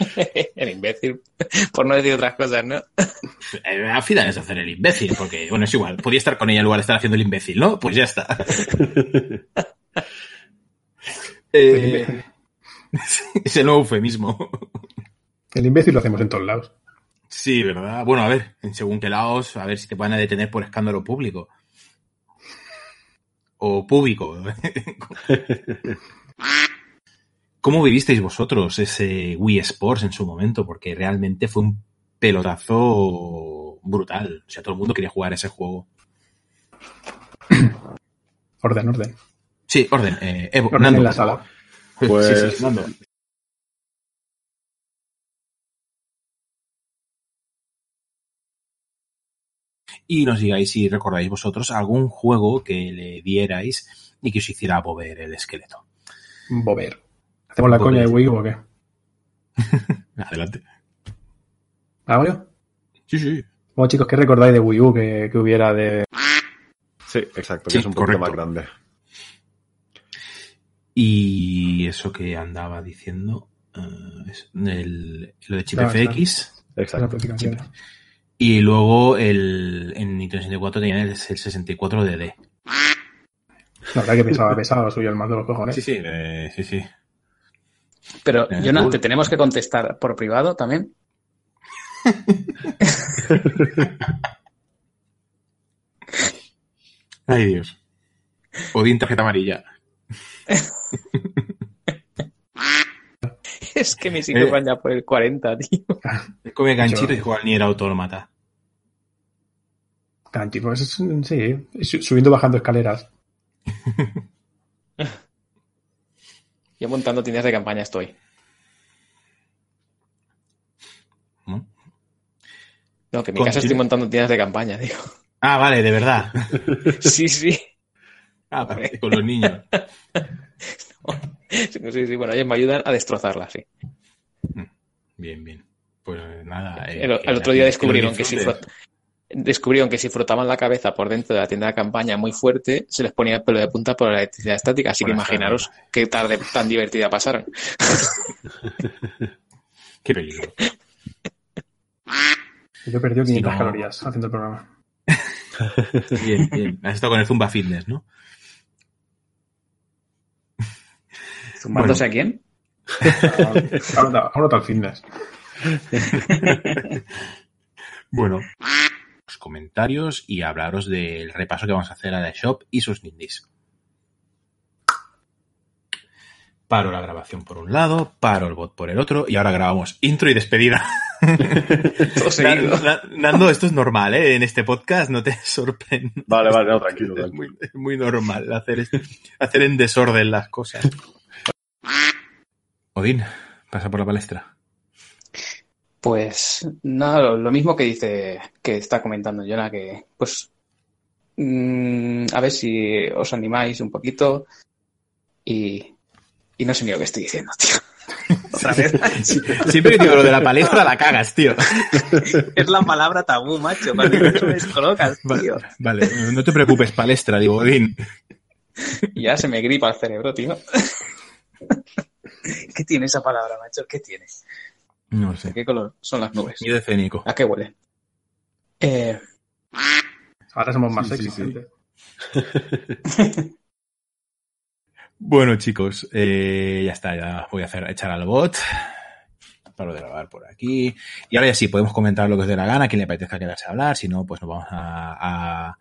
El imbécil. Por no decir otras cosas, ¿no? Eh, al final es hacer el imbécil, porque, bueno, es igual. Podía estar con ella en lugar de estar haciendo el imbécil, ¿no? Pues ya está. Eh, es el nuevo eufemismo. El imbécil lo hacemos en todos lados. Sí, ¿verdad? Bueno, a ver, en según qué lados, a ver si te van a detener por escándalo público. O público. ¿Cómo vivisteis vosotros ese Wii Sports en su momento? Porque realmente fue un pelotazo brutal. O sea, todo el mundo quería jugar ese juego. Orden, orden. Sí, orden. Eh, Evo, Orden Nando, en la sala. Pues- Sí, sí, Nando. Y nos digáis si recordáis vosotros algún juego que le dierais y que os hiciera mover el esqueleto. Bober. ¿Hacemos la coña de Wii U o qué? Adelante. ¿Hago yo? Sí, sí. Bueno, chicos, ¿qué recordáis de Wii U que, que hubiera de. Sí, exacto, que Sí, es un poquito correcto. más grande. Y eso que andaba diciendo, es el- lo de Chip Claro, FX. la Exacto. aplicación? Y luego el, en Nintendo 64 tenían el, el 64 DD. La verdad que pesaba, pesaba lo suyo el mando de los cojones. Sí, sí, eh, sí, sí. Pero, cool. ¿te tenemos que contestar por privado también? Ay, Dios. Odín tarjeta amarilla. Es que mis hijos Eh. van ya por el 40, tío. Come ganchito Yo- y juega al Nier Automata. Canchi, pues es- sí, su- subiendo bajando escaleras. Yo montando tiendas de campaña estoy. ¿no? No, que en mi casa estoy montando tiendas de campaña, tío. Ah, vale, de verdad. Sí, sí. Ah, vale, con los niños. Sí, sí, bueno, ellos me ayudan a destrozarlas, sí. Bien, bien. Pues nada. eh, El, el otro día descubrieron que si descubrieron que si frotaban la cabeza por dentro de la tienda de campaña muy fuerte, se les ponía el pelo de punta por la electricidad estática. Así que imaginaros qué tarde tan divertida pasaron. Qué peligro. Yo he perdido 500 no- calorías haciendo el programa. Bien, bien. Has estado con el Zumba Fitness, ¿no? ¿Zumbándose a quién? Ahora, ahora tal fitness. Bueno, comentarios y hablaros del repaso que vamos a hacer a la shop y sus indies. paro la grabación por un lado, paro el bot por el otro y ahora grabamos intro y despedida. Nando, esto es normal, ¿eh? En este podcast no te sorprende. Vale, vale, no, tranquilo, Es muy, es muy normal hacer, esto- hacer en desorden las cosas. Odín, pasa por la palestra. Pues nada, lo, lo mismo que dice, que está comentando Jonah, que pues mm, a ver si os animáis un poquito y, y no sé ni lo que estoy diciendo, tío. Otra vez. Siempre que digo lo de la palestra la cagas, tío. es la palabra tabú, macho. Cuando me descolocas, tío. Vale, no te preocupes, palestra, digo, Odín. Ya se me gripa el cerebro, tío. ¿Qué tiene esa palabra, macho? ¿Qué tiene? No ¿De sé. qué color son las nubes? Miedo escénico. ¿A qué huele? Eh, Ahora somos más Sí, sexy. Bueno, chicos, eh, ya está, ya voy a hacer echar al bot. Paro de grabar por aquí. Y ahora ya sí, podemos comentar lo que os dé la gana, a quien le apetezca quedarse a hablar. Si no, pues nos vamos a, a-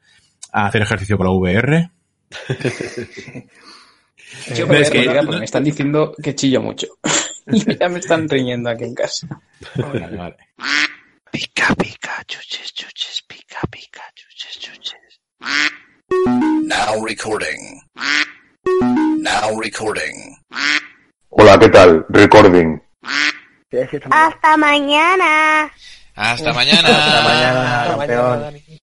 a hacer ejercicio con la VR. yo me es que- me están diciendo que chillo mucho. ya me están riñendo aquí en casa. Vale, vale. Pica, pica, chuches, chuches, pica, pica, chuches, chuches. Now recording. Now recording. Hola, ¿qué tal? Recording. Hasta mañana. Hasta mañana. Hasta mañana, campeón.